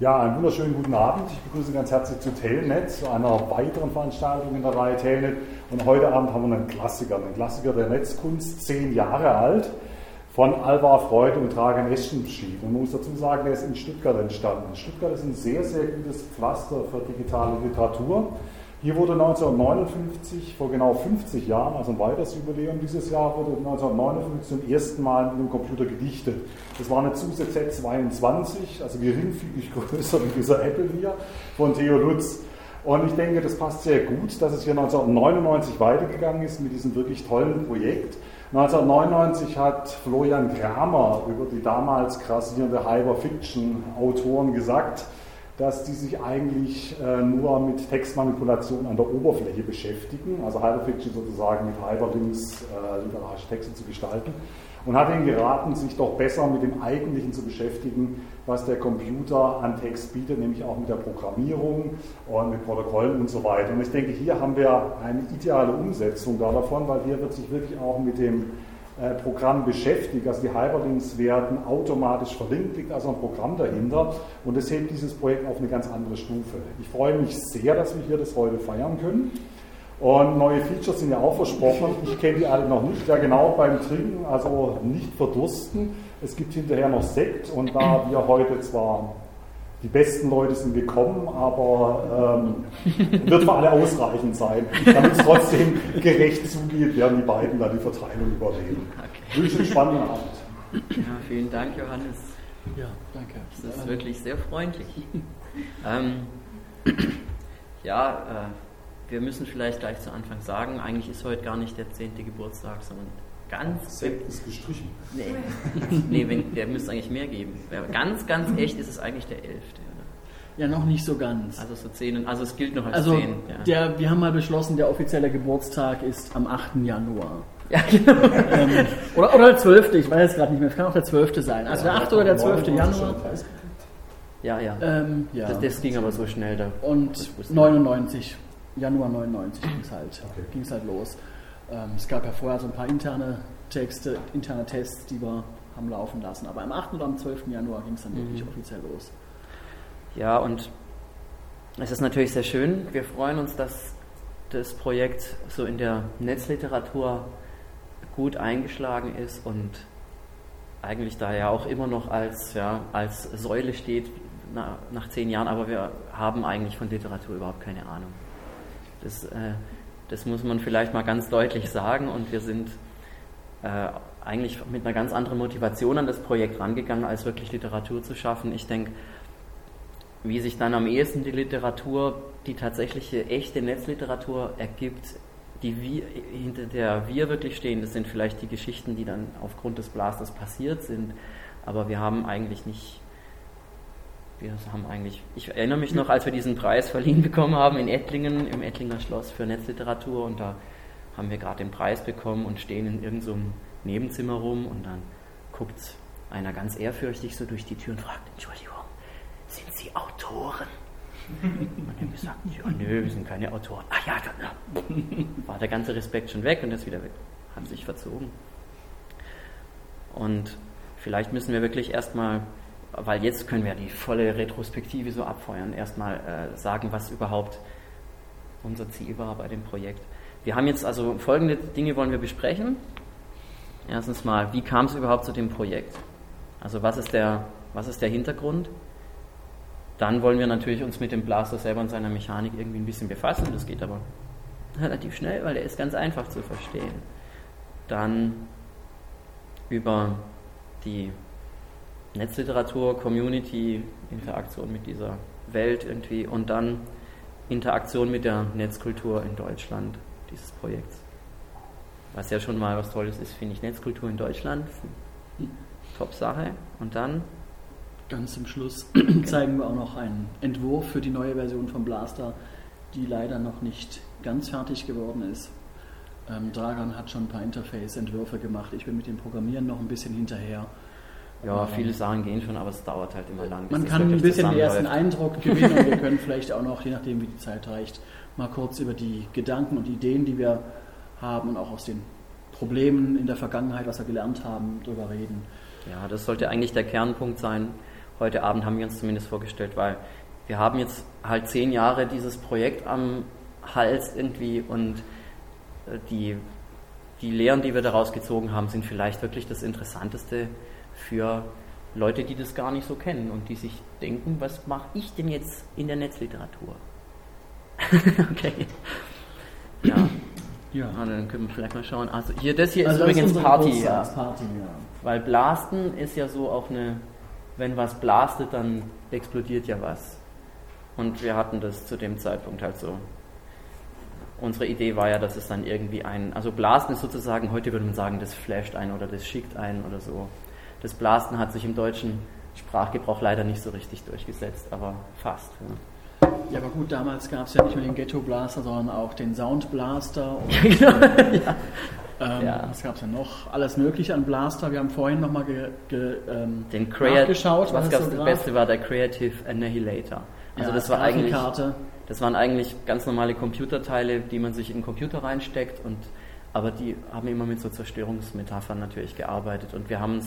Ja, einen wunderschönen guten Abend. Ich begrüße ganz herzlich zu Telnet, zu einer weiteren Veranstaltung in der Reihe Telnet. Und heute Abend haben wir einen Klassiker, einen Klassiker der Netzkunst, zehn Jahre alt, von Alvar Freud und Dragan Eschenschid. Und man muss dazu sagen, der ist in Stuttgart entstanden. Stuttgart ist ein sehr, sehr gutes Pflaster für digitale Literatur. Hier wurde 1959, vor genau 50 Jahren, also ein weiteres Jubiläum dieses Jahr, wurde 1959 zum ersten Mal mit dem Computer gedichtet. Das war eine ZUSE Z22, also geringfügig größer wie dieser Apple hier, von Theo Lutz. Und ich denke, das passt sehr gut, dass es hier 1999 weitergegangen ist mit diesem wirklich tollen Projekt. 1999 hat Florian Kramer über die damals grassierende Hyperfiction-Autoren gesagt, dass die sich eigentlich äh, nur mit Textmanipulation an der Oberfläche beschäftigen, also Hyperfiction sozusagen mit Hyperlinks äh, literarische Texte zu gestalten und hat ihnen geraten, sich doch besser mit dem Eigentlichen zu beschäftigen, was der Computer an Text bietet, nämlich auch mit der Programmierung und mit Protokollen und so weiter. Und ich denke, hier haben wir eine ideale Umsetzung davon, weil hier wird sich wirklich auch mit dem Programm beschäftigt. Also die Hyperlinks werden automatisch verlinkt, liegt also ein Programm dahinter und das hebt dieses Projekt auf eine ganz andere Stufe. Ich freue mich sehr, dass wir hier das heute feiern können. Und neue Features sind ja auch versprochen. Ich kenne die alle noch nicht. Ja, genau beim Trinken, also nicht verdursten. Es gibt hinterher noch Sekt und da wir heute zwar die besten Leute sind gekommen, aber ähm, wird für alle ausreichend sein. Damit es trotzdem gerecht zugeht, werden die beiden da die Verteilung übernehmen. Okay. Wünsche einen spannenden Abend. Ja, vielen Dank, Johannes. Ja, danke. Das ist wirklich sehr freundlich. ähm, ja, äh, wir müssen vielleicht gleich zu Anfang sagen, eigentlich ist heute gar nicht der 10. Geburtstag, sondern ganz. Sekt ist gestrichen. Nee, nee wenn, der müsste eigentlich mehr geben. Ganz, ganz echt ist es eigentlich der 11. Ja, noch nicht so ganz. Also so 10, also es gilt noch als also 10. Ja. Der, wir haben mal beschlossen, der offizielle Geburtstag ist am 8. Januar. Ja, genau. ähm, oder, oder der 12. Ich weiß es gerade nicht mehr. Es kann auch der 12. sein. Also ja, der 8. oder der 12. Januar. Ja, ja. Ähm, ja. Das, das, ging aber so schnell da. Und 99, Januar 99 ging es halt, okay. halt los. Ähm, es gab ja vorher so ein paar interne Texte, interne Tests, die wir haben laufen lassen. Aber am 8. oder am 12. Januar ging es dann mhm. wirklich offiziell los. Ja, und es ist natürlich sehr schön. Wir freuen uns, dass das Projekt so in der Netzliteratur gut eingeschlagen ist und eigentlich da ja auch immer noch als, ja, als Säule steht na, nach zehn Jahren, aber wir haben eigentlich von Literatur überhaupt keine Ahnung. Das, äh, das muss man vielleicht mal ganz deutlich sagen und wir sind äh, eigentlich mit einer ganz anderen Motivation an das Projekt rangegangen, als wirklich Literatur zu schaffen. Ich denke, wie sich dann am ehesten die Literatur, die tatsächliche echte Netzliteratur ergibt, die wir, hinter der wir wirklich stehen, das sind vielleicht die Geschichten, die dann aufgrund des Blasters passiert sind, aber wir haben eigentlich nicht wir haben eigentlich, ich erinnere mich noch, als wir diesen Preis verliehen bekommen haben in Ettlingen, im Ettlinger Schloss für Netzliteratur und da haben wir gerade den Preis bekommen und stehen in irgendeinem so Nebenzimmer rum und dann guckt einer ganz ehrfürchtig so durch die Tür und fragt, Entschuldigung, sind Sie Autoren? Und haben gesagt, ja, nö, wir sind keine Autoren. Ah ja, dann war der ganze Respekt schon weg und ist wieder weg, haben sich verzogen. Und vielleicht müssen wir wirklich erstmal weil jetzt können wir die volle Retrospektive so abfeuern, erstmal äh, sagen, was überhaupt unser Ziel war bei dem Projekt. Wir haben jetzt also folgende Dinge wollen wir besprechen. Erstens mal, wie kam es überhaupt zu dem Projekt? Also was ist der, was ist der Hintergrund? Dann wollen wir natürlich uns mit dem Blaster selber und seiner Mechanik irgendwie ein bisschen befassen. Das geht aber relativ schnell, weil der ist ganz einfach zu verstehen. Dann über die Netzliteratur, Community, Interaktion mit dieser Welt irgendwie und dann Interaktion mit der Netzkultur in Deutschland dieses Projekts. Was ja schon mal was Tolles ist, finde ich, Netzkultur in Deutschland. Top-Sache. Und dann? Ganz zum Schluss zeigen wir auch noch einen Entwurf für die neue Version von Blaster, die leider noch nicht ganz fertig geworden ist. Ähm, Dragan hat schon ein paar Interface-Entwürfe gemacht. Ich bin mit dem Programmieren noch ein bisschen hinterher. Ja, viele Sachen gehen schon, aber es dauert halt immer lang. Man kann ein bisschen den ersten Eindruck gewinnen und wir können vielleicht auch noch, je nachdem wie die Zeit reicht, mal kurz über die Gedanken und Ideen, die wir haben und auch aus den Problemen in der Vergangenheit, was wir gelernt haben, drüber reden. Ja, das sollte eigentlich der Kernpunkt sein. heute Abend haben wir uns zumindest vorgestellt, weil wir haben jetzt halt zehn Jahre dieses Projekt am Hals irgendwie und äh, die, die Lehren, die wir daraus gezogen haben, sind vielleicht wirklich das Interessanteste für Leute, die das gar nicht so kennen und die sich denken, was mache ich denn jetzt in der Netzliteratur? okay. Ja. Ja. Ah, dann können wir vielleicht mal schauen. Also hier, das hier also ist übrigens ist Party, ja. Party, ja. Weil Blasten ist ja so auch eine, wenn was blastet, dann explodiert ja was. Und wir hatten das zu dem Zeitpunkt halt so. Unsere Idee war ja, dass es dann irgendwie ein, also Blasten ist sozusagen, heute würde man sagen, das flasht ein oder das schickt ein oder so. Das Blasten hat sich im deutschen Sprachgebrauch leider nicht so richtig durchgesetzt, aber fast. Ja. Ja, aber gut, damals gab es ja nicht nur den Ghetto Blaster, sondern auch den Sound Blaster. Und, ja. Ähm, ja. Was gab es ja noch? Alles Mögliche an Blaster. Wir haben vorhin nochmal ge, ge, ähm, den nachgeschaut. Was, was gab's so das Beste war der Creative Annihilator. Also ja, das war eigentlich, das waren eigentlich ganz normale Computerteile, die man sich in den Computer reinsteckt und aber die haben immer mit so Zerstörungsmetaphern natürlich gearbeitet und wir haben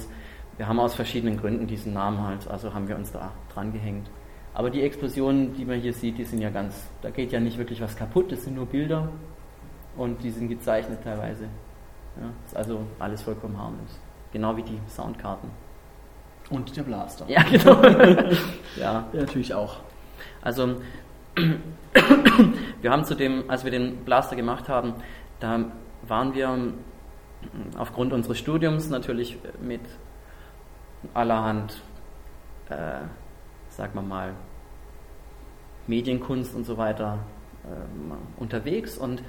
wir haben aus verschiedenen Gründen diesen Namen halt, also haben wir uns da dran gehängt. Aber die Explosionen, die man hier sieht, die sind ja ganz, da geht ja nicht wirklich was kaputt, das sind nur Bilder und die sind gezeichnet teilweise. Ja, ist also alles vollkommen harmlos. Genau wie die Soundkarten. Und der Blaster. Ja, genau. ja. ja, natürlich auch. Also, wir haben zudem, als wir den Blaster gemacht haben, da waren wir aufgrund unseres Studiums natürlich mit allerhand äh, sagen wir mal, Medienkunst und so weiter äh, unterwegs und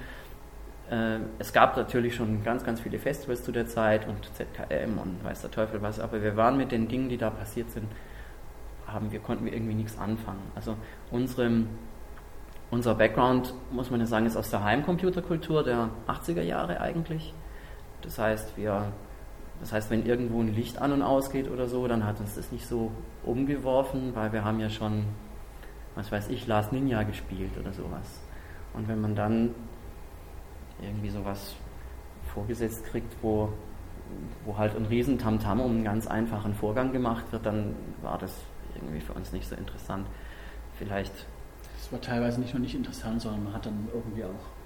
äh, es gab natürlich schon ganz, ganz viele Festivals zu der Zeit und ZKM und weiß der Teufel was, aber wir waren mit den Dingen, die da passiert sind, haben wir, konnten wir irgendwie nichts anfangen. Also unsere, unser Background, muss man ja sagen, ist aus der Heimcomputerkultur der 80er Jahre eigentlich. Das heißt, wir das heißt, wenn irgendwo ein Licht an und ausgeht oder so, dann hat uns das nicht so umgeworfen, weil wir haben ja schon, was weiß ich, Last Ninja gespielt oder sowas. Und wenn man dann irgendwie sowas vorgesetzt kriegt, wo, wo halt ein riesen Tamtam um einen ganz einfachen Vorgang gemacht wird, dann war das irgendwie für uns nicht so interessant. Vielleicht. Es war teilweise nicht nur nicht interessant, sondern man hat dann irgendwie auch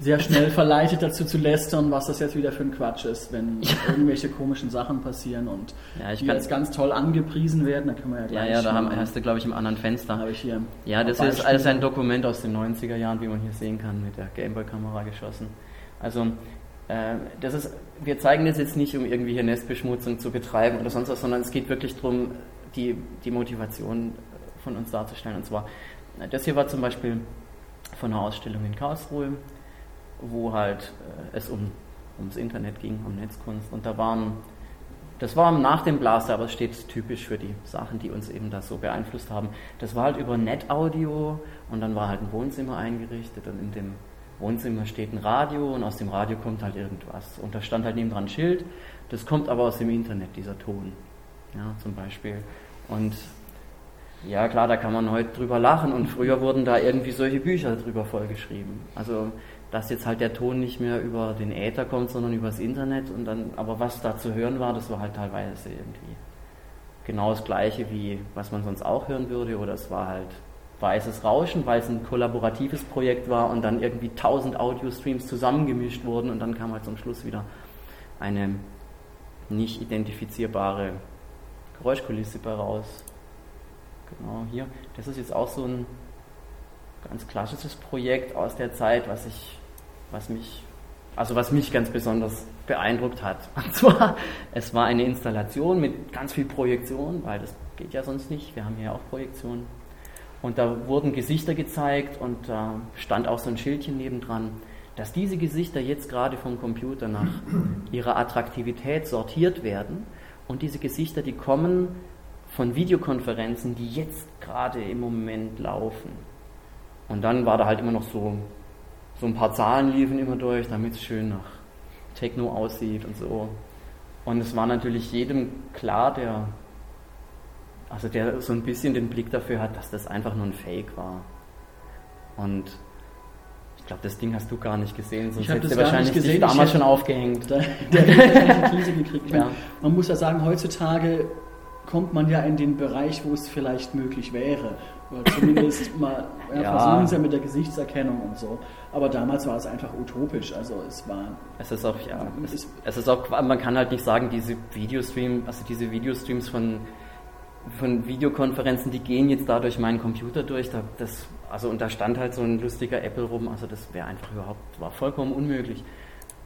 sehr schnell verleitet dazu zu lästern, was das jetzt wieder für ein Quatsch ist, wenn irgendwelche komischen Sachen passieren und ja, die jetzt ganz toll angepriesen werden, dann können wir ja gleich. Ja, ja, da haben, hast du, glaube ich, im anderen Fenster. Habe ich hier. Ja, das ist alles ein Dokument aus den 90er Jahren, wie man hier sehen kann, mit der Gameboy-Kamera geschossen. Also, äh, das ist, wir zeigen das jetzt nicht, um irgendwie hier Nestbeschmutzung zu betreiben oder sonst was, sondern es geht wirklich darum, die, die Motivation von uns darzustellen. Und zwar, das hier war zum Beispiel von einer Ausstellung in Karlsruhe wo halt äh, es um, ums Internet ging, um Netzkunst. Und da waren, das war nach dem Blaster, aber es steht typisch für die Sachen, die uns eben da so beeinflusst haben. Das war halt über Netaudio und dann war halt ein Wohnzimmer eingerichtet und in dem Wohnzimmer steht ein Radio und aus dem Radio kommt halt irgendwas. Und da stand halt neben dran ein Schild, das kommt aber aus dem Internet, dieser Ton. Ja, zum Beispiel. Und ja, klar, da kann man heute drüber lachen und früher wurden da irgendwie solche Bücher drüber vollgeschrieben. Also dass jetzt halt der Ton nicht mehr über den Äther kommt, sondern übers Internet und dann, aber was da zu hören war, das war halt teilweise irgendwie genau das gleiche wie was man sonst auch hören würde oder es war halt weißes Rauschen, weil es ein kollaboratives Projekt war und dann irgendwie tausend Audio-Streams zusammengemischt wurden und dann kam halt zum Schluss wieder eine nicht identifizierbare Geräuschkulisse bei raus. Genau, hier. Das ist jetzt auch so ein ganz klassisches Projekt aus der Zeit, was ich was mich, also was mich ganz besonders beeindruckt hat. Und zwar, es war eine Installation mit ganz viel Projektion, weil das geht ja sonst nicht. Wir haben hier auch Projektionen. Und da wurden Gesichter gezeigt und da stand auch so ein Schildchen nebendran, dass diese Gesichter jetzt gerade vom Computer nach ihrer Attraktivität sortiert werden. Und diese Gesichter, die kommen von Videokonferenzen, die jetzt gerade im Moment laufen. Und dann war da halt immer noch so so ein paar Zahlen liefen immer durch, damit es schön nach Techno aussieht und so. Und es war natürlich jedem klar, der, also der so ein bisschen den Blick dafür hat, dass das einfach nur ein Fake war. Und ich glaube, das Ding hast du gar nicht gesehen, sonst hättest du wahrscheinlich gesehen. damals schon aufgehängt. Da, der, der gekriegt. Ja. Man muss ja sagen, heutzutage kommt man ja in den Bereich, wo es vielleicht möglich wäre. Oder zumindest mal ja, Ja. versuchen sie ja mit der Gesichtserkennung und so. Aber damals war es einfach utopisch. Also es war Es ist auch, ja, es, Es- es ist auch, man kann halt nicht sagen, diese Videostream, also diese Videostreams von, von Videokonferenzen, die gehen jetzt da durch meinen Computer durch, da, das, also und da stand halt so ein lustiger Apple rum, also das wäre einfach überhaupt, war vollkommen unmöglich.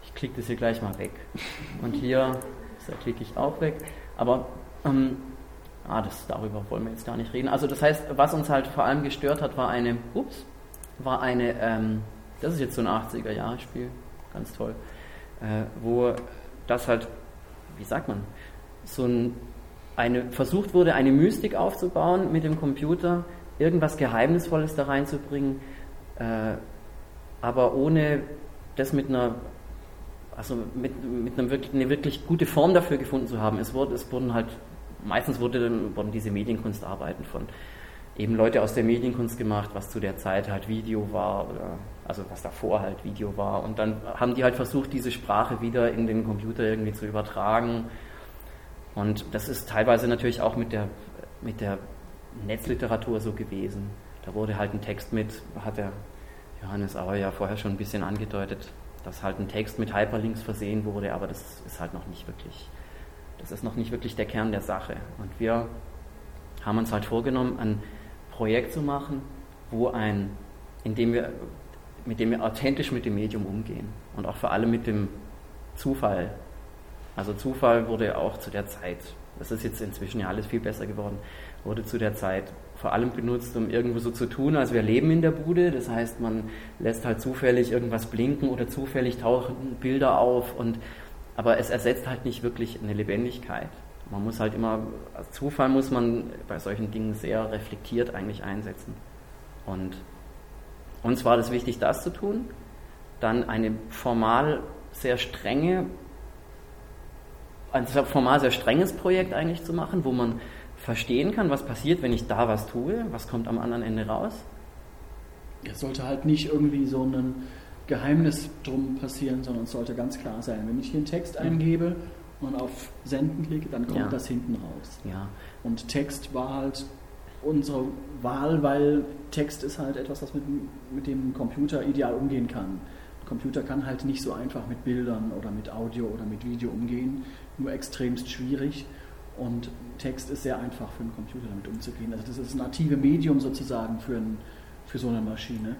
Ich klicke das hier gleich mal weg. Und hier, da klicke ich auch weg. Aber, ähm, ah, das, darüber wollen wir jetzt gar nicht reden. Also das heißt, was uns halt vor allem gestört hat, war eine, ups, war eine, ähm, das ist jetzt so ein 80er-Jahre-Spiel, ganz toll äh, wo das halt, wie sagt man, so ein, eine, versucht wurde, eine Mystik aufzubauen mit dem Computer, irgendwas Geheimnisvolles da reinzubringen, äh, aber ohne das mit einer, also mit, mit einer wirklich, eine wirklich gute Form dafür gefunden zu haben. Es, wurde, es wurden halt, meistens wurde wurden diese Medienkunstarbeiten von eben Leute aus der Medienkunst gemacht, was zu der Zeit halt Video war oder also was davor halt Video war. Und dann haben die halt versucht, diese Sprache wieder in den Computer irgendwie zu übertragen. Und das ist teilweise natürlich auch mit der, mit der Netzliteratur so gewesen. Da wurde halt ein Text mit, hat der Johannes Auer ja vorher schon ein bisschen angedeutet, dass halt ein Text mit Hyperlinks versehen wurde, aber das ist halt noch nicht wirklich, das ist noch nicht wirklich der Kern der Sache. Und wir haben uns halt vorgenommen, ein Projekt zu machen, wo ein, in dem wir, mit dem wir authentisch mit dem Medium umgehen und auch vor allem mit dem Zufall. Also Zufall wurde auch zu der Zeit, das ist jetzt inzwischen ja alles viel besser geworden, wurde zu der Zeit vor allem benutzt, um irgendwo so zu tun, als wir leben in der Bude. Das heißt, man lässt halt zufällig irgendwas blinken oder zufällig tauchen Bilder auf und aber es ersetzt halt nicht wirklich eine Lebendigkeit. Man muss halt immer, als Zufall muss man bei solchen Dingen sehr reflektiert eigentlich einsetzen. Und uns war das wichtig, das zu tun. Dann eine formal sehr strenge, ein formal sehr strenges Projekt eigentlich zu machen, wo man verstehen kann, was passiert, wenn ich da was tue, was kommt am anderen Ende raus. Es sollte halt nicht irgendwie so ein Geheimnis drum passieren, sondern es sollte ganz klar sein. Wenn ich hier einen Text eingebe und auf Senden klicke, dann kommt Ja. das hinten raus. Ja, Und Text war halt unsere Wahl, weil Text ist halt etwas, was mit, mit dem Computer ideal umgehen kann. Der Computer kann halt nicht so einfach mit Bildern oder mit Audio oder mit Video umgehen, nur extremst schwierig. Und Text ist sehr einfach für einen Computer damit umzugehen. Also das ist ein native Medium sozusagen für, ein, für so eine Maschine.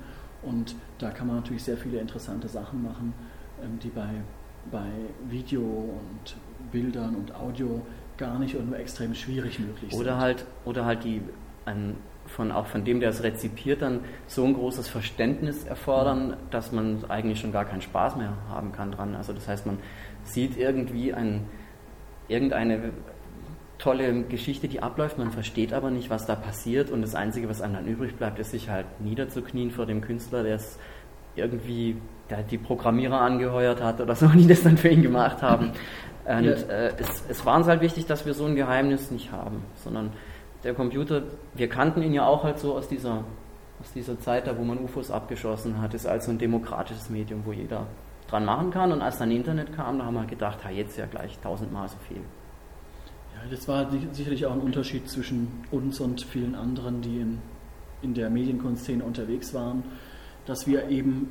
Und da kann man natürlich sehr viele interessante Sachen machen, ähm, die bei, bei Video und Bildern und Audio gar nicht oder nur extrem schwierig möglich sind. Oder halt, oder halt die ein, von auch von dem, der es rezipiert, dann so ein großes Verständnis erfordern, dass man eigentlich schon gar keinen Spaß mehr haben kann dran. Also das heißt, man sieht irgendwie ein, irgendeine tolle Geschichte, die abläuft, man versteht aber nicht, was da passiert und das Einzige, was einem dann übrig bleibt, ist sich halt niederzuknien vor dem Künstler, der es irgendwie, der die Programmierer angeheuert hat oder so, die das dann für ihn gemacht haben. Und Ja. äh, es, es war uns halt wichtig, dass wir so ein Geheimnis nicht haben, sondern der Computer, wir kannten ihn ja auch halt so aus dieser, aus dieser Zeit, da wo man UFOs abgeschossen hat, ist als so ein demokratisches Medium, wo jeder dran machen kann. Und als dann Internet kam, da haben wir gedacht, ha, jetzt ja gleich tausendmal so viel. Das war si- sicherlich auch ein Unterschied zwischen uns und vielen anderen, die in, in der Medienkunstszene unterwegs waren, dass wir eben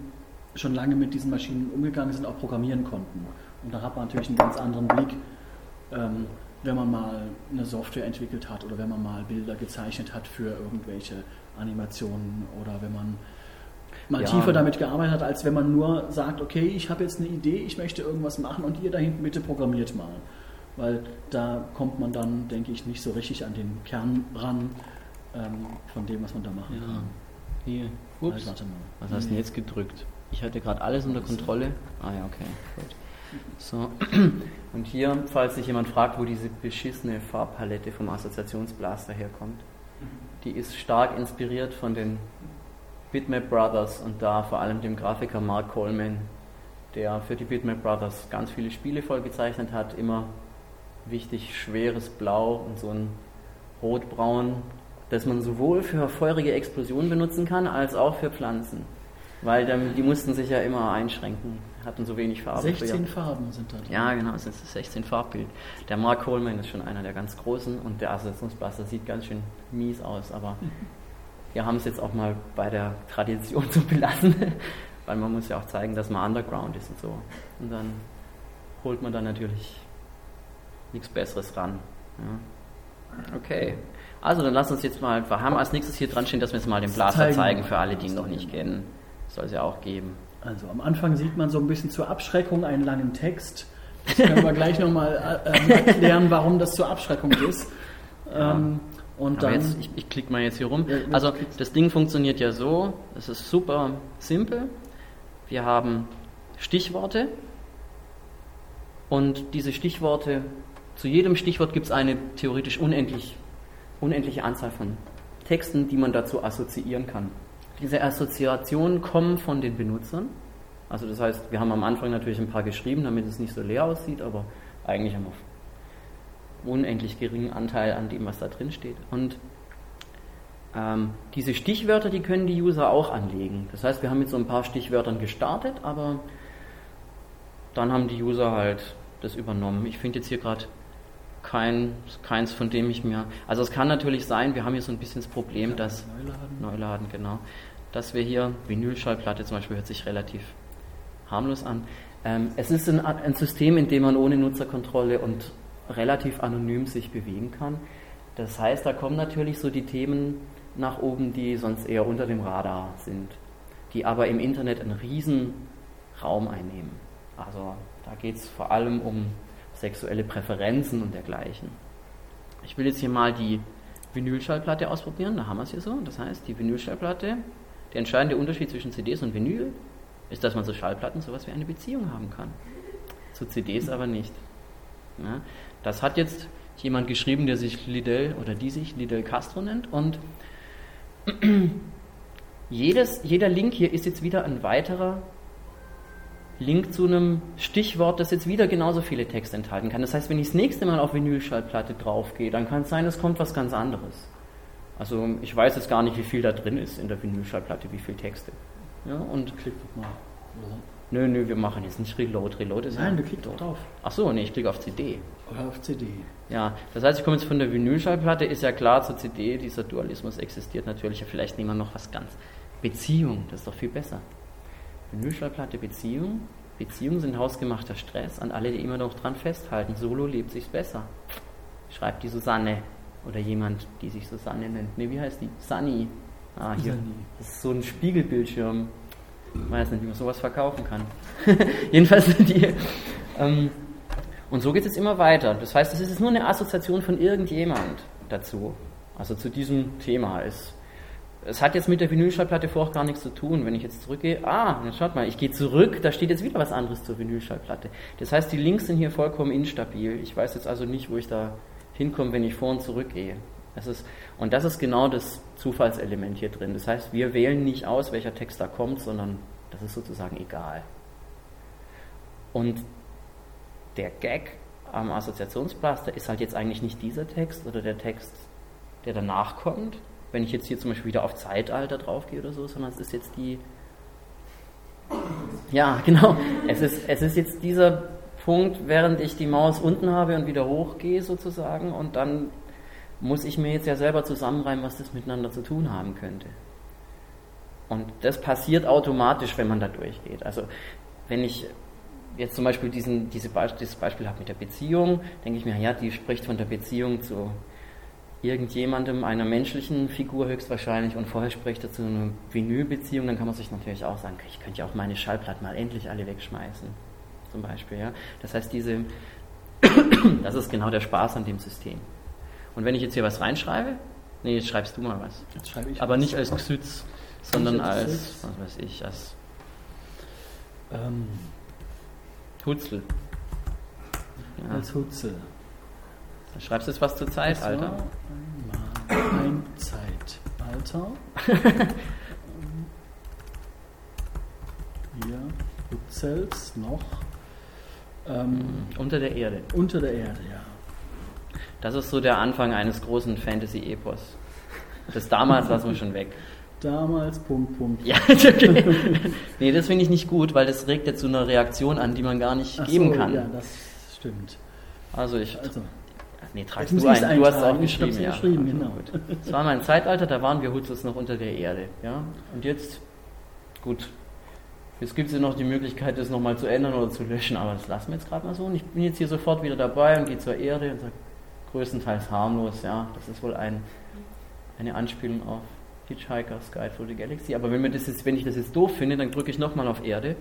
schon lange mit diesen Maschinen umgegangen sind, auch programmieren konnten. Und da hat man natürlich einen ganz anderen Blick, ähm, wenn man mal eine Software entwickelt hat oder wenn man mal Bilder gezeichnet hat für irgendwelche Animationen oder wenn man mal Ja. tiefer damit gearbeitet hat, als wenn man nur sagt, okay, ich habe jetzt eine Idee, ich möchte irgendwas machen und ihr da hinten bitte programmiert mal. Weil da kommt man dann, denke ich, nicht so richtig an den Kern ran ähm, von dem, was man da machen Ja. kann. Hier, Halt, ups. warte mal. Was hast du denn jetzt gedrückt? Ich hatte gerade alles unter Kontrolle. Ah ja, okay. Gut. So. Und hier, falls sich jemand fragt, wo diese beschissene Farbpalette vom Assoziationsblaster herkommt, die ist stark inspiriert von den Bitmap Brothers und da vor allem dem Grafiker Mark Coleman, der für die Bitmap Brothers ganz viele Spiele vollgezeichnet hat, immer wichtig schweres Blau und so ein Rotbraun, das man sowohl für feurige Explosionen benutzen kann, als auch für Pflanzen. weil dann, die mussten sich ja immer einschränken, hatten so wenig Farbe. 16 Farben sind da drin. Ja, genau, es ist das 16 Farbbild. Der Mark Coleman ist schon einer der ganz großen und der Assoziationsblaster sieht ganz schön mies aus, aber wir haben es jetzt auch mal bei der Tradition zu belassen, weil man muss ja auch zeigen, dass man Underground ist und so. Und dann holt man dann natürlich nichts Besseres ran. Ja. Okay. Also dann lass uns jetzt mal, wir haben als nächstes hier dran stehen, dass wir jetzt mal den Blaster zeigen, zeigen für alle, die ihn noch nicht kennen. Soll es ja auch geben. Also am Anfang sieht man so ein bisschen zur Abschreckung einen langen Text. Das können wir gleich nochmal äh, ähm, erklären, warum das zur Abschreckung ist. Ja. Ähm, und dann, jetzt, ich, ich klicke mal jetzt hier rum. Ja, also das Ding funktioniert ja so, es ist super simpel. Wir haben Stichworte und diese Stichworte, zu jedem Stichwort gibt es eine theoretisch unendlich, unendliche Anzahl von Texten, die man dazu assoziieren kann. Diese Assoziationen kommen von den Benutzern. Also das heißt, wir haben am Anfang natürlich ein paar geschrieben, damit es nicht so leer aussieht, aber eigentlich haben wir unendlich geringen Anteil an dem, was da drin steht. Und ähm, diese Stichwörter, die können die User auch anlegen. Das heißt, wir haben mit so ein paar Stichwörtern gestartet, aber dann haben die User halt das übernommen. Ich finde jetzt hier gerade kein, keins, von dem ich mir. Also es kann natürlich sein, wir haben hier so ein bisschen das Problem, ja, dass. Neuladen. Neuladen, genau. Dass wir hier, Vinylschallplatte zum Beispiel hört sich relativ harmlos an. Ähm, es ist ein, ein System, in dem man ohne Nutzerkontrolle und relativ anonym sich bewegen kann. Das heißt, da kommen natürlich so die Themen nach oben, die sonst eher unter dem Radar sind, die aber im Internet einen riesen Raum einnehmen. Also da geht es vor allem um sexuelle Präferenzen und dergleichen. Ich will jetzt hier mal die Vinylschallplatte ausprobieren, da haben wir es hier so. Das heißt, die Vinylschallplatte, der entscheidende Unterschied zwischen CDs und Vinyl ist, dass man zu Schallplatten sowas wie eine Beziehung haben kann. Zu CDs aber nicht. Ja, das hat jetzt jemand geschrieben, der sich Lidl oder die sich Lidl Castro nennt und jedes, jeder Link hier ist jetzt wieder ein weiterer Link zu einem Stichwort, das jetzt wieder genauso viele Texte enthalten kann. Das heißt, wenn ich das nächste Mal auf Vinylschallplatte draufgehe, dann kann es sein, es kommt was ganz anderes. Also ich weiß jetzt gar nicht, wie viel da drin ist in der Vinylschallplatte, wie viele Texte. Ja, und klick doch mal. Nö, nö, wir machen jetzt nicht Reload. Reload ist Nein, du klickst doch drauf. Ach so, nee, ich klicke auf CD. Oder auf CD. Ja, das heißt, ich komme jetzt von der Vinylschallplatte, ist ja klar, zur CD, dieser Dualismus existiert natürlich. Vielleicht nehmen wir noch was ganz. Beziehung, das ist doch viel besser. Vinylschallplatte Beziehung. Beziehungen sind hausgemachter Stress. An alle, die immer noch dran festhalten. Solo lebt sich's besser. Schreibt die Susanne. Oder jemand, die sich Susanne nennt. Ne, wie heißt die? Sunny. Ah, hier. Sunny. Das ist so ein Spiegelbildschirm. Ich weiß nicht, wie man sowas verkaufen kann. Jedenfalls sind die. Ähm, und so geht es immer weiter. Das heißt, es ist nur eine Assoziation von irgendjemand dazu. Also zu diesem Thema. Es es hat jetzt mit der Vinylschallplatte vorher gar nichts zu tun. Wenn ich jetzt zurückgehe, ah, dann schaut mal, ich gehe zurück, da steht jetzt wieder was anderes zur Vinylschallplatte. Das heißt, die Links sind hier vollkommen instabil. Ich weiß jetzt also nicht, wo ich da hinkomme, wenn ich vor und zurück gehe. Das ist, und das ist genau das Zufallselement hier drin. Das heißt, wir wählen nicht aus, welcher Text da kommt, sondern das ist sozusagen egal. Und der Gag am Assoziationsplaster ist halt jetzt eigentlich nicht dieser Text oder der Text, der danach kommt, wenn ich jetzt hier zum Beispiel wieder auf Zeitalter draufgehe oder so, sondern es ist jetzt die. Ja, genau. Es ist, es ist jetzt dieser Punkt, während ich die Maus unten habe und wieder hochgehe sozusagen und dann muss ich mir jetzt ja selber zusammenreimen, was das miteinander zu tun haben könnte. Und das passiert automatisch, wenn man da durchgeht. Also wenn ich jetzt zum Beispiel diesen, diese Be dieses Beispiel habe mit der Beziehung, denke ich mir, ja, die spricht von der Beziehung zu irgendjemandem, einer menschlichen Figur höchstwahrscheinlich und vorher spricht er zu einer Vinylbeziehung, dann kann man sich natürlich auch sagen, ich könnte ja auch meine Schallplatten mal endlich alle wegschmeißen, zum Beispiel. Ja? Das heißt, diese, das ist genau der Spaß an dem System. Und wenn ich jetzt hier was reinschreibe, nee, jetzt schreibst du mal was. Jetzt schreibe ich Aber was. nicht als Xyz, sondern als, was weiß ich, als ähm, Hutzel. Ja. Als Hutzel. Schreibst du jetzt was zur Zeitalter. Ein Zeitalter. Hier, Utzels noch. Ähm, unter der Erde. Unter der Erde, ja. Das ist so der Anfang eines großen Fantasy-Epos. Das damals lassen wir schon weg. Damals, Punkt, Punkt. Ja, nee, das finde ich nicht gut, weil das regt jetzt zu einer Reaktion an, die man gar nicht Ach geben so, kann. Ja, das stimmt. Also ich. Also, Nee, tragst du ein. Du hast es auch geschrieben, ja. geschrieben, Also genau. gut. Es war mein Zeitalter, da waren wir Hutus noch unter der Erde. Ja? Und jetzt, gut, jetzt gibt es ja noch die Möglichkeit, das nochmal zu ändern oder zu löschen, aber das lassen wir jetzt gerade mal so. Und ich bin jetzt hier sofort wieder dabei und gehe zur Erde und sage, größtenteils harmlos, ja, das ist wohl ein, eine Anspielung auf Hitchhiker's Guide for the Galaxy. Aber wenn, mir das jetzt, wenn ich das jetzt doof finde, dann drücke ich nochmal auf Erde.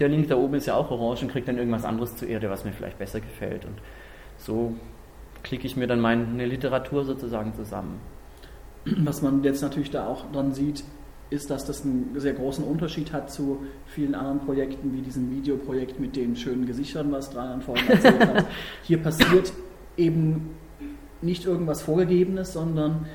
Der Link da oben ist ja auch orange und kriegt dann irgendwas anderes zur Erde, was mir vielleicht besser gefällt. Und so klicke ich mir dann meine Literatur sozusagen zusammen. was man jetzt natürlich da auch dann sieht, ist, dass das einen sehr großen Unterschied hat zu vielen anderen Projekten, wie diesem Videoprojekt mit den schönen Gesichtern, was Dran vorhin erzählt hat. Hier passiert eben nicht irgendwas Vorgegebenes, sondern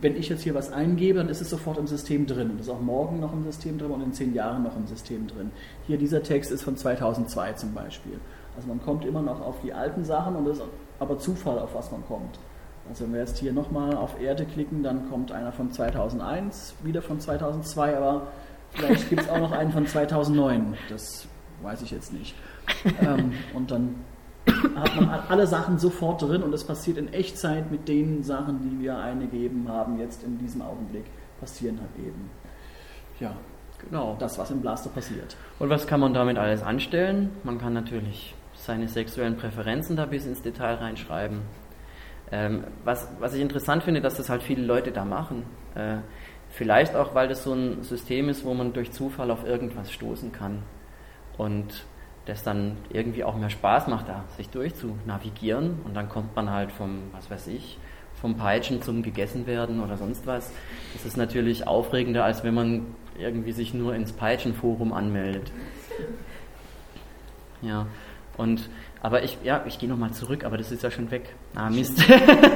wenn ich jetzt hier was eingebe, dann ist es sofort im System drin. Und ist auch morgen noch im System drin und in zehn Jahren noch im System drin. Hier dieser Text ist von 2002 zum Beispiel. Also man kommt immer noch auf die alten Sachen und es ist aber Zufall, auf was man kommt. Also wenn wir jetzt hier nochmal auf Erde klicken, dann kommt einer von 2001, wieder von 2002, aber vielleicht gibt es auch noch einen von 2009. Das weiß ich jetzt nicht. Ähm, und dann hat man alle Sachen sofort drin und es passiert in Echtzeit mit den Sachen, die wir eingegeben haben, jetzt in diesem Augenblick, passieren halt eben. Ja, Genau. das, was im Blaster passiert. Und was kann man damit alles anstellen? Man kann natürlich seine sexuellen Präferenzen da bis ins Detail reinschreiben. Ähm, was, was ich interessant finde, dass das halt viele Leute da machen. Äh, vielleicht auch, weil das so ein System ist, wo man durch Zufall auf irgendwas stoßen kann. Und das dann irgendwie auch mehr Spaß macht, da sich durchzunavigieren. Und dann kommt man halt vom, was weiß ich, vom Peitschen zum gegessen werden oder sonst was. Das ist natürlich aufregender, als wenn man irgendwie sich nur ins Peitschenforum anmeldet. Ja, und aber ich, ja, ich gehe nochmal zurück, aber das ist ja schon weg. Ah, Mist.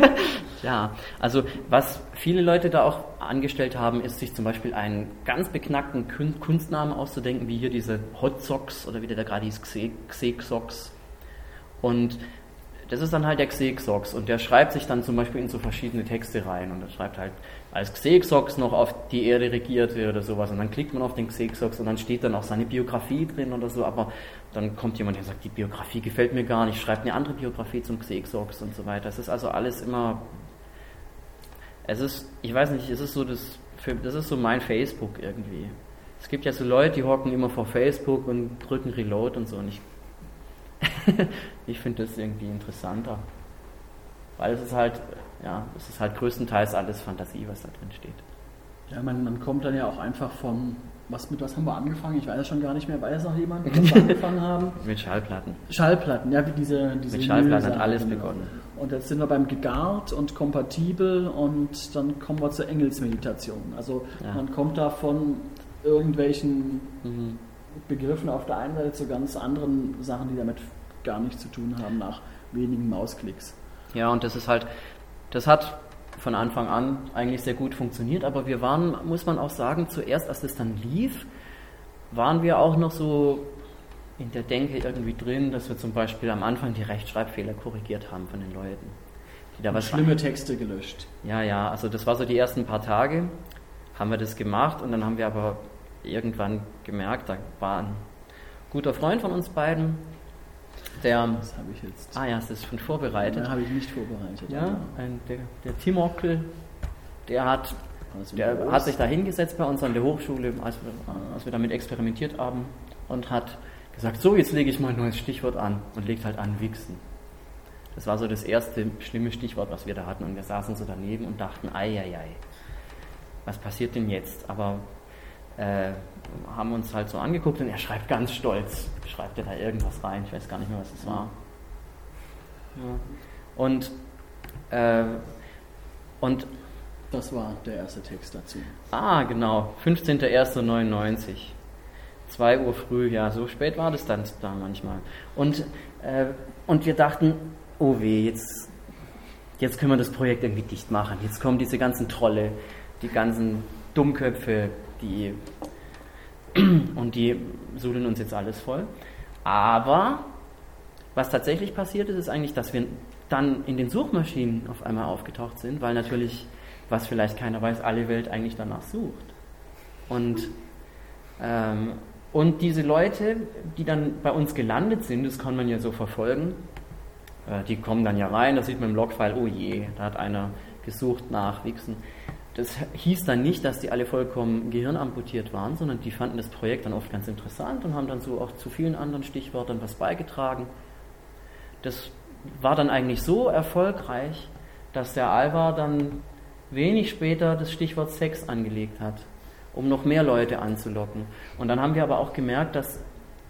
ja, also was viele Leute da auch angestellt haben, ist sich zum Beispiel einen ganz beknackten Kun- Kunstnamen auszudenken, wie hier diese Hot Socks oder wie der da gerade hieß, Xe- Xex-Socks. Und das ist dann halt der Xex-Socks und der schreibt sich dann zum Beispiel in so verschiedene Texte rein und er schreibt halt als Xex-Socks noch auf die Erde regierte oder sowas und dann klickt man auf den Xex-Socks und dann steht dann auch seine Biografie drin oder so, aber dann kommt jemand, der sagt, die Biografie gefällt mir gar nicht, schreibt eine andere Biografie zum Xex-Socks und so weiter. Es ist also alles immer, es ist, ich weiß nicht, es ist so das, das ist so mein Facebook irgendwie. Es gibt ja so Leute, die hocken immer vor Facebook und drücken Reload und so und ich ich finde das irgendwie interessanter. Weil es ist halt, ja, es ist halt größtenteils alles Fantasie, was da drin steht. Ja, man, man kommt dann ja auch einfach von, was mit was haben wir angefangen? Ich weiß es schon gar nicht mehr. Weiß noch jemand, mit was wir angefangen haben? Mit Schallplatten. Schallplatten, ja, wie diese, diese Mit Schallplatten hat alles genau. begonnen. Und jetzt sind wir beim gegart und kompatibel und dann kommen wir zur Engelsmeditation. Also Ja. man kommt da von irgendwelchen Mhm. Begriffen auf der einen Seite zu ganz anderen Sachen, die damit gar nichts zu tun haben, nach wenigen Mausklicks. Ja, und das ist halt, das hat von Anfang an eigentlich sehr gut funktioniert, aber wir waren, muss man auch sagen, zuerst, als es dann lief, waren wir auch noch so in der Denke irgendwie drin, dass wir zum Beispiel am Anfang die Rechtschreibfehler korrigiert haben von den Leuten. Die da was schlimme Texte gelöscht. Ja, ja, also das war so die ersten paar Tage, haben wir das gemacht und dann haben wir aber irgendwann gemerkt, da war ein guter Freund von uns beiden, der, Das habe ich jetzt. ah ja, es ist schon vorbereitet, Da habe ich nicht vorbereitet. ja, ein, der, der Timockel, der hat, Also der groß. hat sich da hingesetzt bei uns an der Hochschule, als wir, als wir damit experimentiert haben und hat gesagt, so, jetzt lege ich mal ein neues Stichwort an und legt halt an Wichsen. Das war so das erste schlimme Stichwort, was wir da hatten und wir saßen so daneben und dachten, ei, ei, ei, was passiert denn jetzt? Aber äh, haben uns halt so angeguckt und er schreibt ganz stolz, schreibt er da irgendwas rein, ich weiß gar nicht mehr, was es war. Ja. Und, äh, und Das war der erste Text dazu. Ah, genau. 15.01.99. 2 Uhr früh, ja, so spät war das dann da manchmal. Und, äh, und wir dachten, oh weh, jetzt, jetzt können wir das Projekt irgendwie dicht machen. Jetzt kommen diese ganzen Trolle, die ganzen Dummköpfe, die und die sudeln uns jetzt alles voll. Aber was tatsächlich passiert ist, ist eigentlich, dass wir dann in den Suchmaschinen auf einmal aufgetaucht sind, weil natürlich was vielleicht keiner weiß, alle Welt eigentlich danach sucht. Und, ähm, und diese Leute, die dann bei uns gelandet sind, das kann man ja so verfolgen, äh, die kommen dann ja rein, da sieht man im Logfile, oh je, da hat einer gesucht nach Wichsen. Das hieß dann nicht, dass die alle vollkommen gehirnamputiert waren, sondern die fanden das Projekt dann oft ganz interessant und haben dann so auch zu vielen anderen Stichwörtern was beigetragen. Das war dann eigentlich so erfolgreich, dass der Alvar dann wenig später das Stichwort Sex angelegt hat, um noch mehr Leute anzulocken. Und dann haben wir aber auch gemerkt, dass,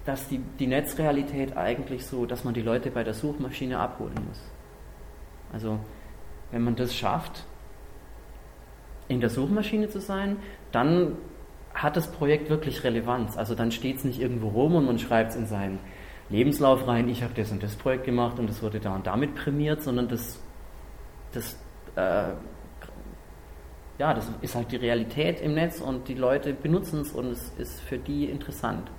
dass die, die Netzrealität eigentlich so, dass man die Leute bei der Suchmaschine abholen muss. Also wenn man das schafft, in der Suchmaschine zu sein, dann hat das Projekt wirklich Relevanz. Also dann steht es nicht irgendwo rum und man schreibt es in seinen Lebenslauf rein, ich habe das und das Projekt gemacht und es wurde da und damit prämiert, sondern das, das, äh, ja, das ist halt die Realität im Netz und die Leute benutzen es und es ist für die interessant,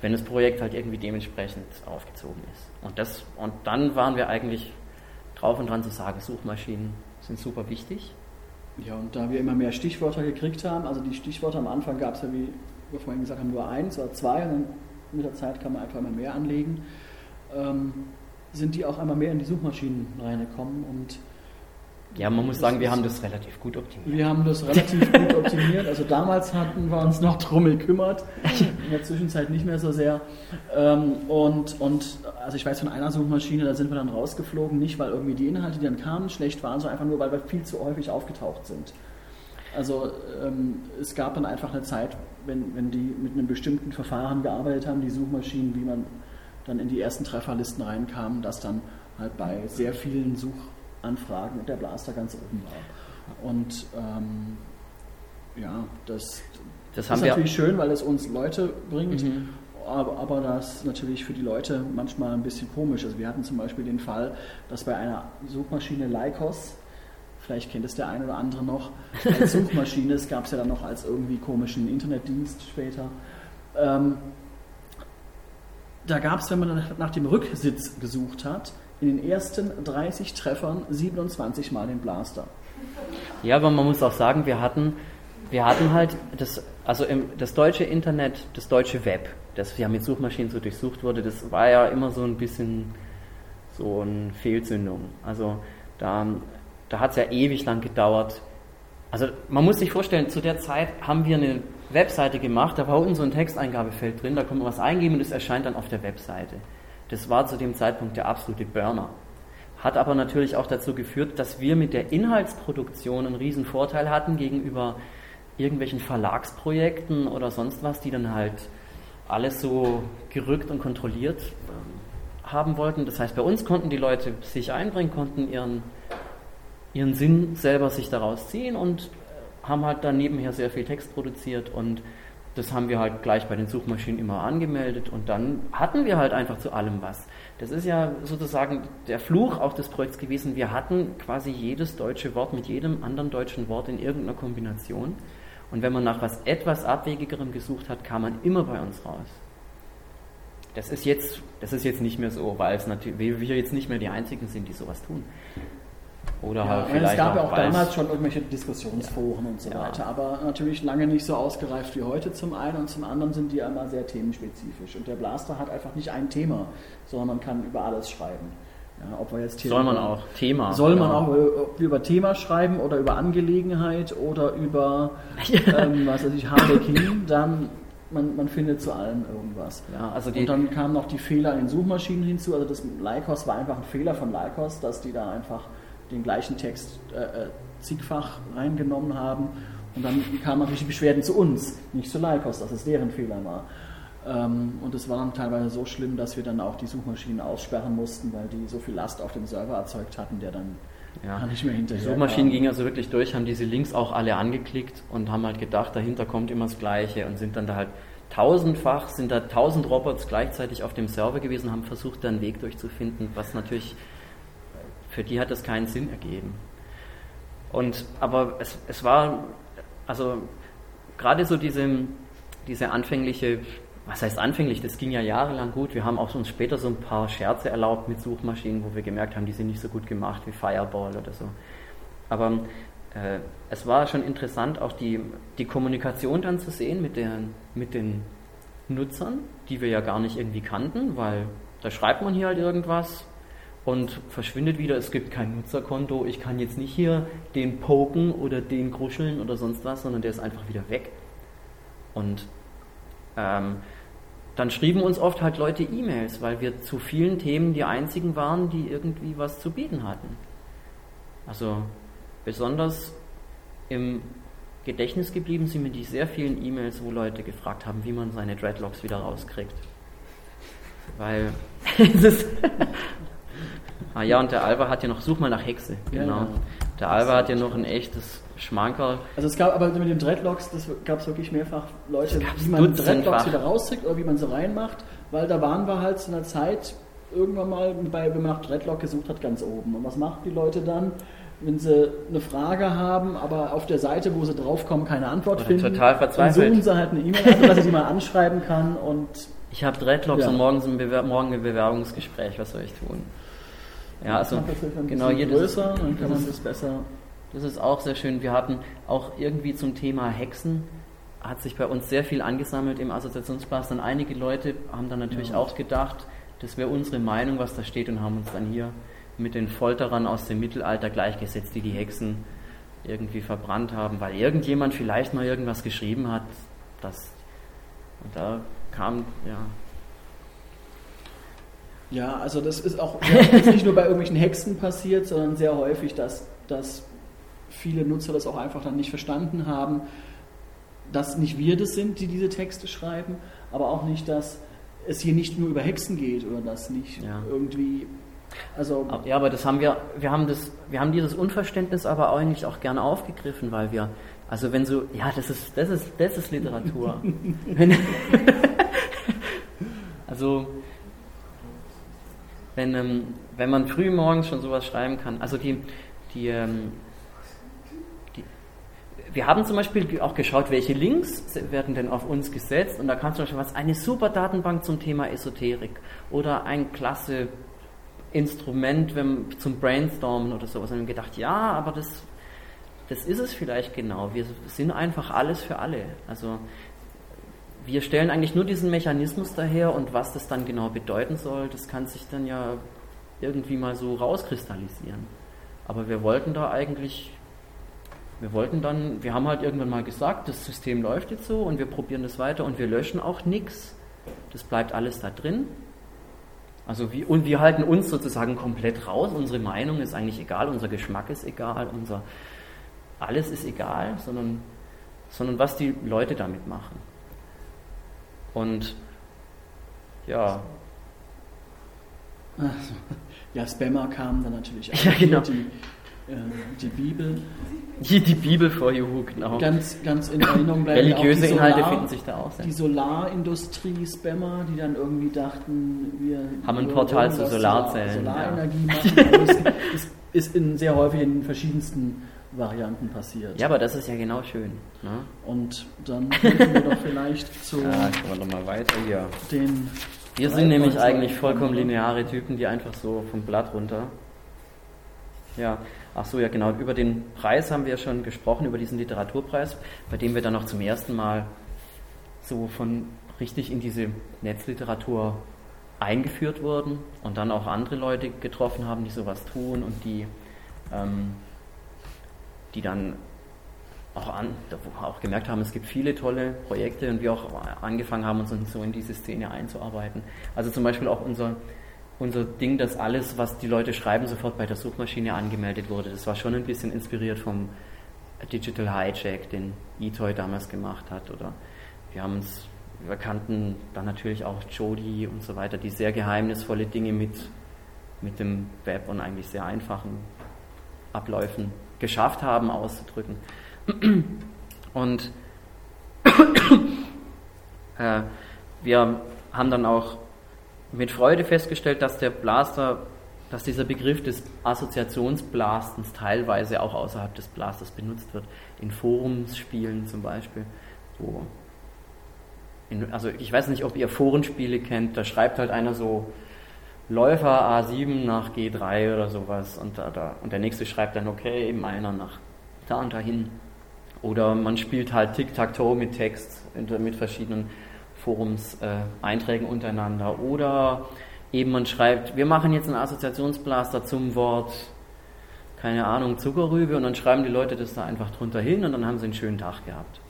wenn das Projekt halt irgendwie dementsprechend aufgezogen ist. Und, das, und dann waren wir eigentlich drauf und dran zu sagen, Suchmaschinen sind super wichtig. Ja, und da wir immer mehr Stichwörter gekriegt haben, also die Stichwörter am Anfang gab es ja, wie wir vorhin gesagt haben, nur eins oder zwei und dann mit der Zeit kann man einfach immer mehr anlegen, ähm, sind die auch einmal mehr in die Suchmaschinen reingekommen und ja, man muss sagen, wir haben das relativ gut optimiert. Wir haben das relativ gut optimiert. Also damals hatten wir uns noch drum gekümmert, in der Zwischenzeit nicht mehr so sehr. Ähm, und, und also ich weiß von einer Suchmaschine, da sind wir dann rausgeflogen, nicht weil irgendwie die Inhalte, die dann kamen, schlecht waren, sondern einfach nur, weil wir viel zu häufig aufgetaucht sind. Also ähm, es gab dann einfach eine Zeit, wenn, wenn die mit einem bestimmten Verfahren gearbeitet haben, die Suchmaschinen, wie man dann in die ersten Trefferlisten reinkam, dass dann halt bei sehr vielen Such Anfragen und der Blaster ganz oben war. Und ähm, ja, das, das ist natürlich schön, weil es uns Leute bringt. Mhm. Aber, aber das ist natürlich für die Leute manchmal ein bisschen komisch. Also wir hatten zum Beispiel den Fall, dass bei einer Suchmaschine Lycos, vielleicht kennt es der eine oder andere noch, als Suchmaschine, es gab es ja dann noch als irgendwie komischen Internetdienst später, ähm, da gab es, wenn man nach dem Rücksitz gesucht hat, in den ersten 30 Treffern 27 Mal den Blaster. Ja, aber man muss auch sagen, wir hatten, wir hatten halt das, also im, das deutsche Internet, das deutsche Web, das ja mit Suchmaschinen so durchsucht wurde, das war ja immer so ein bisschen so eine Fehlzündung. Also da, da hat es ja ewig lang gedauert. Also man muss sich vorstellen, zu der Zeit haben wir eine Webseite gemacht, da war unten so ein Texteingabefeld drin, da kann man was eingeben und es erscheint dann auf der Webseite. Das war zu dem Zeitpunkt der absolute Burner. Hat aber natürlich auch dazu geführt, dass wir mit der Inhaltsproduktion einen riesen Vorteil hatten gegenüber irgendwelchen Verlagsprojekten oder sonst was, die dann halt alles so gerückt und kontrolliert ähm, haben wollten. Das heißt, bei uns konnten die Leute sich einbringen, konnten ihren, ihren Sinn selber sich daraus ziehen und haben halt dann nebenher sehr viel Text produziert und das haben wir halt gleich bei den Suchmaschinen immer angemeldet und dann hatten wir halt einfach zu allem was. Das ist ja sozusagen der Fluch auch des Projekts gewesen. Wir hatten quasi jedes deutsche Wort mit jedem anderen deutschen Wort in irgendeiner Kombination. Und wenn man nach was etwas Abwegigerem gesucht hat, kam man immer bei uns raus. Das ist jetzt, das ist jetzt nicht mehr so, weil es natürlich, wir jetzt nicht mehr die Einzigen sind, die sowas tun. Oder ja, halt vielleicht es gab ja auch damals schon irgendwelche Diskussionsforen ja. und so ja. weiter, aber natürlich lange nicht so ausgereift wie heute zum einen und zum anderen sind die immer sehr themenspezifisch. Und der Blaster hat einfach nicht ein Thema, sondern man kann über alles schreiben. Ja, ob wir jetzt soll man auch Thema. Soll man auch über Thema schreiben oder über Angelegenheit oder über ähm, was weiß ich, Harlequin, dann man, man findet zu allem irgendwas. Ja, also und dann kamen noch die Fehler in den Suchmaschinen hinzu. Also das Lycos war einfach ein Fehler von Lycos, dass die da einfach den gleichen Text äh, äh, zigfach reingenommen haben. Und dann kamen natürlich die Beschwerden zu uns, nicht zu Lycos, dass es deren Fehler war. Ähm, und es war dann teilweise so schlimm, dass wir dann auch die Suchmaschinen aussperren mussten, weil die so viel Last auf dem Server erzeugt hatten, der dann ja. nicht mehr hinterher. Die Suchmaschinen gingen also wirklich durch, haben diese Links auch alle angeklickt und haben halt gedacht, dahinter kommt immer das Gleiche und sind dann da halt tausendfach, sind da tausend Robots gleichzeitig auf dem Server gewesen, haben versucht, da einen Weg durchzufinden, was natürlich für die hat das keinen Sinn ergeben. Und, aber es, es war, also gerade so diese, diese anfängliche, was heißt anfänglich, das ging ja jahrelang gut. Wir haben auch uns später so ein paar Scherze erlaubt mit Suchmaschinen, wo wir gemerkt haben, die sind nicht so gut gemacht wie Fireball oder so. Aber äh, es war schon interessant, auch die, die Kommunikation dann zu sehen mit, der, mit den Nutzern, die wir ja gar nicht irgendwie kannten, weil da schreibt man hier halt irgendwas und verschwindet wieder, es gibt kein Nutzerkonto, ich kann jetzt nicht hier den poken oder den kruscheln oder sonst was, sondern der ist einfach wieder weg. Und ähm, dann schrieben uns oft halt Leute E-Mails, weil wir zu vielen Themen die einzigen waren, die irgendwie was zu bieten hatten. Also besonders im Gedächtnis geblieben sind mir die sehr vielen E-Mails, wo Leute gefragt haben, wie man seine Dreadlocks wieder rauskriegt. Weil es Ah ja, und der Alba hat ja noch, such mal nach Hexe, genau. Ja, ja. Der Alba hat ja noch ein echtes Schmankerl. Also es gab aber mit den Dreadlocks, das gab es wirklich mehrfach Leute, wie man Dreadlocks wieder rauskriegt oder wie man sie reinmacht, weil da waren wir halt zu einer Zeit irgendwann mal, bei, wenn man nach Dreadlock gesucht hat, ganz oben. Und was machen die Leute dann? wenn sie eine Frage haben, aber auf der Seite, wo sie draufkommen, keine Antwort Oder finden, total verzweifelt. dann suchen sie halt eine E-Mail, dass ich die mal anschreiben kann und ich habe Dreadlocks ja. und morgens ein Bewer morgen ein Bewerbungsgespräch, was soll ich tun? Ja, also genau jedes größer, dann kann man das besser. Das ist auch sehr schön. Wir hatten auch irgendwie zum Thema Hexen hat sich bei uns sehr viel angesammelt im Assoziationsplatz. Und einige Leute haben dann natürlich ja. auch gedacht, das wäre unsere Meinung, was da steht, und haben uns dann hier mit den Folterern aus dem Mittelalter gleichgesetzt, die die Hexen irgendwie verbrannt haben, weil irgendjemand vielleicht mal irgendwas geschrieben hat, das und da kam ja ja, also das ist auch ja, nicht nur bei irgendwelchen Hexen passiert, sondern sehr häufig, dass, dass viele Nutzer das auch einfach dann nicht verstanden haben, dass nicht wir das sind, die diese Texte schreiben, aber auch nicht, dass es hier nicht nur über Hexen geht oder dass nicht ja. irgendwie also ja, aber das haben wir, wir haben das, wir haben dieses Unverständnis aber eigentlich auch gerne aufgegriffen, weil wir, also wenn so, ja, das ist, das ist, das ist Literatur. also wenn, ähm, wenn man früh morgens schon sowas schreiben kann, also die, die, ähm, die, wir haben zum Beispiel auch geschaut, welche Links werden denn auf uns gesetzt und da kam zum Beispiel was, eine super Datenbank zum Thema Esoterik oder ein klasse Instrument wenn, zum Brainstormen oder sowas. Und wir gedacht, ja, aber das, das ist es vielleicht genau. Wir sind einfach alles für alle. Also wir stellen eigentlich nur diesen Mechanismus daher und was das dann genau bedeuten soll, das kann sich dann ja irgendwie mal so rauskristallisieren. Aber wir wollten da eigentlich, wir wollten dann, wir haben halt irgendwann mal gesagt, das System läuft jetzt so und wir probieren das weiter und wir löschen auch nichts. Das bleibt alles da drin also wie, und wir halten uns sozusagen komplett raus. Unsere Meinung ist eigentlich egal, unser Geschmack ist egal, unser alles ist egal, sondern, sondern was die Leute damit machen. Und ja. Ja, Spammer kamen dann natürlich auch. Ja, genau. Die, äh, die Bibel. Die, die Bibel vor Juhu, genau. Ganz, ganz in Erinnerung bleiben. Religiöse Inhalte Solar, finden sich da auch. Sehr. Die Solarindustrie-Spammer, die dann irgendwie dachten, wir haben ein Portal zu Solarzellen. Solarenergie ja. machen. Ist, ist in sehr häufig in verschiedensten Varianten passiert. Ja, aber das ist ja genau schön. Ne? Und dann könnten wir doch vielleicht zu. Ja, nochmal weiter hier. Den wir sind nämlich eigentlich vollkommen lineare Typen, die einfach so vom Blatt runter. Ja, Ach so, ja genau. Über den Preis haben wir schon gesprochen, über diesen Literaturpreis, bei dem wir dann auch zum ersten Mal so von richtig in diese Netzliteratur eingeführt wurden und dann auch andere Leute getroffen haben, die sowas tun und die, ähm, die dann auch, an, auch gemerkt haben, es gibt viele tolle Projekte und wir auch angefangen haben, uns so in diese Szene einzuarbeiten. Also zum Beispiel auch unser unser Ding, dass alles, was die Leute schreiben, sofort bei der Suchmaschine angemeldet wurde. Das war schon ein bisschen inspiriert vom Digital Hijack, den eToy damals gemacht hat. Oder wir haben uns, wir kannten dann natürlich auch Jody und so weiter, die sehr geheimnisvolle Dinge mit, mit dem Web und eigentlich sehr einfachen Abläufen geschafft haben auszudrücken. Und äh, wir haben dann auch mit Freude festgestellt, dass der Blaster, dass dieser Begriff des Assoziationsblastens teilweise auch außerhalb des Blasters benutzt wird. In Forumsspielen zum Beispiel, wo in, also ich weiß nicht, ob ihr Forenspiele kennt, da schreibt halt einer so Läufer A7 nach G3 oder sowas und, da, da, und der nächste schreibt dann, okay, eben einer nach da und dahin. Oder man spielt halt Tic-Tac-Toe mit Text, mit verschiedenen Forums-Einträgen äh, untereinander. Oder eben man schreibt, wir machen jetzt einen Assoziationsblaster zum Wort, keine Ahnung, Zuckerrübe und dann schreiben die Leute das da einfach drunter hin und dann haben sie einen schönen Tag gehabt.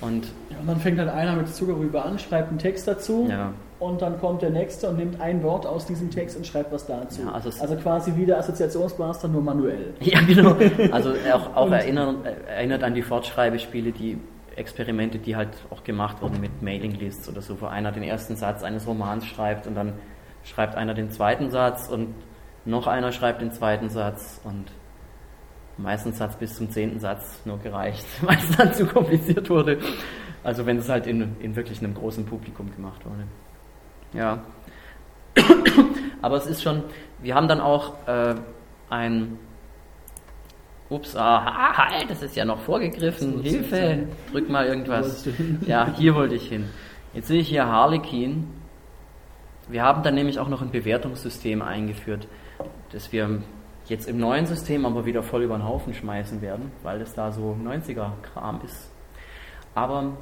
Und, ja, und dann fängt halt einer mit Zuckerrübe an, schreibt einen Text dazu ja. Und dann kommt der nächste und nimmt ein Wort aus diesem Text und schreibt was dazu. Ja, also, also, quasi wie der Assoziationsblaster, nur manuell. Ja, genau. Also auch, auch erinnert, erinnert an die Fortschreibespiele, die Experimente, die halt auch gemacht wurden mit Mailinglists oder so, wo einer den ersten Satz eines Romans schreibt und dann schreibt einer den zweiten Satz und noch einer schreibt den zweiten Satz und meistens hat es bis zum zehnten Satz nur gereicht, weil es dann zu kompliziert wurde. Also wenn es halt in, in wirklich einem großen Publikum gemacht wurde. Ja. Aber es ist schon, wir haben dann auch äh, ein, ups, ah, halt, das ist ja noch vorgegriffen, Hilfe, drück mal irgendwas. Ja, hier wollte ich hin. Jetzt sehe ich hier Harlequin. Wir haben dann nämlich auch noch ein Bewertungssystem eingeführt, das wir jetzt im neuen System aber wieder voll über den Haufen schmeißen werden, weil das da so 90er-Kram ist. Aber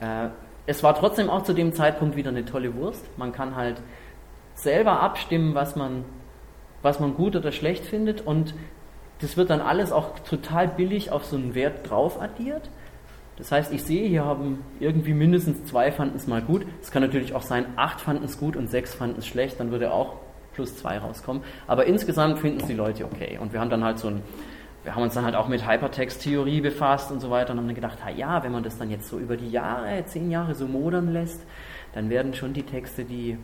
äh, es war trotzdem auch zu dem Zeitpunkt wieder eine tolle Wurst. Man kann halt selber abstimmen, was man, was man gut oder schlecht findet und das wird dann alles auch total billig auf so einen Wert drauf addiert. Das heißt, ich sehe, hier haben irgendwie mindestens zwei fanden es mal gut. Es kann natürlich auch sein, acht fanden es gut und sechs fanden es schlecht. Dann würde auch plus zwei rauskommen. Aber insgesamt finden es die Leute okay. Und wir haben dann halt so ein, wir haben uns dann halt auch mit Hypertext-Theorie befasst und so weiter und haben dann gedacht, ja, wenn man das dann jetzt so über die Jahre, zehn Jahre so modern lässt, dann werden schon die Texte, die,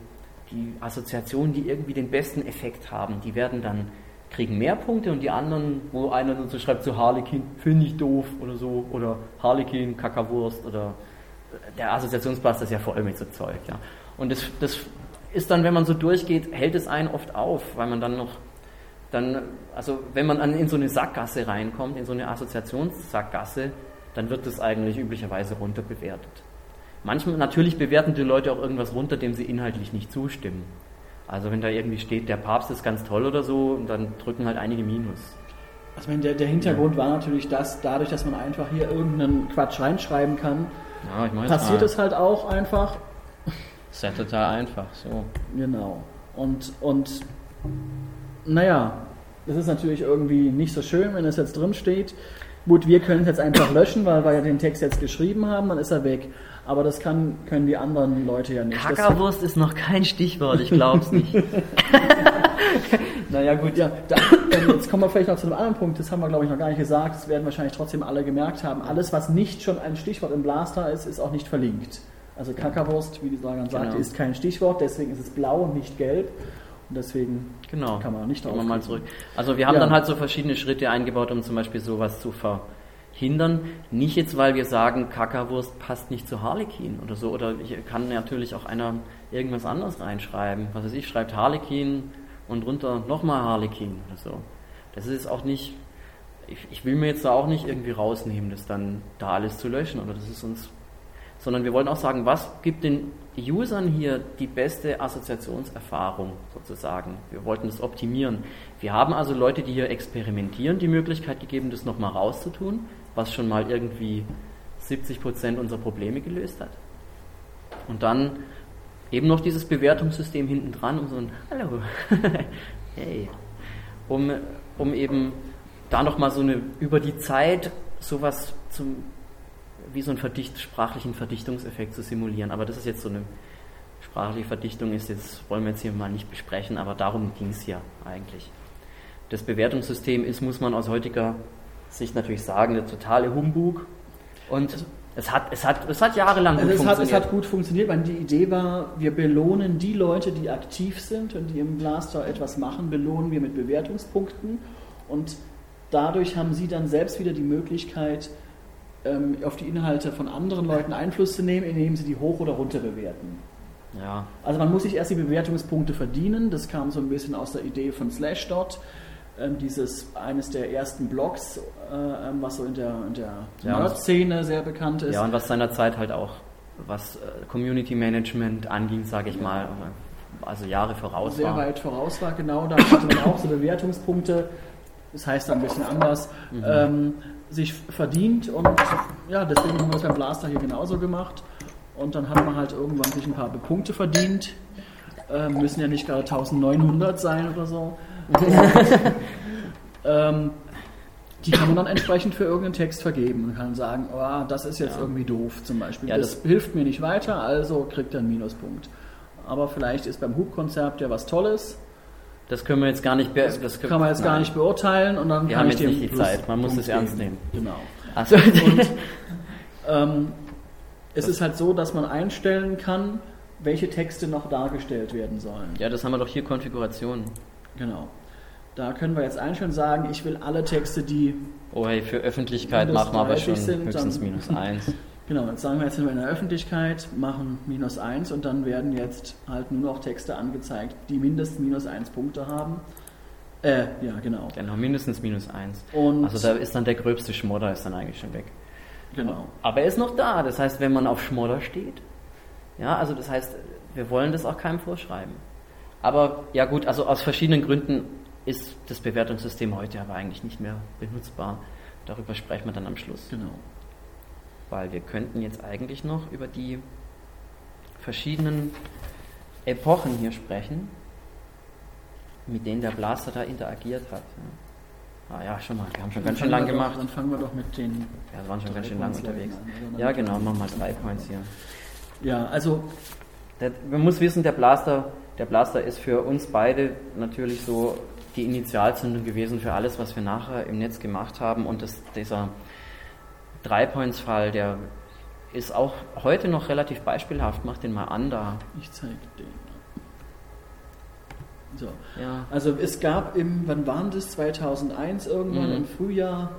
die Assoziationen, die irgendwie den besten Effekt haben, die werden dann kriegen mehr Punkte und die anderen, wo einer dann so schreibt, so Harlequin, finde ich doof oder so, oder Harlequin, Kackerwurst oder der Assoziationsplatz ist ja voll mit so Zeug, ja. Und das, das ist dann, wenn man so durchgeht, hält es einen oft auf, weil man dann noch, dann, also wenn man in so eine Sackgasse reinkommt, in so eine Assoziationssackgasse, dann wird das eigentlich üblicherweise runterbewertet. Manchmal, natürlich bewerten die Leute auch irgendwas runter, dem sie inhaltlich nicht zustimmen. Also wenn da irgendwie steht, der Papst ist ganz toll oder so, dann drücken halt einige Minus. Also wenn der, der Hintergrund ja. war natürlich das, dadurch, dass man einfach hier irgendeinen Quatsch reinschreiben kann, ja, passiert es halt auch einfach ist ja total einfach, so. Genau. Und, und naja, das ist natürlich irgendwie nicht so schön, wenn es jetzt drin steht. Gut, wir können es jetzt einfach löschen, weil wir ja den Text jetzt geschrieben haben, dann ist er weg. Aber das kann, können die anderen Leute ja nicht. Kackerwurst ist noch kein Stichwort, ich glaub's nicht. naja, gut, ja. Da, jetzt kommen wir vielleicht noch zu einem anderen Punkt, das haben wir, glaube ich, noch gar nicht gesagt. Das werden wahrscheinlich trotzdem alle gemerkt haben. Alles, was nicht schon ein Stichwort im Blaster ist, ist auch nicht verlinkt. Also Kackerwurst, wie die Sagan sagt, genau. ist kein Stichwort, deswegen ist es blau und nicht gelb. Und deswegen genau. kann man auch nicht. Gehen wir mal zurück. Also wir haben ja. dann halt so verschiedene Schritte eingebaut, um zum Beispiel sowas zu verhindern. Nicht jetzt, weil wir sagen, Kackerwurst passt nicht zu Harlekin oder so. Oder ich kann natürlich auch einer irgendwas anderes reinschreiben. Was weiß ich, schreibt Harlekin und drunter nochmal Harlekin oder so. Das ist auch nicht, ich, ich will mir jetzt da auch nicht irgendwie rausnehmen, das dann da alles zu löschen. Oder das ist uns sondern wir wollen auch sagen, was gibt den Usern hier die beste Assoziationserfahrung sozusagen. Wir wollten das optimieren. Wir haben also Leute, die hier experimentieren, die Möglichkeit gegeben, das nochmal rauszutun, was schon mal irgendwie 70 Prozent unserer Probleme gelöst hat. Und dann eben noch dieses Bewertungssystem hinten dran, um so ein Hallo, hey, um, um eben da nochmal so eine über die Zeit sowas zum wie so einen Verdicht, sprachlichen Verdichtungseffekt zu simulieren. Aber das ist jetzt so eine sprachliche Verdichtung, ist jetzt, wollen wir jetzt hier mal nicht besprechen, aber darum ging es ja eigentlich. Das Bewertungssystem ist, muss man aus heutiger Sicht natürlich sagen, der totale Humbug. Und also, es hat, es, hat, es hat jahrelang gut also es funktioniert. Hat, es hat gut funktioniert, weil die Idee war, wir belohnen die Leute, die aktiv sind und die im Blaster etwas machen, belohnen wir mit Bewertungspunkten. Und dadurch haben sie dann selbst wieder die Möglichkeit, ähm, auf die Inhalte von anderen Leuten Einfluss zu nehmen, indem sie die hoch oder runter bewerten. Ja. Also man muss sich erst die Bewertungspunkte verdienen. Das kam so ein bisschen aus der Idee von Slashdot. Ähm, dieses eines der ersten Blogs, äh, ähm, was so in der, in der ja, Nerd-Szene sehr bekannt ist. Ja, und was seinerzeit halt auch, was äh, Community Management anging, sage ich ja. mal, also Jahre voraus sehr war. Sehr weit voraus war, genau. Da hatte man auch so Bewertungspunkte das heißt dann ein bisschen anders, mhm. ähm, sich verdient und ja, deswegen haben wir das beim Blaster hier genauso gemacht und dann hat man halt irgendwann sich ein paar Punkte verdient, äh, müssen ja nicht gerade 1900 sein oder so. ähm, die kann man dann entsprechend für irgendeinen Text vergeben und kann sagen, oh, das ist jetzt ja. irgendwie doof zum Beispiel. Ja, das, das, hilft mir nicht weiter, also kriegt er einen Minuspunkt. Aber vielleicht ist beim Hub-Konzept ja was Tolles. Das können wir jetzt gar nicht das, das kann man jetzt nein. gar nicht beurteilen und dann wir kann haben ich jetzt nicht die Zeit. Man muss es ernst nehmen. Genau. Also. Und, ähm, es ist halt so, dass man einstellen kann, welche Texte noch dargestellt werden sollen. Ja, das haben wir doch hier Konfigurationen. Genau. Da können wir jetzt einstellen sagen, ich will alle Texte, die. Oh hey, für Öffentlichkeit machen wir aber schon sind, höchstens minus 1. Genau, jetzt sagen wir jetzt sind wir in der Öffentlichkeit, machen minus 1 und dann werden jetzt halt nur noch Texte angezeigt, die mindestens minus 1 Punkte haben. Äh, ja, genau. Genau, mindestens minus 1. Und also da ist dann der gröbste Schmodder ist dann eigentlich schon weg. Genau. Aber er ist noch da. Das heißt, wenn man auf Schmodder steht, ja, also das heißt, wir wollen das auch keinem vorschreiben. Aber ja gut, also aus verschiedenen Gründen ist das Bewertungssystem heute aber eigentlich nicht mehr benutzbar. Darüber sprechen wir dann am Schluss. Genau. Weil wir könnten jetzt eigentlich noch über die verschiedenen Epochen hier sprechen, mit denen der Blaster da interagiert hat. Ah ja, schon mal, wir haben schon dann ganz schön lang gemacht. Dann fangen wir doch mit den. Ja, wir waren schon ganz schön lang unterwegs. An, ja, genau, machen wir mal drei Points hier. Ja, also. Der, man muss wissen, der Blaster, der Blaster ist für uns beide natürlich so die Initialzündung gewesen für alles, was wir nachher im Netz gemacht haben. Und das, dieser Drei-Points-Fall, der ist auch heute noch relativ beispielhaft. Mach den mal an da. Ich zeige den. So. Ja. Also es gab im, wann waren das? 2001 irgendwann mhm. im Frühjahr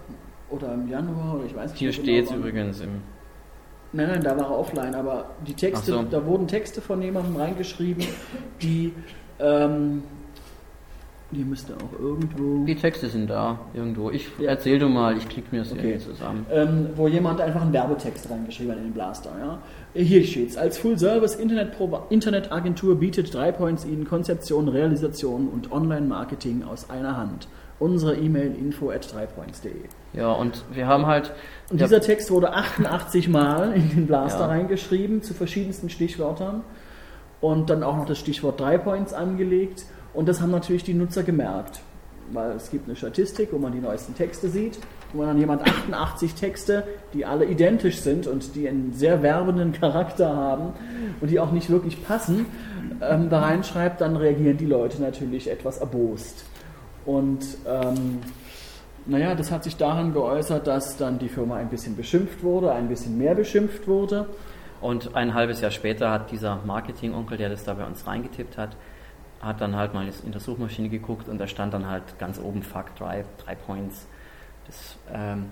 oder im Januar oder ich weiß nicht. Hier steht es genau übrigens im. Nein, nein, da war er offline, aber die Texte, so. da wurden Texte von jemandem reingeschrieben, die ähm, die müsste auch irgendwo. Die Texte sind da, irgendwo. Ich ja. erzähl du mal, ich klicke mir das okay. zusammen. Ähm, wo jemand einfach einen Werbetext reingeschrieben hat in den Blaster. Ja? Hier steht's. Als Full-Service-Internetagentur Internet bietet Dreipoints Ihnen Konzeption, Realisation und Online-Marketing aus einer Hand. Unsere E-Mail info at dreipoints.de. Ja, und wir haben halt. Und dieser Text wurde 88 Mal in den Blaster ja. reingeschrieben zu verschiedensten Stichwörtern und dann auch noch das Stichwort Dreipoints angelegt. Und das haben natürlich die Nutzer gemerkt, weil es gibt eine Statistik, wo man die neuesten Texte sieht. Und wenn dann jemand 88 Texte, die alle identisch sind und die einen sehr werbenden Charakter haben und die auch nicht wirklich passen, ähm, da reinschreibt, dann reagieren die Leute natürlich etwas erbost. Und ähm, naja, das hat sich daran geäußert, dass dann die Firma ein bisschen beschimpft wurde, ein bisschen mehr beschimpft wurde. Und ein halbes Jahr später hat dieser Marketing-Onkel, der das da bei uns reingetippt hat, hat dann halt mal in der Suchmaschine geguckt und da stand dann halt ganz oben Fuck Drive, drei Points. Das, ähm,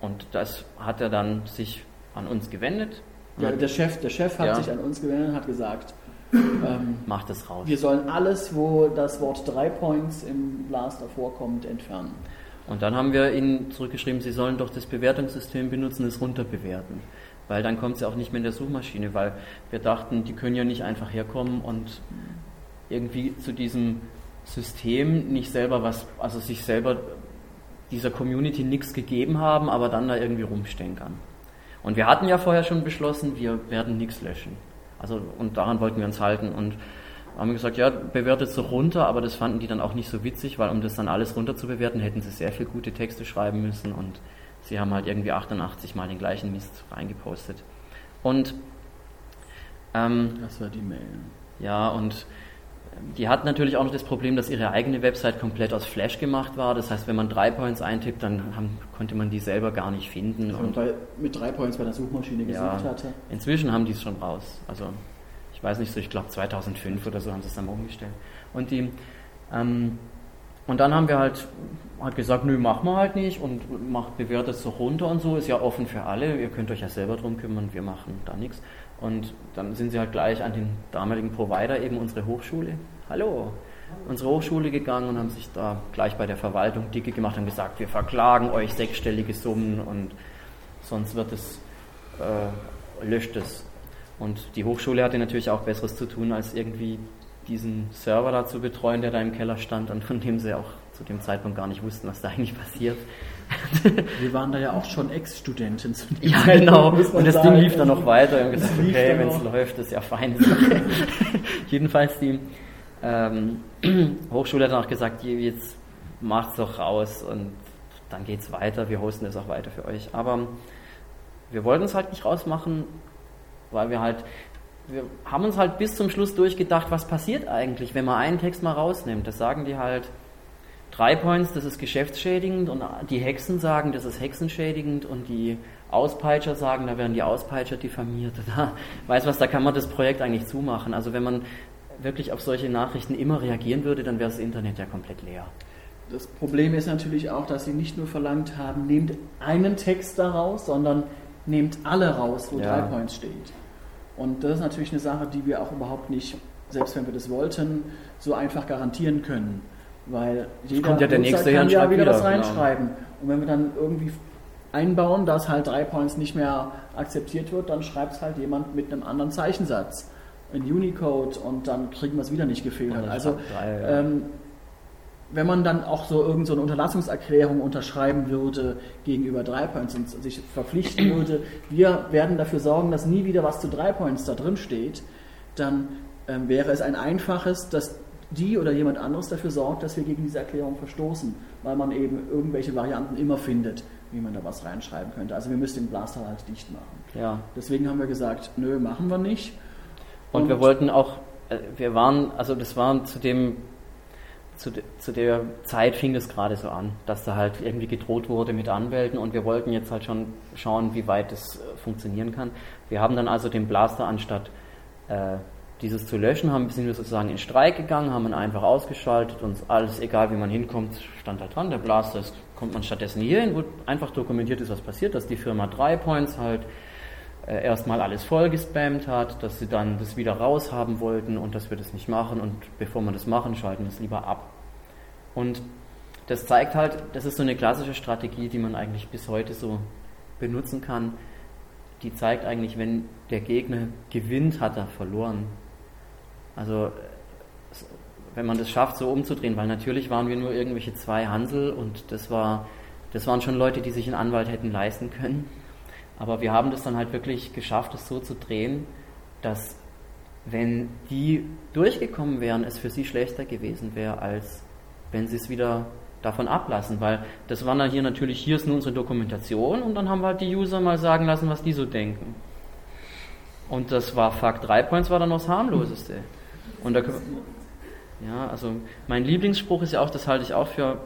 und das hat er dann sich an uns gewendet. Ja, der Chef, der Chef hat ja. sich an uns gewendet und hat gesagt, ähm, macht das raus. Wir sollen alles, wo das Wort drei Points im Blaster vorkommt, entfernen. Und dann haben wir ihnen zurückgeschrieben, sie sollen doch das Bewertungssystem benutzen, es runterbewerten. Weil dann kommt es ja auch nicht mehr in der Suchmaschine, weil wir dachten, die können ja nicht einfach herkommen und irgendwie zu diesem System nicht selber was, also sich selber dieser Community nichts gegeben haben, aber dann da irgendwie rumstänkern. Und wir hatten ja vorher schon beschlossen, wir werden nichts löschen. Also, und daran wollten wir uns halten und haben gesagt, ja, bewertet so runter, aber das fanden die dann auch nicht so witzig, weil um das dann alles runter zu bewerten, hätten sie sehr viel gute Texte schreiben müssen und sie haben halt irgendwie 88 mal den gleichen Mist reingepostet. Und ähm, das war die Mail. Ja, und die hat natürlich auch noch das Problem, dass ihre eigene Website komplett aus Flash gemacht war. Das heißt, wenn man drei Points eintippt, dann haben, konnte man die selber gar nicht finden. Also und bei, mit drei Points bei der Suchmaschine gesucht ja, hatte. Inzwischen haben die es schon raus. Also ich weiß nicht so, ich glaube 2005 oder so haben sie es dann umgestellt. Und die ähm, und dann haben wir halt hat gesagt, nö, machen wir halt nicht und macht bewertet es so runter und so, ist ja offen für alle, ihr könnt euch ja selber drum kümmern, wir machen da nichts. Und dann sind sie halt gleich an den damaligen Provider, eben unsere Hochschule. Hallo, unsere Hochschule gegangen und haben sich da gleich bei der Verwaltung dicke gemacht und gesagt, wir verklagen euch sechsstellige Summen und sonst wird es, äh, löscht es. Und die Hochschule hatte natürlich auch Besseres zu tun, als irgendwie diesen Server da zu betreuen, der da im Keller stand und von dem sie auch zu dem Zeitpunkt gar nicht wussten, was da eigentlich passiert. Wir waren da ja auch schon Ex-Studenten. Ja, genau. Und das sagen. Ding lief dann noch weiter. Und gesagt, okay, wenn es läuft, ist ja fein. Jedenfalls die ähm, Hochschule hat dann auch gesagt, jetzt macht's doch raus und dann geht's weiter. Wir hosten es auch weiter für euch. Aber wir wollten es halt nicht rausmachen, weil wir halt, wir haben uns halt bis zum Schluss durchgedacht, was passiert eigentlich, wenn man einen Text mal rausnimmt. Das sagen die halt, drei Points, das ist geschäftsschädigend und die Hexen sagen, das ist hexenschädigend und die Auspeitscher sagen, da werden die Auspeitscher diffamiert. Da, weiß was, da kann man das Projekt eigentlich zumachen. Also wenn man wirklich auf solche Nachrichten immer reagieren würde, dann wäre das Internet ja komplett leer. Das Problem ist natürlich auch, dass sie nicht nur verlangt haben, nehmt einen Text daraus, sondern nehmt alle raus, wo ja. drei Points steht. Und das ist natürlich eine Sache, die wir auch überhaupt nicht, selbst wenn wir das wollten, so einfach garantieren können. Weil jeder Kommt ja der nächste kann ja wieder, wieder was genau. reinschreiben. Genau. Und wenn wir dann irgendwie einbauen, dass halt drei Points nicht mehr akzeptiert wird, dann schreibt es halt jemand mit einem anderen Zeichensatz in Unicode und dann kriegen wir es wieder nicht gefiltert. Also drei, ja. ähm, wenn man dann auch so irgendeine so Unterlassungserklärung unterschreiben würde gegenüber drei Points und sich verpflichten würde, wir werden dafür sorgen, dass nie wieder was zu drei Points da drin steht, dann ähm, wäre es ein einfaches, dass die oder jemand anderes dafür sorgt, dass wir gegen diese Erklärung verstoßen, weil man eben irgendwelche Varianten immer findet, wie man da was reinschreiben könnte. Also wir müssen den Blaster halt dicht machen. Ja. Deswegen haben wir gesagt, nö, machen wir nicht. Und, Und wir wollten auch, äh, wir waren, also das war zu dem, zu, de, zu der Zeit fing das gerade so an, dass da halt irgendwie gedroht wurde mit Anwälten und wir wollten jetzt halt schon schauen, wie weit das äh, funktionieren kann. Wir haben dann also den Blaster anstatt äh, dieses zu löschen, haben, sind wir sozusagen in Streik gegangen, haben ihn einfach ausgeschaltet und alles, egal wie man hinkommt, stand da dran, der Blaster, ist, kommt man stattdessen hier hin, wo einfach dokumentiert ist, was passiert, dass die Firma 3 Points halt äh, erstmal alles voll gespammt hat, dass sie dann das wieder raushaben wollten und dass wir das nicht machen und bevor wir das machen, schalten wir es lieber ab. Und das zeigt halt, das ist so eine klassische Strategie, die man eigentlich bis heute so benutzen kann. Die zeigt eigentlich, wenn der Gegner gewinnt, hat er verloren. Also wenn man das schafft, so umzudrehen, weil natürlich waren wir nur irgendwelche zwei Hansel und das war, das waren schon Leute, die sich einen Anwalt hätten leisten können. Aber wir haben das dann halt wirklich geschafft, es so zu drehen, dass wenn die durchgekommen wären, es für sie schlechter gewesen wäre, als wenn sie es wieder davon ablassen, weil das war dann hier natürlich, hier ist nur unsere Dokumentation und dann haben wir halt die User mal sagen lassen, was die so denken. Und das war Fakt 3 Points war dann das harmloseste. Und da, ja, also mein Lieblingsspruch ist ja auch, das halte ich auch für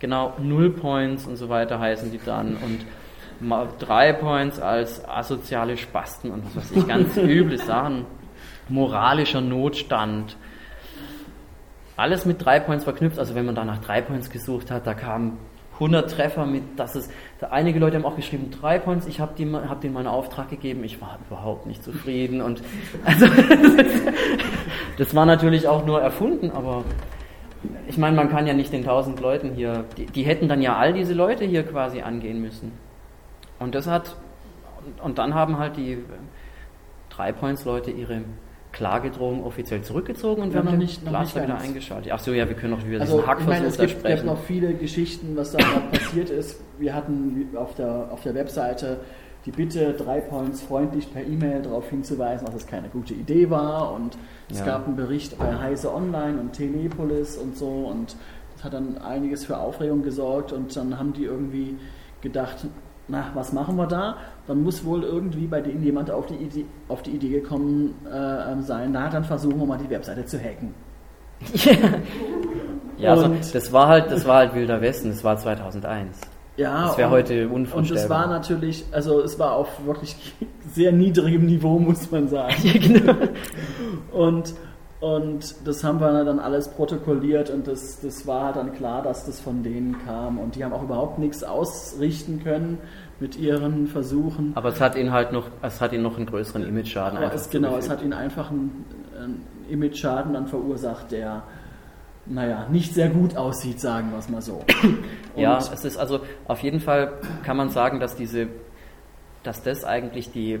genau Null Points und so weiter heißen die dann und drei Points als asoziale Spasten und was weiß ich, ganz üble Sachen. Moralischer Notstand. Alles mit drei Points verknüpft. Also wenn man da nach drei Points gesucht hat, da kamen 100 Treffer mit, dass es, einige Leute haben auch geschrieben, drei Points, ich habe hab denen meinen Auftrag gegeben, ich war überhaupt nicht zufrieden und also, das war natürlich auch nur erfunden, aber ich meine, man kann ja nicht den tausend Leuten hier, die, die, hätten dann ja all diese Leute hier quasi angehen müssen. Und das hat, und dann haben halt die drei Points Leute ihre Klagedrohung offiziell zurückgezogen und wir haben nicht, den Cluster wieder eingeschaltet. Ach so, ja, wir können auch wieder also, diesen Hackversuch ich meine, es gibt, gibt noch viele Geschichten, was da passiert ist. Wir hatten auf der, auf der Webseite die Bitte, drei Points freundlich per E-Mail darauf hinzuweisen, dass es keine gute Idee war und es ja. gab einen Bericht bei Heise Online und Telepolis und so und das hat dann einiges für Aufregung gesorgt und dann haben die irgendwie gedacht, na, was machen wir da? Dann muss wohl irgendwie bei denen jemand auf die Idee, auf die Idee gekommen äh, sein, na, dann versuchen wir mal die Webseite zu hacken. ja, also das war halt, das war halt Wilder Westen, das war 2001. Ja, das wäre heute unvorstellbar. Und es war natürlich, also es war auf wirklich sehr niedrigem Niveau, muss man sagen. ja, genau. Und und das haben wir dann alles protokolliert und das, das war dann klar, dass das von denen kam. Und die haben auch überhaupt nichts ausrichten können mit ihren Versuchen. Aber es hat ihnen halt noch, es hat ihnen noch einen größeren Image-Schaden einfach es, Genau, es hat ihnen einfach einen, einen Image-Schaden dann verursacht, der naja, nicht sehr gut aussieht, sagen wir es mal so. Und ja, es ist also auf jeden Fall kann man sagen, dass diese, dass das eigentlich die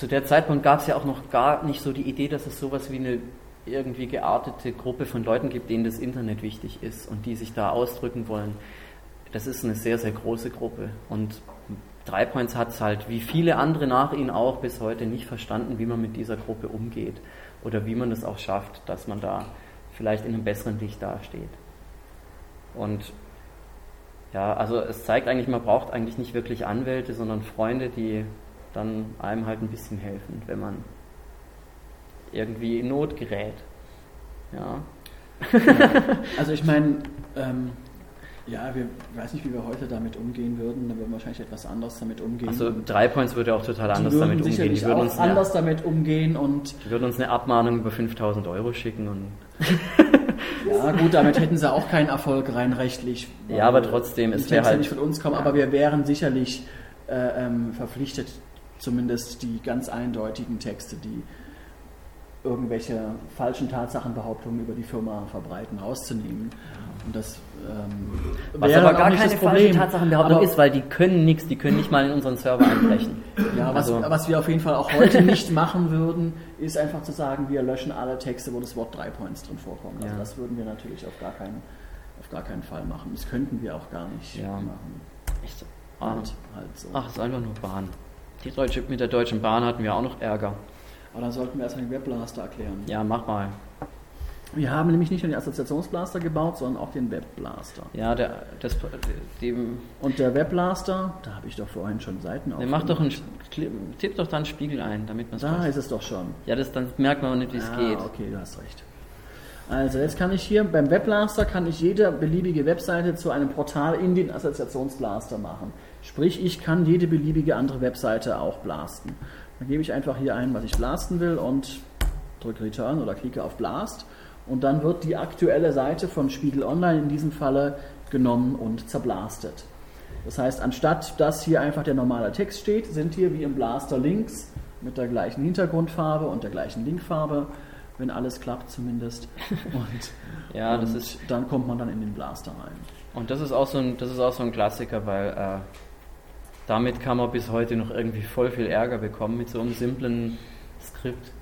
zu der Zeitpunkt gab es ja auch noch gar nicht so die Idee, dass es sowas wie eine irgendwie geartete Gruppe von Leuten gibt, denen das Internet wichtig ist und die sich da ausdrücken wollen. Das ist eine sehr, sehr große Gruppe. Und Dreipoints hat es halt, wie viele andere nach ihnen auch, bis heute nicht verstanden, wie man mit dieser Gruppe umgeht oder wie man es auch schafft, dass man da vielleicht in einem besseren Licht dasteht. Und ja, also es zeigt eigentlich, man braucht eigentlich nicht wirklich Anwälte, sondern Freunde, die dann einem halt ein bisschen helfen, wenn man irgendwie in Not gerät. Ja. Also ich meine, ähm, ja, wir weiß nicht, wie wir heute damit umgehen würden, da würden wir wahrscheinlich etwas anders damit umgehen. Also drei Points würde auch total anders damit umgehen. Die würden uns anders eine, damit umgehen und die würden uns eine Abmahnung über 5000 Euro schicken und ja gut, damit hätten sie auch keinen Erfolg rein rechtlich. Ja, aber trotzdem, es wäre halt nicht von uns kommen, ja. aber wir wären sicherlich äh, ähm, verpflichtet, zumindest die ganz eindeutigen Texte, die irgendwelche falschen Tatsachenbehauptungen über die Firma verbreiten, rauszunehmen. Und das ähm, was aber gar keine falsche Tatsachenbehauptung aber, ist, weil die können nichts, die können nicht mal in unseren Server einbrechen. Ja, was, also. was wir auf jeden Fall auch heute nicht machen würden, ist einfach zu sagen, wir löschen alle Texte, wo das Wort 3 Points drin vorkommt. Also ja. das würden wir natürlich auf gar keinen, auf gar keinen Fall machen. Das könnten wir auch gar nicht ja. machen. Echt? Ah. Halt so. Ach, es ist einfach nur Bahn. Die Deutsche, mit der Deutschen Bahn hatten wir auch noch Ärger. Aber dann sollten wir erstmal den Webblaster erklären. Ja, mach mal. Wir haben nämlich nicht nur den Assoziationsblaster gebaut, sondern auch den Webblaster. Ja, der, das, dem Und der Webblaster, da habe ich doch vorhin schon Seiten auf. Mach doch einen, tipp doch da einen Spiegel ein, damit man es Da weiß. ist es doch schon. Ja, das, dann merkt man nicht, wie es ah, geht. okay, du hast recht. Also jetzt kann ich hier beim Webblaster kann ich jede beliebige Webseite zu einem Portal in den Assoziationsblaster machen. Sprich, ich kann jede beliebige andere Webseite auch blasten. Dann gebe ich einfach hier ein, was ich blasten will und drücke Return oder klicke auf Blast und dann wird die aktuelle Seite von Spiegel Online in diesem Falle genommen und zerblastet. Das heißt, anstatt dass hier einfach der normale Text steht, sind hier wie im Blaster Links mit der gleichen Hintergrundfarbe und der gleichen Linkfarbe, wenn alles klappt zumindest. Und, ja, das ist dann kommt man dann in den Blaster rein. Und das ist auch so ein, das ist auch so ein Klassiker, weil äh, damit kann man bis heute noch irgendwie voll viel Ärger bekommen mit so einem simplen Skript.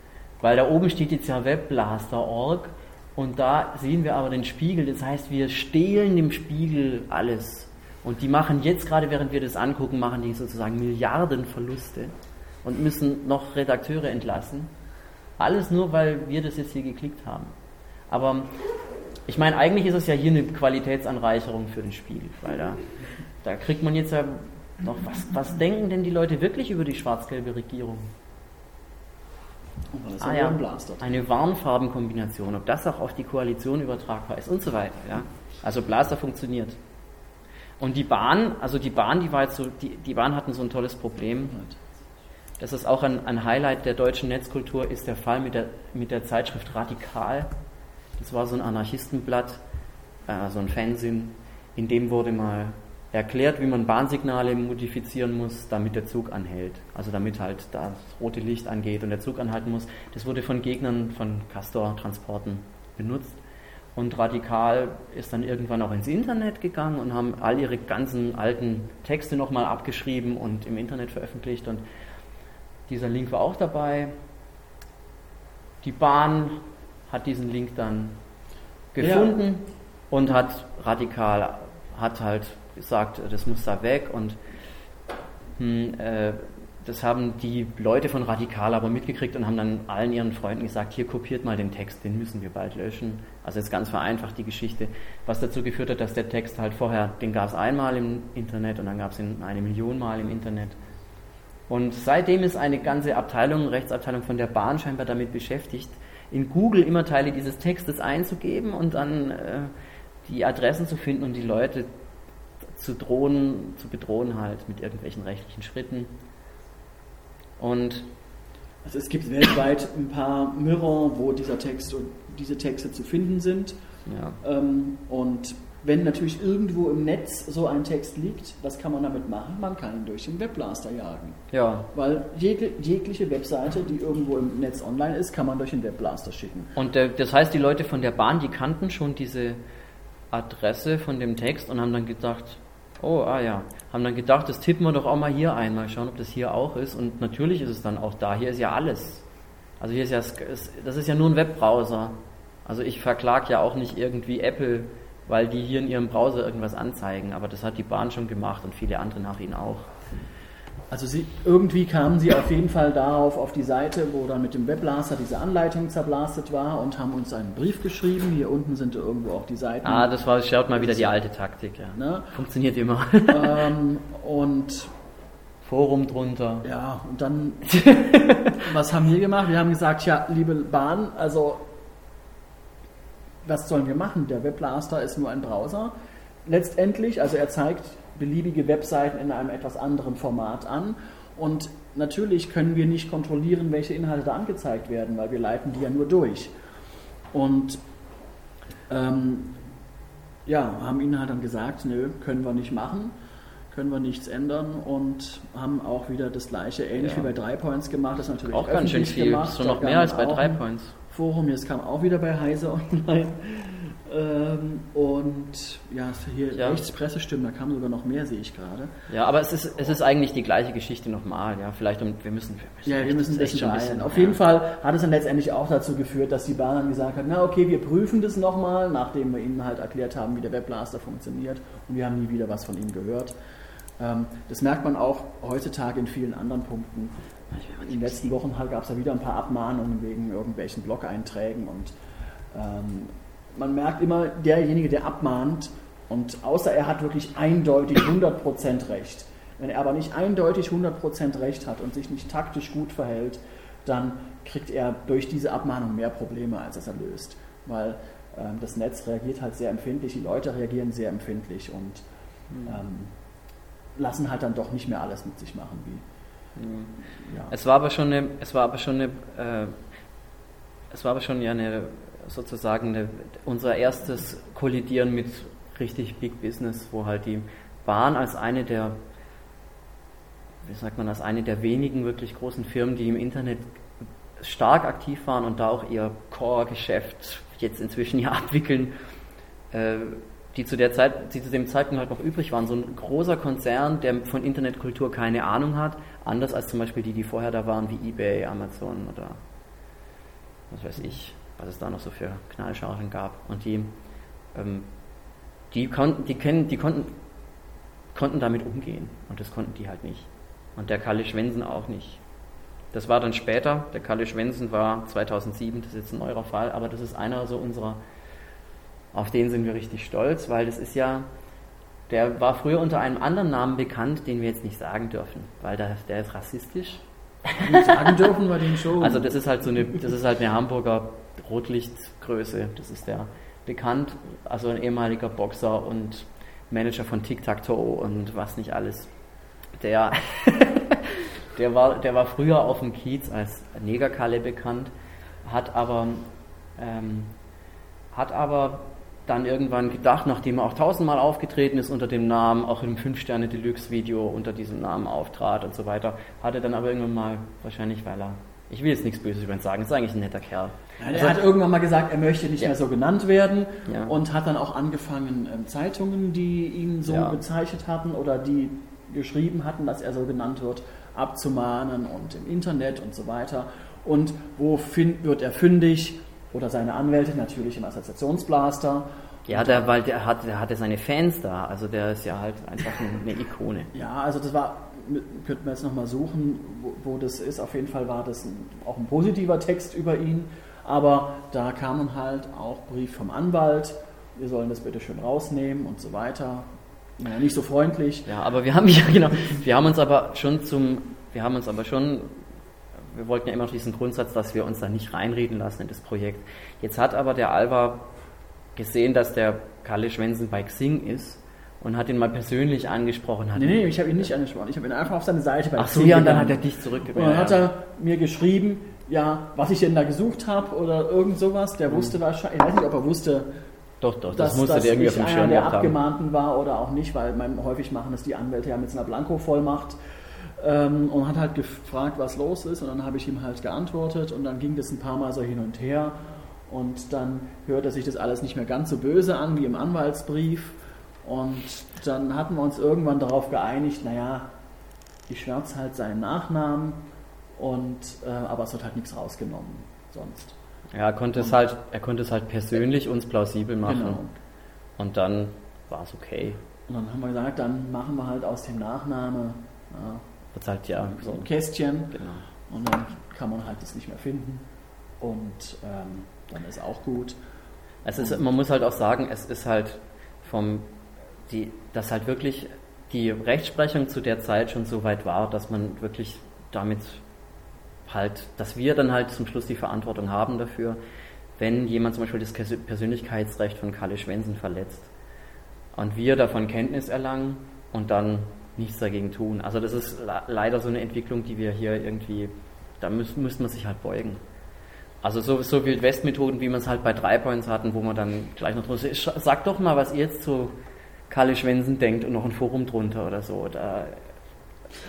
Weil da oben steht jetzt ja webblaster.org und da sehen wir aber den Spiegel, das heißt, wir stehlen dem Spiegel alles. Und die machen jetzt gerade, während wir das angucken, machen die sozusagen Milliardenverluste und müssen noch Redakteure entlassen. Alles nur, weil wir das jetzt hier geklickt haben. Aber ich meine, eigentlich ist es ja hier eine Qualitätsanreicherung für den Spiegel, weil da, da kriegt man jetzt ja noch, was, was denken denn die Leute wirklich über die schwarz-gelbe Regierung? ah, ja, eine Warnfarbenkombination, ob das auch auf die Koalition übertragbar ist und so weiter. Ja? Also Blaster funktioniert. Und die Bahn, also die Bahn, die war jetzt so, die, die Bahn hatten so ein tolles Problem. Das ist auch ein, ein Highlight der deutschen Netzkultur, ist der Fall mit der, mit der Zeitschrift Radikal. Das war so ein Anarchistenblatt, äh, so ein Fansinn, in dem wurde mal erklärt, wie man Bahnsignale modifizieren muss, damit der Zug anhält. Also damit halt das rote Licht angeht und der Zug anhalten muss. Das wurde von Gegnern von Castor-Transporten benutzt. Und Radikal ist dann irgendwann auch ins Internet gegangen und haben all ihre ganzen alten Texte nochmal abgeschrieben und im Internet veröffentlicht. Und dieser Link war auch dabei. Die Bahn hat diesen Link dann gefunden ja. und hat radikal, hat halt gesagt, das muss da weg und hm, äh, das haben die Leute von Radikal aber mitgekriegt und haben dann allen ihren Freunden gesagt, hier kopiert mal den Text, den müssen wir bald löschen. Also jetzt ganz vereinfacht die Geschichte, was dazu geführt hat, dass der Text halt vorher, den gab es einmal im Internet und dann gab es ihn eine Million Mal im Internet. Und seitdem ist eine ganze Abteilung, Rechtsabteilung von der Bahn scheinbar damit beschäftigt, in Google immer Teile dieses Textes einzugeben und dann äh, die Adressen zu finden und die Leute zu drohen, zu bedrohen halt mit irgendwelchen rechtlichen Schritten. Und also es gibt weltweit ein paar Mirror, wo dieser Text und diese Texte zu finden sind. Ja. Ähm, und wenn natürlich irgendwo im Netz so ein Text liegt, was kann man damit machen? Man kann ihn durch den Webblaster jagen. Ja. Weil jeg jegliche Webseite, die irgendwo im Netz online ist, kann man durch den Webblaster schicken. Und der, das heißt, die Leute von der Bahn, die kannten schon diese Adresse von dem Text und haben dann gedacht, Oh, ah ja. Haben dann gedacht, das tippen wir doch auch mal hier ein, mal schauen, ob das hier auch ist. Und natürlich ist es dann auch da. Hier ist ja alles. Also hier ist ja, das ist ja nur ein Webbrowser. Also ich verklag ja auch nicht irgendwie Apple, weil die hier in ihrem Browser irgendwas anzeigen, aber das hat die Bahn schon gemacht und viele andere nach ihnen auch. Also sie, irgendwie kamen sie auf jeden Fall darauf, auf die Seite, wo dann mit dem Webblaster diese Anleitung zerblastet war und haben uns einen Brief geschrieben. Hier unten sind irgendwo auch die Seiten. Ah, das war, schaut mal wieder die alte Taktik, ja. Ne? Funktioniert immer. Ähm, und Forum drunter. Ja, und dann, was haben wir gemacht? Wir haben gesagt, ja, liebe Bahn, also was sollen wir machen? Der Webblaster ist nur ein Browser. Letztendlich, also er zeigt beliebige Webseiten in einem etwas anderen Format an. Und natürlich können wir nicht kontrollieren, welche Inhalte da angezeigt werden, weil wir leiten die ja nur durch. Und ähm, ja, haben ihnen halt dann gesagt, nö, können wir nicht machen, können wir nichts ändern und haben auch wieder das gleiche, ähnlich ja. wie bei 3 Points gemacht, das natürlich auch ganz schön viel, gemacht. so noch mehr als bei 3 Points. Forum, jetzt kam auch wieder bei Heise Online ähm, und ja, hier ja. Rechtspressestimmen, da kam sogar noch mehr, sehe ich gerade. Ja, aber es ist, es ist eigentlich die gleiche Geschichte nochmal. Ja, vielleicht um, wir müssen, wir müssen ja, wir müssen echt schon ein bisschen. Auf jeden Fall hat es dann letztendlich auch dazu geführt, dass die Bahn dann gesagt hat, na okay, wir prüfen das nochmal, nachdem wir ihnen halt erklärt haben, wie der Webblaster funktioniert und wir haben nie wieder was von ihnen gehört. Ähm, das merkt man auch heutzutage in vielen anderen Punkten. In den letzten Wochen gab es ja wieder ein paar Abmahnungen wegen irgendwelchen Blog-Einträgen und ähm, man merkt immer, derjenige, der abmahnt, und außer er hat wirklich eindeutig 100% Recht. Wenn er aber nicht eindeutig 100% Recht hat und sich nicht taktisch gut verhält, dann kriegt er durch diese Abmahnung mehr Probleme, als er löst. Weil ähm, das Netz reagiert halt sehr empfindlich, die Leute reagieren sehr empfindlich und hm. ähm, lassen halt dann doch nicht mehr alles mit sich machen. Wie, hm. ja. Es war aber schon eine, es war aber schon eine, äh, es war aber schon ja eine sozusagen eine, unser erstes Kollidieren mit richtig Big Business, wo halt die Bahn als eine der, wie sagt man, als eine der wenigen wirklich großen Firmen, die im Internet stark aktiv waren und da auch ihr Core-Geschäft jetzt inzwischen ja abwickeln, äh, die zu der Zeit, die zu dem Zeitpunkt halt noch übrig waren. So ein großer Konzern, der von Internetkultur keine Ahnung hat, anders als zum Beispiel die, die vorher da waren, wie eBay, Amazon oder was weiß ich was es da noch so für Knallchargen gab. Und die, ähm, die, konnten, die, kennen, die konnten, konnten damit umgehen und das konnten die halt nicht. Und der Kalle Schwensen auch nicht. Das war dann später, der Kalle Schwensen war 2007, das ist jetzt ein neuer Fall, aber das ist einer so unserer, auf den sind wir richtig stolz, weil das ist ja, der war früher unter einem anderen Namen bekannt, den wir jetzt nicht sagen dürfen, weil der, der ist rassistisch. Sagen dürfen wir den schon. Also das ist halt so eine, das ist halt eine Hamburger Rotlichtgröße. Das ist der bekannt, also ein ehemaliger Boxer und Manager von Tic Tac Toe und was nicht alles. Der, der, war, der war früher auf dem Kiez als Negerkalle bekannt, hat aber, ähm, hat aber dann irgendwann gedacht, nachdem er auch tausendmal aufgetreten ist unter dem Namen, auch im 5-Sterne-Deluxe-Video unter diesem Namen auftrat und so weiter, hat er dann aber irgendwann mal, wahrscheinlich weil er ich will jetzt nichts Böses über ihn sagen, ist eigentlich ein netter Kerl. Ja, er hat irgendwann mal gesagt, er möchte nicht ja. mehr so genannt werden ja. und hat dann auch angefangen, ähm, Zeitungen, die ihn so bezeichnet hatten oder die geschrieben hatten, dass er so genannt wird, abzumahnen und im Internet und so weiter. Und wo find, wird er fündig? Oder seine Anwälte natürlich im Assoziationsblaster. Ja, der, weil der, hat, der hatte seine Fans da, also der ist ja halt einfach eine Ikone. Ja, also das war könnten wir jetzt nochmal suchen, wo, wo, das ist. Auf jeden Fall war das ein, auch ein positiver Text über ihn, aber da kamen halt auch Brief vom Anwalt, wir sollen das bitte schön rausnehmen und so weiter. Ja, nicht so freundlich. Ja, aber wir haben ja genau, wir haben uns aber schon zum, wir haben uns aber schon, wir wollten ja immer noch diesen Grundsatz, dass wir uns da nicht reinreden lassen in das Projekt. Jetzt hat aber der Alva gesehen, dass der Kalle Schwensen bei Xing ist und hat ihn mal persönlich angesprochen. Hat nee, nee, ich habe ihn nicht angesprochen. Ich habe ihn einfach auf seine Seite bei Ach so, ja, und dann hat er dich zurückgebracht. Und dann hat er mir geschrieben, ja, was ich denn da gesucht habe oder irgend sowas. Der mhm. wusste wahrscheinlich, ich weiß nicht, ob er wusste, doch, doch, das dass, musste dass der irgendwie auf dem Schirm der Abgemahnten war oder auch nicht, weil man, häufig machen das die Anwälte ja mit so einer Blanko-Vollmacht. Ähm, und hat halt gefragt, was los ist. Und dann habe ich ihm halt geantwortet. Und dann ging das ein paar Mal so hin und her. Und dann hörte sich das alles nicht mehr ganz so böse an wie im Anwaltsbrief. Und dann hatten wir uns irgendwann darauf geeinigt, naja, ich schwärze halt seinen Nachnamen Und, äh, aber es wird halt nichts rausgenommen sonst. Ja, er konnte, es halt, er konnte es halt persönlich uns plausibel machen. Genau. Und dann war es okay. Und dann haben wir gesagt, dann machen wir halt aus dem Nachname ja, Wird halt, ja, so ein Kästchen genau. und dann kann man halt das nicht mehr finden. Und ähm, dann ist auch gut. Es ist, man muss halt auch sagen, es ist halt vom, die, dass halt wirklich die Rechtsprechung zu der Zeit schon so weit war, dass man wirklich damit halt, dass wir dann halt zum Schluss die Verantwortung haben dafür, wenn jemand zum Beispiel das Persönlichkeitsrecht von Kalle Schwensen verletzt und wir davon Kenntnis erlangen und dann nichts dagegen tun. Also das ist leider so eine Entwicklung, die wir hier irgendwie, da müsste müsst man sich halt beugen. Also so, so Wildwest-Methoden, wie man es halt bei drei Points hatten, wo man dann gleich noch drunter sagt doch mal, was ihr jetzt zu Kalle Schwensen denkt und noch ein Forum drunter oder so. Da,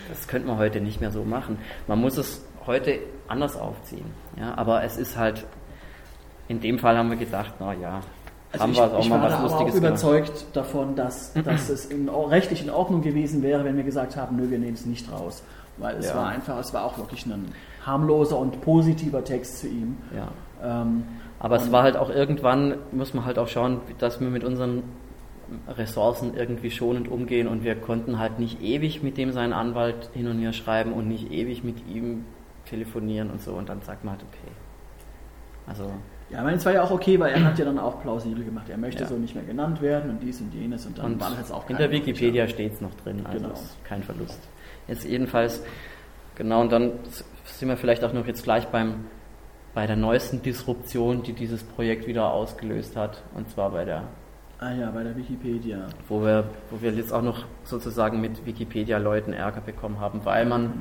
das könnte man heute nicht mehr so machen. Man muss es heute anders aufziehen. Ja, aber es ist halt, in dem Fall haben wir gedacht, na ja, Also haben ich, wir es auch ich mal war was da auch Lustiges gemacht. überzeugt davon, dass, dass es in, rechtlich in Ordnung gewesen wäre, wenn wir gesagt haben, nö, wir nehmen es nicht raus. Weil es Ja. war einfach, es war auch wirklich ein harmloser und positiver Text zu ihm. Ja. Ähm, Aber es war halt auch irgendwann, muss man halt auch schauen, dass wir mit unseren Ressourcen irgendwie schonend umgehen und wir konnten halt nicht ewig mit dem seinen Anwalt hin und her schreiben und nicht ewig mit ihm telefonieren und so und dann sagt man halt okay. Also ja, ich meine, es war ja auch okay, weil er hat ja dann auch plausibel gemacht, er möchte Ja. so nicht mehr genannt werden und dies und jenes und dann und war das jetzt auch in der Wikipedia steht es noch drin, also Genau. kein Verlust. Jetzt jedenfalls, genau, und dann sind wir vielleicht auch noch jetzt gleich beim bei der neuesten Disruption, die dieses Projekt wieder ausgelöst hat, und zwar bei der Ah ja, bei der Wikipedia. wo wir, wo wir jetzt auch noch sozusagen mit Wikipedia-Leuten Ärger bekommen haben, weil man, Ja.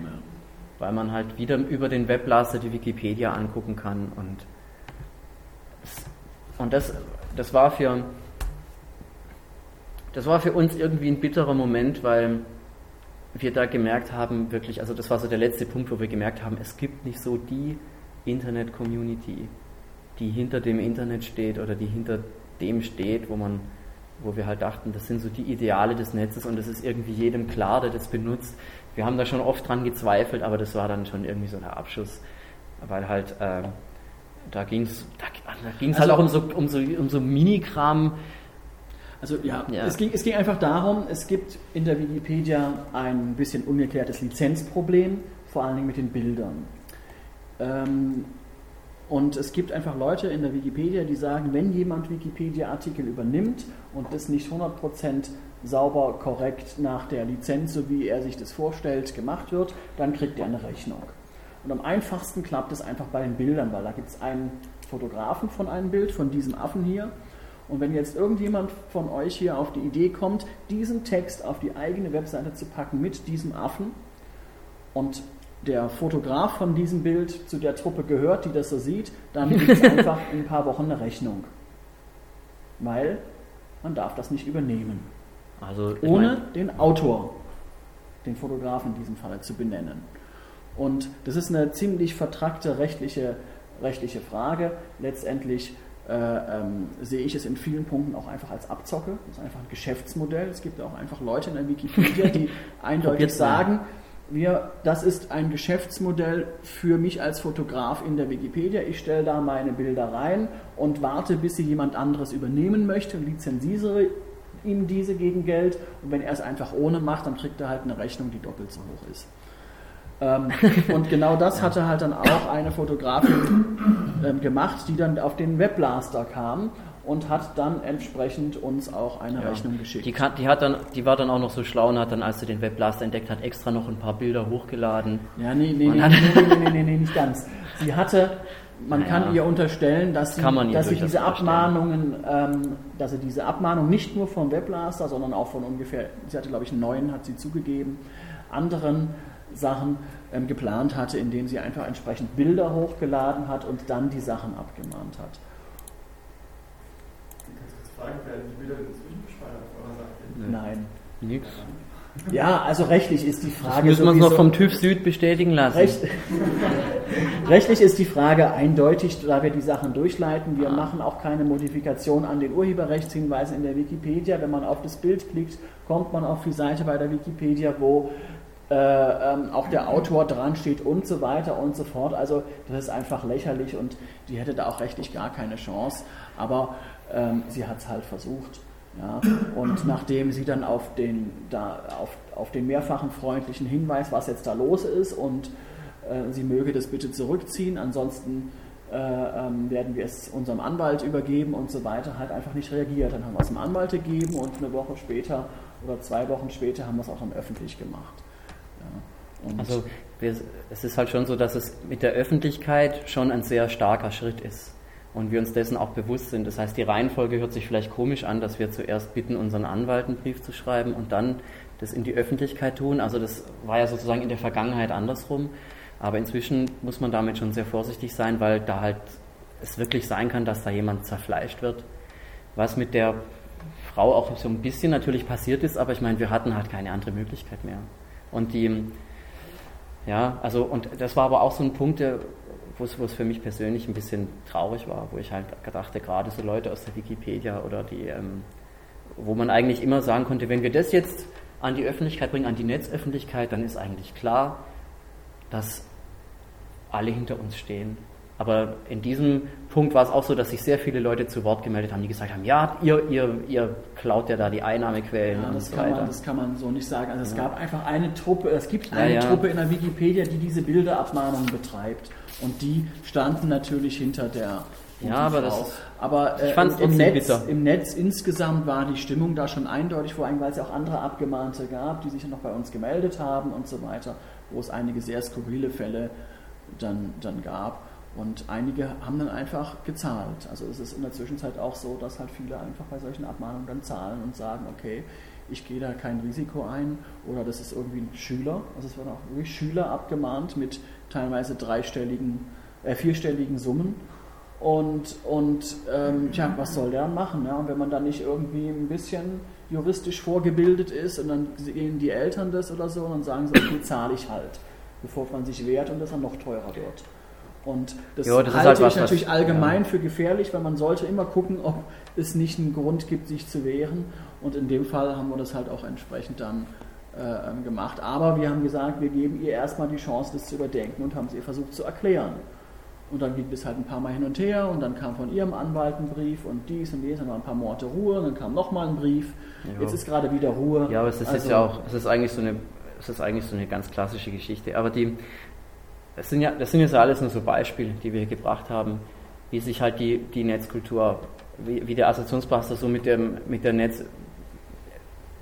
weil man halt wieder über den Webblaster die Wikipedia angucken kann und und das, das war für das war für uns irgendwie ein bitterer Moment, weil wir da gemerkt haben, wirklich, also das war so der letzte Punkt, wo wir gemerkt haben, es gibt nicht so die Internet-Community, die hinter dem Internet steht oder die hinter dem steht, wo man, wo wir halt dachten, das sind so die Ideale des Netzes und das ist irgendwie jedem klar, der das benutzt. Wir haben da schon oft dran gezweifelt, aber das war dann schon irgendwie so der Abschuss, weil halt äh, da ging es da, da ging's halt Also- auch um so, um so, um so Minikram. Also ja, Ja. Es, ging, es ging einfach darum, es gibt in der Wikipedia ein bisschen ungeklärtes Lizenzproblem, vor allen Dingen mit den Bildern. Ähm, und es gibt einfach Leute in der Wikipedia, die sagen, wenn jemand Wikipedia-Artikel übernimmt und das nicht 100% sauber, korrekt nach der Lizenz, so wie er sich das vorstellt, gemacht wird, dann kriegt er eine Rechnung. Und am einfachsten klappt es einfach bei den Bildern, weil da gibt es einen Fotografen von einem Bild, von diesem Affen hier. Und wenn jetzt irgendjemand von euch hier auf die Idee kommt, diesen Text auf die eigene Webseite zu packen mit diesem Affen und der Fotograf von diesem Bild zu der Truppe gehört, die das so sieht, dann gibt es einfach in ein paar Wochen eine Rechnung. Weil man darf das nicht übernehmen. Also Ohne mein, den Autor, den Fotografen in diesem Falle, zu benennen. Und das ist eine ziemlich vertrackte rechtliche, rechtliche Frage. Letztendlich äh, ähm, sehe ich es in vielen Punkten auch einfach als Abzocke. Das ist einfach ein Geschäftsmodell. Es gibt auch einfach Leute in der Wikipedia, die eindeutig sagen, wir, das ist ein Geschäftsmodell für mich als Fotograf in der Wikipedia. Ich stelle da meine Bilder rein und warte, bis sie jemand anderes übernehmen möchte und lizenziere ihm diese gegen Geld. Und wenn er es einfach ohne macht, dann kriegt er halt eine Rechnung, die doppelt so hoch ist. Ähm, und genau das hatte halt dann auch eine Fotografin ähm, gemacht, die dann auf den Webblaster kam und hat dann entsprechend uns auch eine Ja. Rechnung geschickt. Die, kann, die, hat dann, die war dann auch noch so schlau und hat dann, als sie den Webblaster entdeckt hat, extra noch ein paar Bilder hochgeladen. Ja, nee, nee, nee, nee, nee, nee, nee, nee, nicht ganz. Sie hatte, man Naja. kann ihr unterstellen, dass sie, dass sie diese. Abmahnungen, ähm, dass sie diese Abmahnung nicht nur vom Webblaster, sondern auch von ungefähr, sie hatte glaube ich neun, hat sie zugegeben, anderen Sachen ähm, geplant hatte, indem sie einfach entsprechend Bilder hochgeladen hat und dann die Sachen abgemahnt hat. Nein. Nix. Ja, also rechtlich ist die Das Frage müssen wir uns noch vom TÜV Süd bestätigen lassen. Recht, rechtlich ist die Frage eindeutig, da wir die Sachen durchleiten. Wir Ah. machen auch keine Modifikation an den Urheberrechtshinweisen in der Wikipedia. Wenn man auf das Bild klickt, kommt man auf die Seite bei der Wikipedia, wo äh, ähm, auch der Autor dran steht und so weiter und so fort. Also das ist einfach lächerlich und die hätte da auch rechtlich gar keine Chance. Aber ähm, sie hat es halt versucht. Ja, und nachdem sie dann auf den, da, auf, auf den mehrfachen freundlichen Hinweis, was jetzt da los ist und äh, sie möge das bitte zurückziehen, ansonsten äh, ähm, werden wir es unserem Anwalt übergeben und so weiter, halt einfach nicht reagiert. Dann haben wir es dem Anwalt gegeben und eine Woche später oder zwei Wochen später haben wir es auch dann öffentlich gemacht. Ja. also es ist halt schon so, dass es mit der Öffentlichkeit schon ein sehr starker Schritt ist und wir uns dessen auch bewusst sind. Das heißt, die Reihenfolge hört sich vielleicht komisch an, dass wir zuerst bitten, unseren Anwalt einen Brief zu schreiben und dann das in die Öffentlichkeit tun. Also das war ja sozusagen in der Vergangenheit andersrum. Aber inzwischen muss man damit schon sehr vorsichtig sein, weil da halt es wirklich sein kann, dass da jemand zerfleischt wird. Was mit der Frau auch so ein bisschen natürlich passiert ist, aber ich meine, wir hatten halt keine andere Möglichkeit mehr. Und die, ja, also, und das war aber auch so ein Punkt, es, wo es für mich persönlich ein bisschen traurig war, wo ich halt dachte, gerade so Leute aus der Wikipedia oder die, ähm, wo man eigentlich immer sagen konnte, wenn wir das jetzt an die Öffentlichkeit bringen, an die Netzöffentlichkeit, dann ist eigentlich klar, dass alle hinter uns stehen. Aber in diesem Punkt war es auch so, dass sich sehr viele Leute zu Wort gemeldet haben, die gesagt haben, ja, ihr, ihr, ihr klaut ja da die Einnahmequellen ja, und das so kann weiter. Man, das kann man so nicht sagen. Also es Ja. gab einfach eine Truppe, es gibt eine ja. Truppe in der Wikipedia, die diese Bilderabmahnungen betreibt. Und die standen natürlich hinter der Ja, aber Frau. das- aber äh, im, Netz, bitter. im Netz insgesamt war die Stimmung da schon eindeutig, vor allem weil es ja auch andere Abgemahnte gab, die sich ja noch bei uns gemeldet haben und so weiter, wo es einige sehr skurrile Fälle dann, dann gab. Und einige haben dann einfach gezahlt. Also es ist in der Zwischenzeit auch so, dass halt viele einfach bei solchen Abmahnungen dann zahlen und sagen, okay, ich gehe da kein Risiko ein oder das ist irgendwie ein Schüler. Also es werden auch wirklich Schüler abgemahnt mit teilweise dreistelligen, äh, vierstelligen Summen. Und, und ähm, tja, was soll der machen? Ja? Und wenn man dann nicht irgendwie ein bisschen juristisch vorgebildet ist und dann sehen die Eltern das oder so und dann sagen sie, okay, zahle ich halt, bevor man sich wehrt und das dann noch teurer wird. Und das, Ja, das halte halt was, ich natürlich was- allgemein ja. für gefährlich, weil man sollte immer gucken, ob es nicht einen Grund gibt, sich zu wehren. Und in dem Fall haben wir das halt auch entsprechend dann äh, ähm, gemacht. Aber wir haben gesagt, wir geben ihr erstmal die Chance, das zu überdenken und haben es ihr versucht zu erklären. Und dann ging es halt ein paar Mal hin und her und dann kam von ihrem Anwalt ein Brief und dies und jenes, dann war ein paar Monate Ruhe und dann kam nochmal ein Brief. Ja. Jetzt ist gerade wieder Ruhe. Ja, aber es ist jetzt Also- ja auch, es ist eigentlich so eine, es ist eigentlich so eine ganz klassische Geschichte. Aber die, das sind ja, das sind jetzt alles nur so Beispiele, die wir gebracht haben, wie sich halt die, die Netzkultur, wie, wie der Assoziationspaster so mit dem, mit der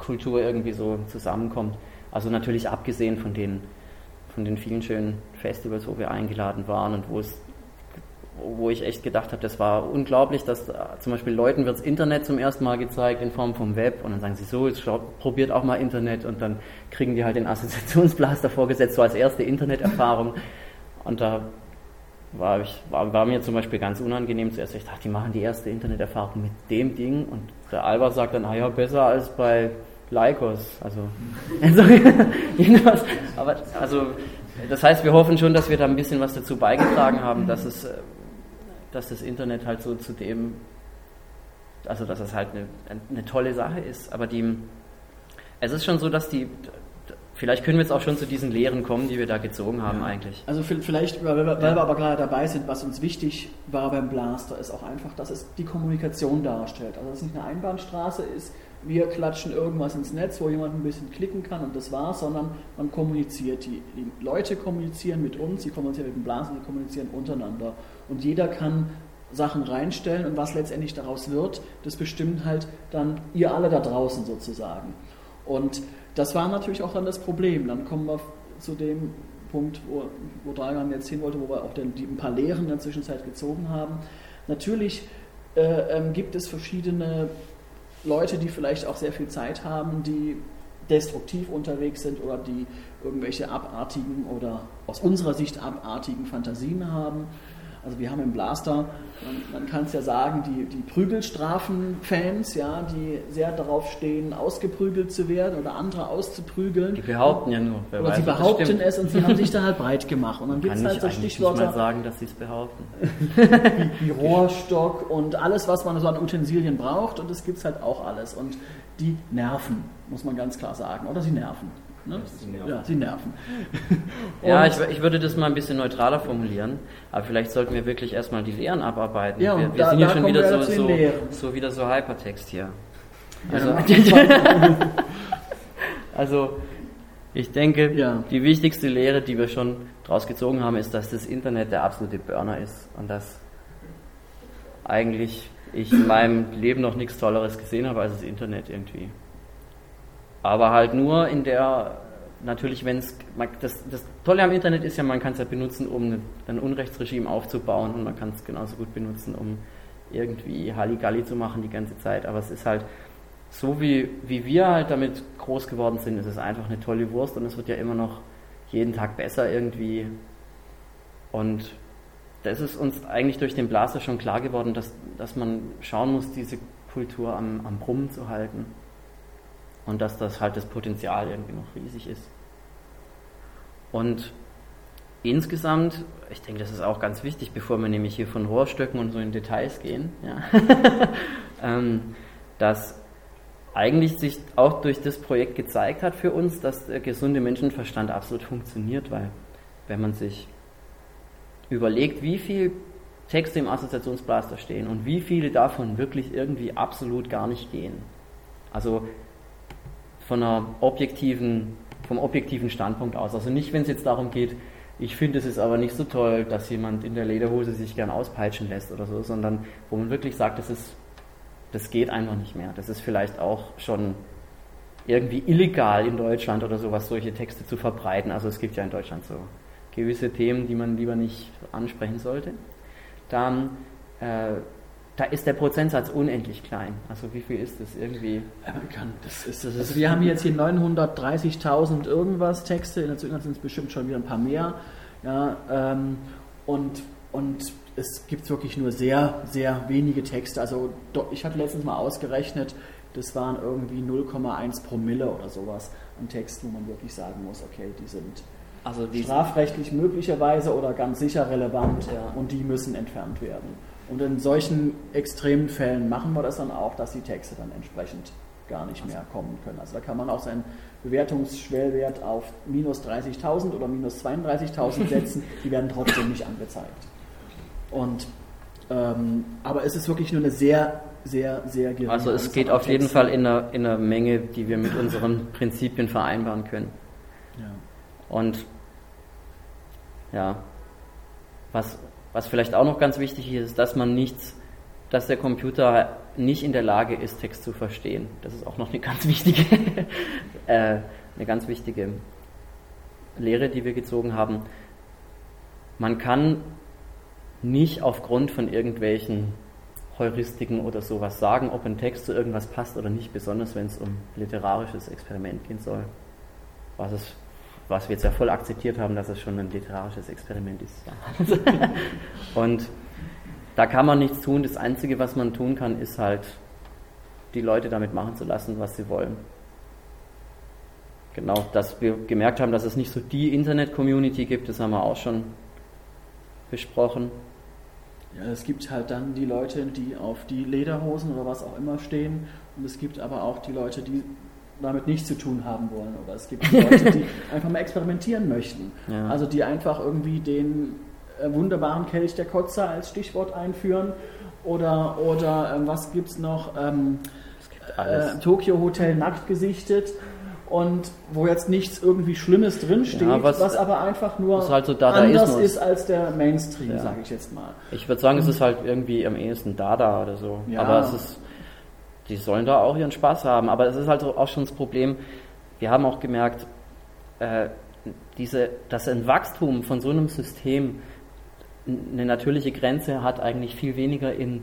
Netzkultur irgendwie so zusammenkommt. Also natürlich abgesehen von den, von den vielen schönen Festivals, wo wir eingeladen waren und wo es wo ich echt gedacht habe, das war unglaublich, dass zum Beispiel Leuten wird das Internet zum ersten Mal gezeigt in Form vom Web und dann sagen sie so, jetzt schaut, probiert auch mal Internet und dann kriegen die halt den Assoziationsblaster vorgesetzt, so als erste Interneterfahrung und da war, ich, war, war mir zum Beispiel ganz unangenehm zuerst, ich dachte, die machen die erste Interneterfahrung mit dem Ding und der Alba sagt dann, ah ja, besser als bei Lycos, also, also jedenfalls, aber also das heißt, wir hoffen schon, dass wir da ein bisschen was dazu beigetragen haben, dass es, dass das Internet halt so zu dem, also dass es halt eine, eine tolle Sache ist. Aber die, es ist schon so, dass die, vielleicht können wir jetzt auch schon zu diesen Lehren kommen, die wir da gezogen haben eigentlich. Also vi- vielleicht, weil wir, weil wir aber gerade dabei sind, was uns wichtig war beim Blaster, ist auch einfach, dass es die Kommunikation darstellt. Also dass es nicht eine Einbahnstraße ist, wir klatschen irgendwas ins Netz, wo jemand ein bisschen klicken kann und das war's, sondern man kommuniziert. Die, die Leute kommunizieren mit uns, sie kommunizieren mit dem Blaster, sie kommunizieren untereinander. Und jeder kann Sachen reinstellen und was letztendlich daraus wird, das bestimmt halt dann ihr alle da draußen sozusagen. Und das war natürlich auch dann das Problem. Dann kommen wir zu dem Punkt, wo, wo Dragan jetzt hin wollte, wo wir auch den, die, ein paar Lehren in der Zwischenzeit gezogen haben. Natürlich äh, ähm, gibt es verschiedene Leute, die vielleicht auch sehr viel Zeit haben, die destruktiv unterwegs sind oder die irgendwelche abartigen oder aus unserer Sicht abartigen Fantasien haben. Also wir haben im Blaster, man, man kann es ja sagen, die, die Prügelstrafen-Fans, ja, die sehr darauf stehen, ausgeprügelt zu werden oder andere auszuprügeln. Die behaupten ja nur. Wer Oder weiß, sie behaupten es und sie haben sich da halt breit gemacht. Und dann gibt Kann es ich halt so Stichworte mal sagen, dass sie es behaupten. wie Rohrstock und alles, was man so an Utensilien braucht. Und das gibt es halt auch alles. Und die nerven, muss man ganz klar sagen. Oder sie nerven. Ne? Ja, sie nerven. ja, ich, ich, würde das mal ein bisschen neutraler formulieren, aber vielleicht sollten wir wirklich erstmal die Lehren abarbeiten. Ja, wir, wir da, sind ja schon wieder so, so, so, wieder so Hypertext hier. Also, also ich denke, ja. die wichtigste Lehre, die wir schon daraus gezogen haben, ist, dass das Internet der absolute Burner ist und dass eigentlich ich in meinem Leben noch nichts Tolleres gesehen habe als das Internet irgendwie. Aber halt nur in der, natürlich, wenn es, das, das Tolle am Internet ist ja, man kann es ja benutzen, um ein Unrechtsregime aufzubauen und man kann es genauso gut benutzen, um irgendwie Halligalli zu machen die ganze Zeit. Aber es ist halt, so wie, wie wir halt damit groß geworden sind, ist es einfach eine tolle Wurst und es wird ja immer noch jeden Tag besser irgendwie. Und das ist uns eigentlich durch den Blaser schon klar geworden, dass, dass man schauen muss, diese Kultur am, am Brummen zu halten und dass das halt das Potenzial irgendwie noch riesig ist. Und insgesamt, ich denke, das ist auch ganz wichtig, bevor wir nämlich hier von Rohrstöcken und so in Details gehen, ja, ähm, dass eigentlich sich auch durch das Projekt gezeigt hat für uns, dass der gesunde Menschenverstand absolut funktioniert, weil wenn man sich überlegt, wie viel Texte im Assoziationsblaster stehen und wie viele davon wirklich irgendwie absolut gar nicht gehen. Also von einer objektiven, vom objektiven Standpunkt aus. Also nicht, wenn es jetzt darum geht, ich finde es ist aber nicht so toll, dass jemand in der Lederhose sich gern auspeitschen lässt oder so, sondern wo man wirklich sagt, das ist, das geht einfach nicht mehr. Das ist vielleicht auch schon irgendwie illegal in Deutschland oder sowas, solche Texte zu verbreiten. Also es gibt ja in Deutschland so gewisse Themen, die man lieber nicht ansprechen sollte. Dann äh, da ist der Prozentsatz unendlich klein. Also wie viel ist das irgendwie? Das ist, das ist also wir haben jetzt hier 930.000 irgendwas Texte, in der Zukunft sind es bestimmt schon wieder ein paar mehr. Ja, ähm, und, und es gibt wirklich nur sehr, sehr wenige Texte. Also ich hatte letztens mal ausgerechnet, das waren irgendwie 0,1 Promille oder sowas an Texten, wo man wirklich sagen muss, okay, die sind also die strafrechtlich möglicherweise oder ganz sicher relevant ja. und die müssen entfernt werden. Und in solchen extremen Fällen machen wir das dann auch, dass die Texte dann entsprechend gar nicht mehr kommen können. Also da kann man auch seinen Bewertungsschwellwert auf minus 30.000 oder minus 32.000 setzen, die werden trotzdem nicht angezeigt. Und, ähm, aber es ist wirklich nur eine sehr, sehr, sehr geringe Also es geht auf jeden Fall in einer, in einer Menge, die wir mit unseren Prinzipien vereinbaren können. Ja. Und ja, was was vielleicht auch noch ganz wichtig ist, dass man nichts, dass der Computer nicht in der Lage ist, Text zu verstehen. Das ist auch noch eine ganz wichtige, äh, eine ganz wichtige Lehre, die wir gezogen haben. Man kann nicht aufgrund von irgendwelchen Heuristiken oder sowas sagen, ob ein Text zu irgendwas passt oder nicht, besonders wenn es um literarisches Experiment gehen soll. Was es was wir jetzt ja voll akzeptiert haben, dass es schon ein literarisches Experiment ist. und da kann man nichts tun. Das Einzige, was man tun kann, ist halt, die Leute damit machen zu lassen, was sie wollen. Genau, dass wir gemerkt haben, dass es nicht so die Internet-Community gibt, das haben wir auch schon besprochen. Ja, es gibt halt dann die Leute, die auf die Lederhosen oder was auch immer stehen. Und es gibt aber auch die Leute, die damit nichts zu tun haben wollen. Oder es gibt Leute, die einfach mal experimentieren möchten. Ja. Also die einfach irgendwie den äh, wunderbaren Kelch der Kotze als Stichwort einführen. Oder, oder ähm, was gibt es noch? Ähm, äh, Tokyo Hotel nackt gesichtet und wo jetzt nichts irgendwie Schlimmes drinsteht, ja, was, was aber einfach nur halt so anders ist als der Mainstream, ja. sage ich jetzt mal. Ich würde sagen, es ist halt irgendwie am ehesten Dada oder so. Ja. Aber es ist die sollen da auch ihren Spaß haben. Aber es ist halt auch schon das Problem, wir haben auch gemerkt, äh, diese, dass ein Wachstum von so einem System eine natürliche Grenze hat, eigentlich viel weniger in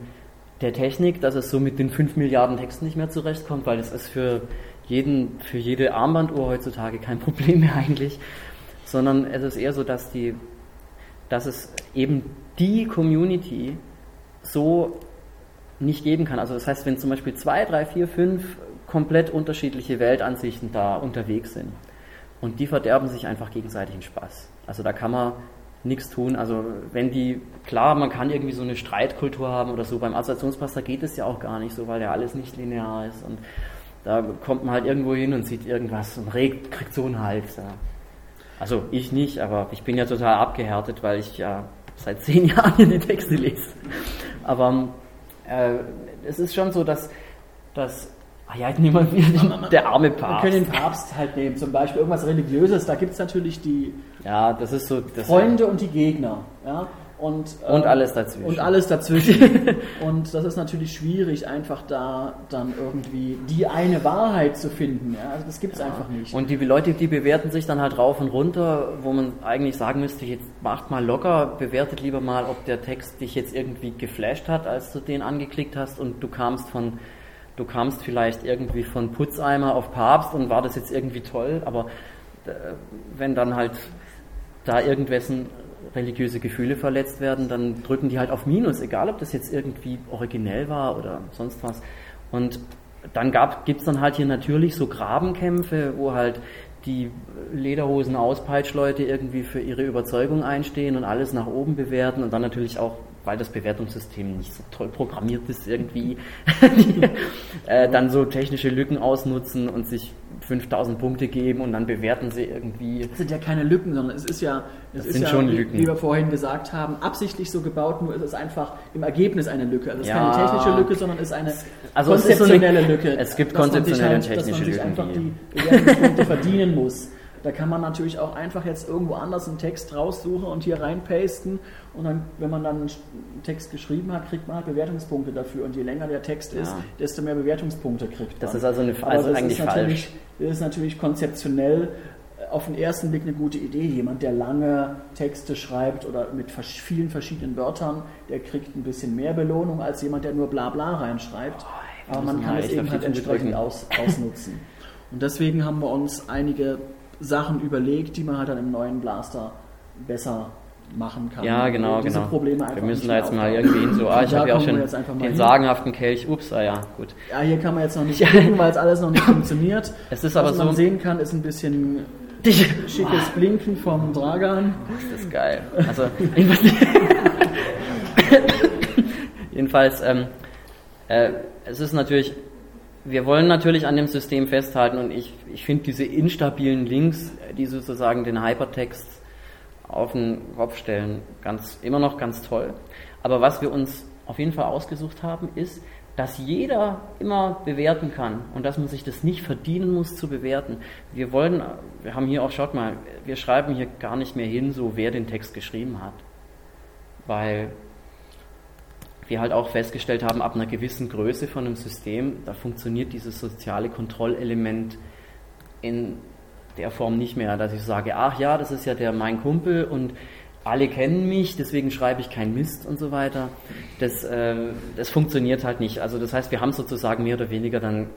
der Technik, dass es so mit den 5 Milliarden Texten nicht mehr zurechtkommt, weil das ist für, jeden, für jede Armbanduhr heutzutage kein Problem mehr eigentlich, sondern es ist eher so, dass, die, dass es eben die Community so nicht geben kann. Also das heißt, wenn zum Beispiel zwei, drei, vier, fünf komplett unterschiedliche Weltansichten da unterwegs sind und die verderben sich einfach gegenseitig den Spaß. Also da kann man nichts tun. Also wenn die, klar, man kann irgendwie so eine Streitkultur haben oder so. Beim Assoziationspasta geht es ja auch gar nicht so, weil ja alles nicht linear ist. Und Da kommt man halt irgendwo hin und sieht irgendwas und regt, kriegt so einen Hals. Ja. Also ich nicht, aber ich bin ja total abgehärtet, weil ich ja seit zehn Jahren die Texte lese. Aber äh, es ist schon so, dass, dass Ah ja, niemand wieder der arme Papst. Wir können den Papst halt nehmen, zum Beispiel irgendwas Religiöses. Da gibt es natürlich die ja, das ist so, das Freunde und die Gegner. Ja? Und, ähm, und alles dazwischen. Und alles dazwischen. und das ist natürlich schwierig, einfach da dann irgendwie die eine Wahrheit zu finden. Ja? Also das gibt es ja. einfach nicht. Und die Leute, die bewerten sich dann halt rauf und runter, wo man eigentlich sagen müsste, jetzt macht mal locker, bewertet lieber mal, ob der Text dich jetzt irgendwie geflasht hat, als du den angeklickt hast und du kamst von du kamst vielleicht irgendwie von Putzeimer auf Papst und war das jetzt irgendwie toll, aber äh, wenn dann halt da irgendwessen religiöse Gefühle verletzt werden, dann drücken die halt auf Minus, egal ob das jetzt irgendwie originell war oder sonst was. Und dann gibt es dann halt hier natürlich so Grabenkämpfe, wo halt die Lederhosen auspeitschleute irgendwie für ihre Überzeugung einstehen und alles nach oben bewerten und dann natürlich auch weil das Bewertungssystem nicht so toll programmiert ist irgendwie, äh, dann so technische Lücken ausnutzen und sich 5000 Punkte geben und dann bewerten sie irgendwie. Das sind ja keine Lücken, sondern es ist ja, es das sind ja, schon Lücken. wie wir vorhin gesagt haben, absichtlich so gebaut, nur ist es einfach im Ergebnis eine Lücke. Also es ist ja. keine technische Lücke, sondern es ist eine also konzeptionelle ist so eine, Lücke. Es gibt konzeptionelle halt, und technische Lücken. Dass man sich einfach die Bewertungspunkte verdienen muss. Da kann man natürlich auch einfach jetzt irgendwo anders einen Text raussuchen und hier reinpasten. Und dann, wenn man dann einen Text geschrieben hat, kriegt man halt Bewertungspunkte dafür. Und je länger der Text ja. ist, desto mehr Bewertungspunkte kriegt man. Das ist also, eine, also das eigentlich ist falsch. Das ist natürlich konzeptionell auf den ersten Blick eine gute Idee. Jemand, der lange Texte schreibt oder mit vielen verschiedenen Wörtern, der kriegt ein bisschen mehr Belohnung als jemand, der nur bla bla reinschreibt. Oh, Aber man kann es eben halt entsprechend aus, ausnutzen. Und deswegen haben wir uns einige Sachen überlegt, die man halt dann im neuen Blaster besser machen kann. Ja, genau, diese genau. Probleme Wir müssen da jetzt mal irgendwie hin, so, ah, ich habe ja auch schon den hin. sagenhaften Kelch, ups, ah ja, gut. Ja, hier kann man jetzt noch nicht gucken, weil es alles noch nicht funktioniert. Es ist aber Was so. man sehen kann, ist ein bisschen schickes Blinken vom Dragan. Das ist geil. Also, jedenfalls, ähm, äh, es ist natürlich wir wollen natürlich an dem System festhalten und ich, ich finde diese instabilen Links, die sozusagen den Hypertext auf den Kopf stellen, ganz, immer noch ganz toll. Aber was wir uns auf jeden Fall ausgesucht haben, ist, dass jeder immer bewerten kann und dass man sich das nicht verdienen muss zu bewerten. Wir wollen, wir haben hier auch, schaut mal, wir schreiben hier gar nicht mehr hin, so wer den Text geschrieben hat. Weil wir halt auch festgestellt haben, ab einer gewissen Größe von einem System, da funktioniert dieses soziale Kontrollelement in der Form nicht mehr, dass ich sage, ach ja, das ist ja der mein Kumpel und alle kennen mich, deswegen schreibe ich keinen Mist und so weiter. Das, äh, das funktioniert halt nicht. Also das heißt, wir haben sozusagen mehr oder weniger dann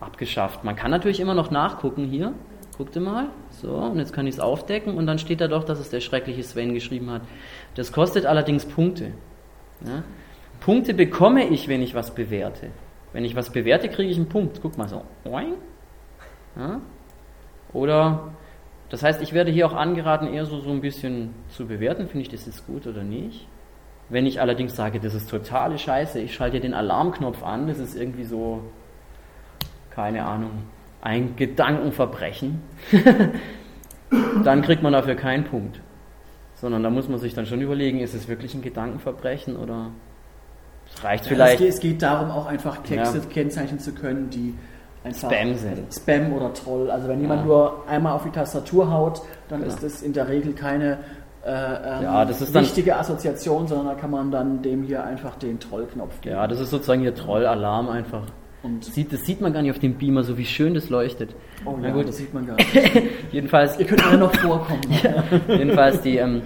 abgeschafft. Man kann natürlich immer noch nachgucken hier. Guckte mal. So, und jetzt kann ich es aufdecken und dann steht da doch, dass es der schreckliche Sven geschrieben hat. Das kostet allerdings Punkte. Ja? Punkte bekomme ich, wenn ich was bewerte. Wenn ich was bewerte, kriege ich einen Punkt. Guck mal so. Ja? Oder, das heißt, ich werde hier auch angeraten, eher so, so ein bisschen zu bewerten, finde ich das jetzt gut oder nicht. Wenn ich allerdings sage, das ist totale Scheiße, ich schalte den Alarmknopf an, das ist irgendwie so, keine Ahnung, ein Gedankenverbrechen, dann kriegt man dafür keinen Punkt. Sondern da muss man sich dann schon überlegen, ist es wirklich ein Gedankenverbrechen oder reicht ja, vielleicht. Es geht, darum, auch einfach Texte ja. kennzeichnen zu können, die einfach Spam sind. Spam oder Troll. Also wenn jemand nur einmal auf die Tastatur haut, dann ist das in der Regel keine äh, ähm, ja, das ist richtige Assoziation, sondern da kann man dann dem hier einfach den Trollknopf geben. Ja, das ist sozusagen hier Troll-Alarm einfach. Und sieht, das sieht man gar nicht auf dem Beamer, so wie schön das leuchtet. Oh ja, gut. das sieht man gar nicht. jedenfalls. Ihr könnt alle noch vorkommen. ja, jedenfalls die. Ähm,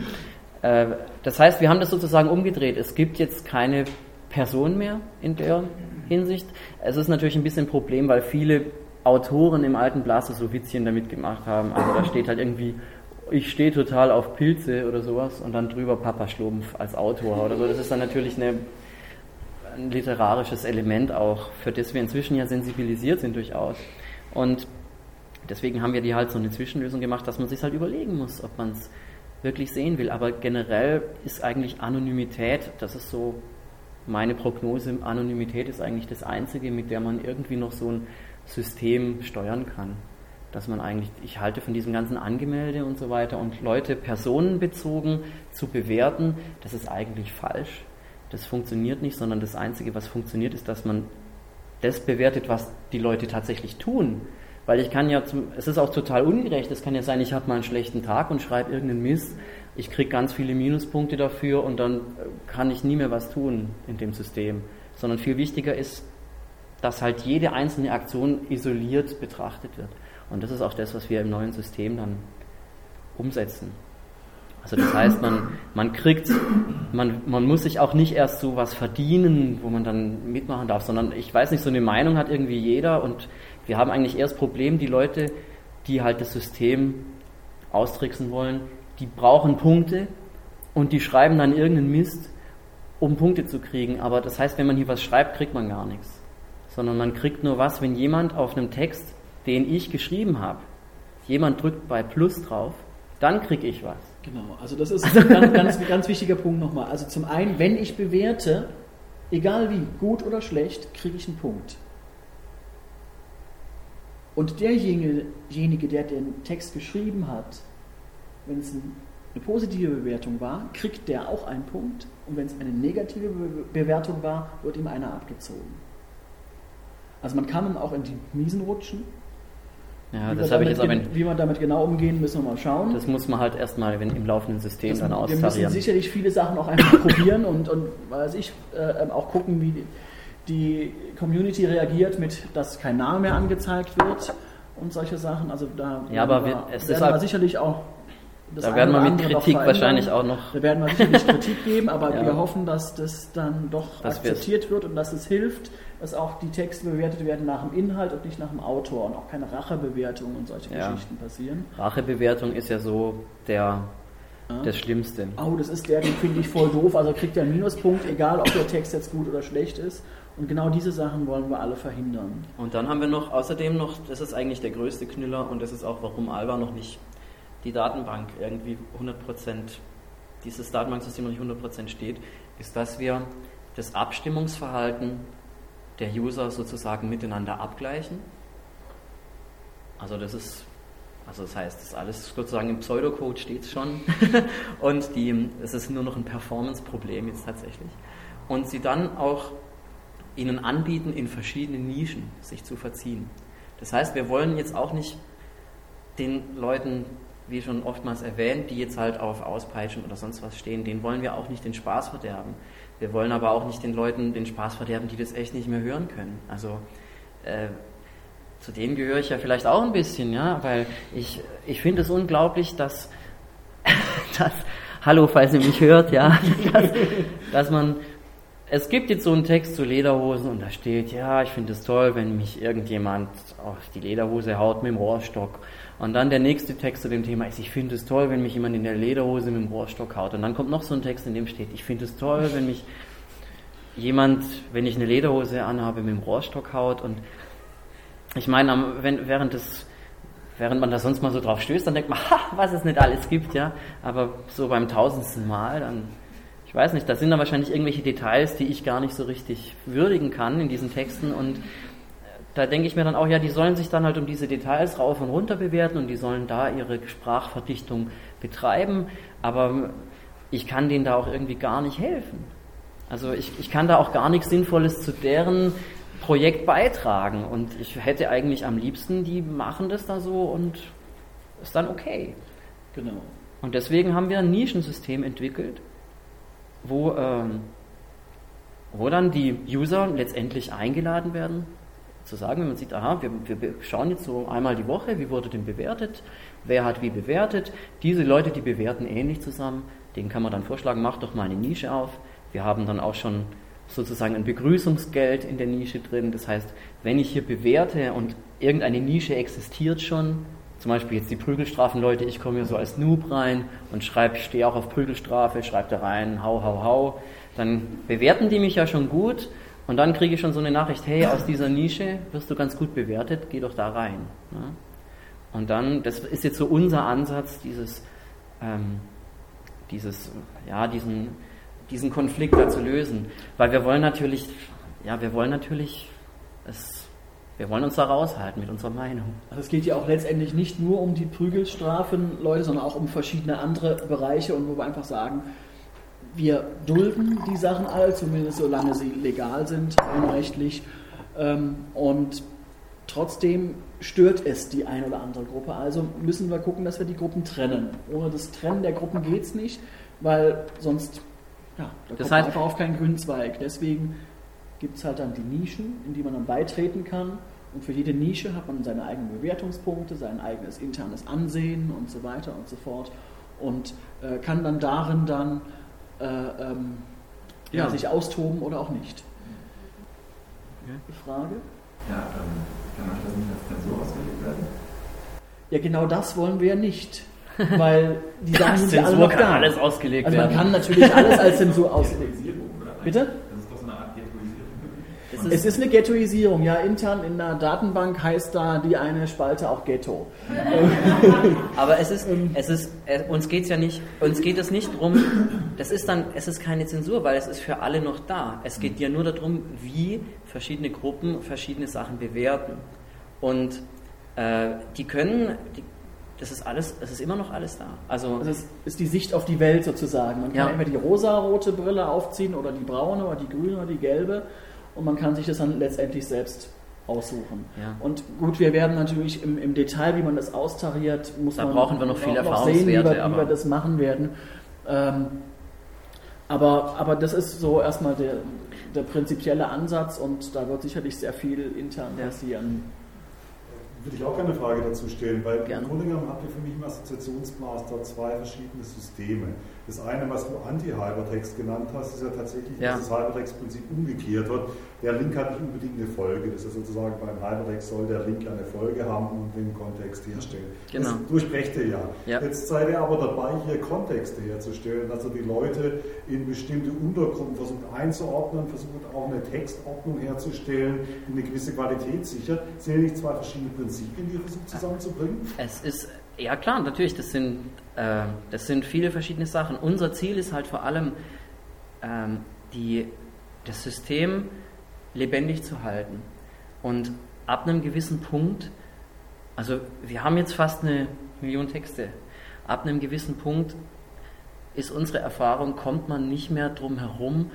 äh, das heißt, wir haben das sozusagen umgedreht. Es gibt jetzt keine Person mehr in der Hinsicht. Es ist natürlich ein bisschen ein Problem, weil viele Autoren im alten Blaster so Witzchen damit gemacht haben. Also da steht halt irgendwie, ich stehe total auf Pilze oder sowas und dann drüber Papa Schlumpf als Autor oder so. Das ist dann natürlich eine, ein literarisches Element auch, für das wir inzwischen ja sensibilisiert sind durchaus. Und deswegen haben wir die halt so eine Zwischenlösung gemacht, dass man sich halt überlegen muss, ob man es wirklich sehen will. Aber generell ist eigentlich Anonymität, das ist so meine Prognose, Anonymität ist eigentlich das Einzige, mit der man irgendwie noch so ein System steuern kann. Dass man eigentlich, ich halte von diesem ganzen Angemelde und so weiter und Leute personenbezogen zu bewerten, das ist eigentlich falsch. Das funktioniert nicht, sondern das Einzige, was funktioniert, ist, dass man das bewertet, was die Leute tatsächlich tun. Weil ich kann ja, zum, es ist auch total ungerecht, es kann ja sein, ich habe mal einen schlechten Tag und schreibe irgendeinen Mist, ich kriege ganz viele Minuspunkte dafür und dann kann ich nie mehr was tun in dem System. Sondern viel wichtiger ist, dass halt jede einzelne Aktion isoliert betrachtet wird. Und das ist auch das, was wir im neuen System dann umsetzen. Also das heißt, man, man kriegt, man, man muss sich auch nicht erst so was verdienen, wo man dann mitmachen darf, sondern ich weiß nicht, so eine Meinung hat irgendwie jeder und wir haben eigentlich erst Problem, die Leute, die halt das System austricksen wollen, die brauchen Punkte und die schreiben dann irgendeinen Mist, um Punkte zu kriegen. Aber das heißt, wenn man hier was schreibt, kriegt man gar nichts. Sondern man kriegt nur was, wenn jemand auf einem Text, den ich geschrieben habe, jemand drückt bei Plus drauf, dann kriege ich was. Genau, also das ist ein ganz, ganz, ganz wichtiger Punkt nochmal. Also zum einen, wenn ich bewerte, egal wie, gut oder schlecht, kriege ich einen Punkt. Und derjenige, der den Text geschrieben hat, wenn es eine positive Bewertung war, kriegt der auch einen Punkt. Und wenn es eine negative Bewertung war, wird ihm einer abgezogen. Also man kann dann auch in die Miesen rutschen. Ja, das habe ich jetzt aber. Wie man damit genau umgehen, müssen wir mal schauen. Das muss man halt erstmal im laufenden System das, dann austarieren. Wir müssen sicherlich viele Sachen auch einfach probieren und, und weiß ich, äh, auch gucken, wie die, die Community reagiert mit, dass kein Name mehr angezeigt wird und solche Sachen. Also da ja, aber wir, es ist halt, sicherlich auch da werden wir mit Kritik wahrscheinlich auch noch. Da werden wir sicherlich Kritik geben, aber ja. wir hoffen, dass das dann doch dass akzeptiert wird und dass es hilft, dass auch die Texte bewertet werden nach dem Inhalt und nicht nach dem Autor und auch keine Rachebewertung und solche ja. Geschichten passieren. Rachebewertung ist ja so der das Schlimmste. Oh, das ist der, den finde ich voll doof, also kriegt er einen Minuspunkt, egal ob der Text jetzt gut oder schlecht ist. Und genau diese Sachen wollen wir alle verhindern. Und dann haben wir noch außerdem noch, das ist eigentlich der größte Knüller und das ist auch, warum Alba noch nicht die Datenbank irgendwie 100%, dieses Datenbanksystem noch nicht 100% steht, ist, dass wir das Abstimmungsverhalten der User sozusagen miteinander abgleichen. Also das ist, also das heißt, das ist alles sozusagen im Pseudocode steht schon und die, es ist nur noch ein Performance-Problem jetzt tatsächlich. Und sie dann auch ihnen anbieten, in verschiedenen Nischen sich zu verziehen. Das heißt, wir wollen jetzt auch nicht den Leuten wie schon oftmals erwähnt, die jetzt halt auf Auspeitschen oder sonst was stehen, denen wollen wir auch nicht den Spaß verderben. Wir wollen aber auch nicht den Leuten den Spaß verderben, die das echt nicht mehr hören können. Also äh, zu denen gehöre ich ja vielleicht auch ein bisschen, ja, weil ich, ich finde es unglaublich, dass, dass, hallo, falls ihr mich hört, ja, dass, dass man, es gibt jetzt so einen Text zu Lederhosen und da steht, ja, ich finde es toll, wenn mich irgendjemand auf die Lederhose haut mit dem Rohrstock. Und dann der nächste Text zu dem Thema ist, ich finde es toll, wenn mich jemand in der Lederhose mit dem Rohrstock haut. Und dann kommt noch so ein Text, in dem steht, ich finde es toll, wenn mich jemand, wenn ich eine Lederhose anhabe, mit dem Rohrstock haut. Und ich meine, wenn, während des während man da sonst mal so drauf stößt, dann denkt man, ha, was es nicht alles gibt, ja. Aber so beim tausendsten Mal, dann, ich weiß nicht, da sind dann wahrscheinlich irgendwelche Details, die ich gar nicht so richtig würdigen kann in diesen Texten und da denke ich mir dann auch, ja, die sollen sich dann halt um diese Details rauf und runter bewerten und die sollen da ihre Sprachverdichtung betreiben, aber ich kann denen da auch irgendwie gar nicht helfen. Also ich, ich kann da auch gar nichts Sinnvolles zu deren Projekt beitragen und ich hätte eigentlich am liebsten, die machen das da so und ist dann okay. Genau. Und deswegen haben wir ein Nischensystem entwickelt, wo, ähm, wo dann die User letztendlich eingeladen werden, zu sagen, wenn man sieht, aha, wir, wir schauen jetzt so einmal die Woche, wie wurde denn bewertet, wer hat wie bewertet. Diese Leute, die bewerten ähnlich zusammen, denen kann man dann vorschlagen, mach doch mal eine Nische auf. Wir haben dann auch schon sozusagen ein Begrüßungsgeld in der Nische drin. Das heißt, wenn ich hier bewerte und irgendeine Nische existiert schon, zum Beispiel jetzt die Prügelstrafenleute, ich komme hier so als Noob rein und schreibe, ich stehe auch auf Prügelstrafe, schreibe da rein, hau, hau, hau, dann bewerten die mich ja schon gut und dann kriege ich schon so eine Nachricht, hey, aus dieser Nische wirst du ganz gut bewertet, geh doch da rein. Ne? Und dann, das ist jetzt so unser Ansatz, dieses, ähm, dieses, ja, diesen, diesen Konflikt da zu lösen. Weil wir wollen natürlich, ja, wir wollen natürlich es wir wollen uns da raushalten mit unserer Meinung. Also es geht ja auch letztendlich nicht nur um die Prügelstrafen, Leute, sondern auch um verschiedene andere Bereiche und wo wir einfach sagen, wir dulden die Sachen alle, zumindest solange sie legal sind, rechtlich. Ähm, und trotzdem stört es die eine oder andere Gruppe. Also müssen wir gucken, dass wir die Gruppen trennen. Ohne das Trennen der Gruppen geht es nicht, weil sonst ja, da Das kommt heißt- einfach auf keinen grünen Zweig. Deswegen gibt es halt dann die Nischen, in die man dann beitreten kann. Und für jede Nische hat man seine eigenen Bewertungspunkte, sein eigenes internes Ansehen und so weiter und so fort. Und äh, kann dann darin dann äh, ähm, ja. Ja. sich austoben oder auch nicht. Frage? Ja, ähm, kann man das nicht als Zensur ausgelegt werden? Ja, genau das wollen wir ja nicht. Weil die Sachen sind ja alle Zensur noch kann da. alles ausgelegt Also man werden. kann natürlich alles als Zensur auslegen. Bitte? Das ist doch so eine Art Ghettoisierung. Es Es ist eine Ghettoisierung, ja. Intern in einer Datenbank heißt da die eine Spalte auch Ghetto. Aber es ist, es ist, äh, uns geht's ja nicht, uns geht es nicht drum. Das ist dann, es ist keine Zensur, weil es ist für alle noch da. Es geht ja nur darum, wie verschiedene Gruppen verschiedene Sachen bewerten. Und äh, die können, die, das ist alles, es ist immer noch alles da. Also Das ist, ist die Sicht auf die Welt sozusagen. Man kann Ja. entweder die rosarote Brille aufziehen oder die braune oder die grüne oder die gelbe und man kann sich das dann letztendlich selbst aussuchen. Ja. Und gut, wir werden natürlich im, im Detail, wie man das austariert, muss Da man brauchen wir noch viele noch sehen, wie wir, wie aber- wir das machen werden. Ähm, aber, aber das ist so erstmal der, der prinzipielle Ansatz und da wird sicherlich sehr viel intern Ja. passieren. Würde ich auch gerne eine Frage dazu stellen, weil Gerne. im Grunde genommen habt ihr für mich im Assoziationsmaster zwei verschiedene Systeme. Das eine, was du Anti-Hypertext genannt hast, ist ja tatsächlich, Ja. dass das Hypertext-Prinzip umgekehrt wird. Der Link hat nicht unbedingt eine Folge. Das ist sozusagen beim Hypertext soll der Link eine Folge haben und den Kontext herstellen. Genau. Das durchbrecht ihr ja. Ja. Jetzt seid ihr aber dabei, hier Kontexte herzustellen, also die Leute in bestimmte Untergruppen versucht einzuordnen, versucht auch eine Textordnung herzustellen, die eine gewisse Qualität sichert. Sind ja nicht zwei verschiedene Prinzipien, die ihr versucht zusammenzubringen? Es ist, ja klar, natürlich, das sind, äh, das sind viele verschiedene Sachen. Unser Ziel ist halt vor allem, ähm, die, das System lebendig zu halten. Und ab einem gewissen Punkt, also wir haben jetzt fast eine Million Texte, ab einem gewissen Punkt ist unsere Erfahrung, kommt man nicht mehr drum herum,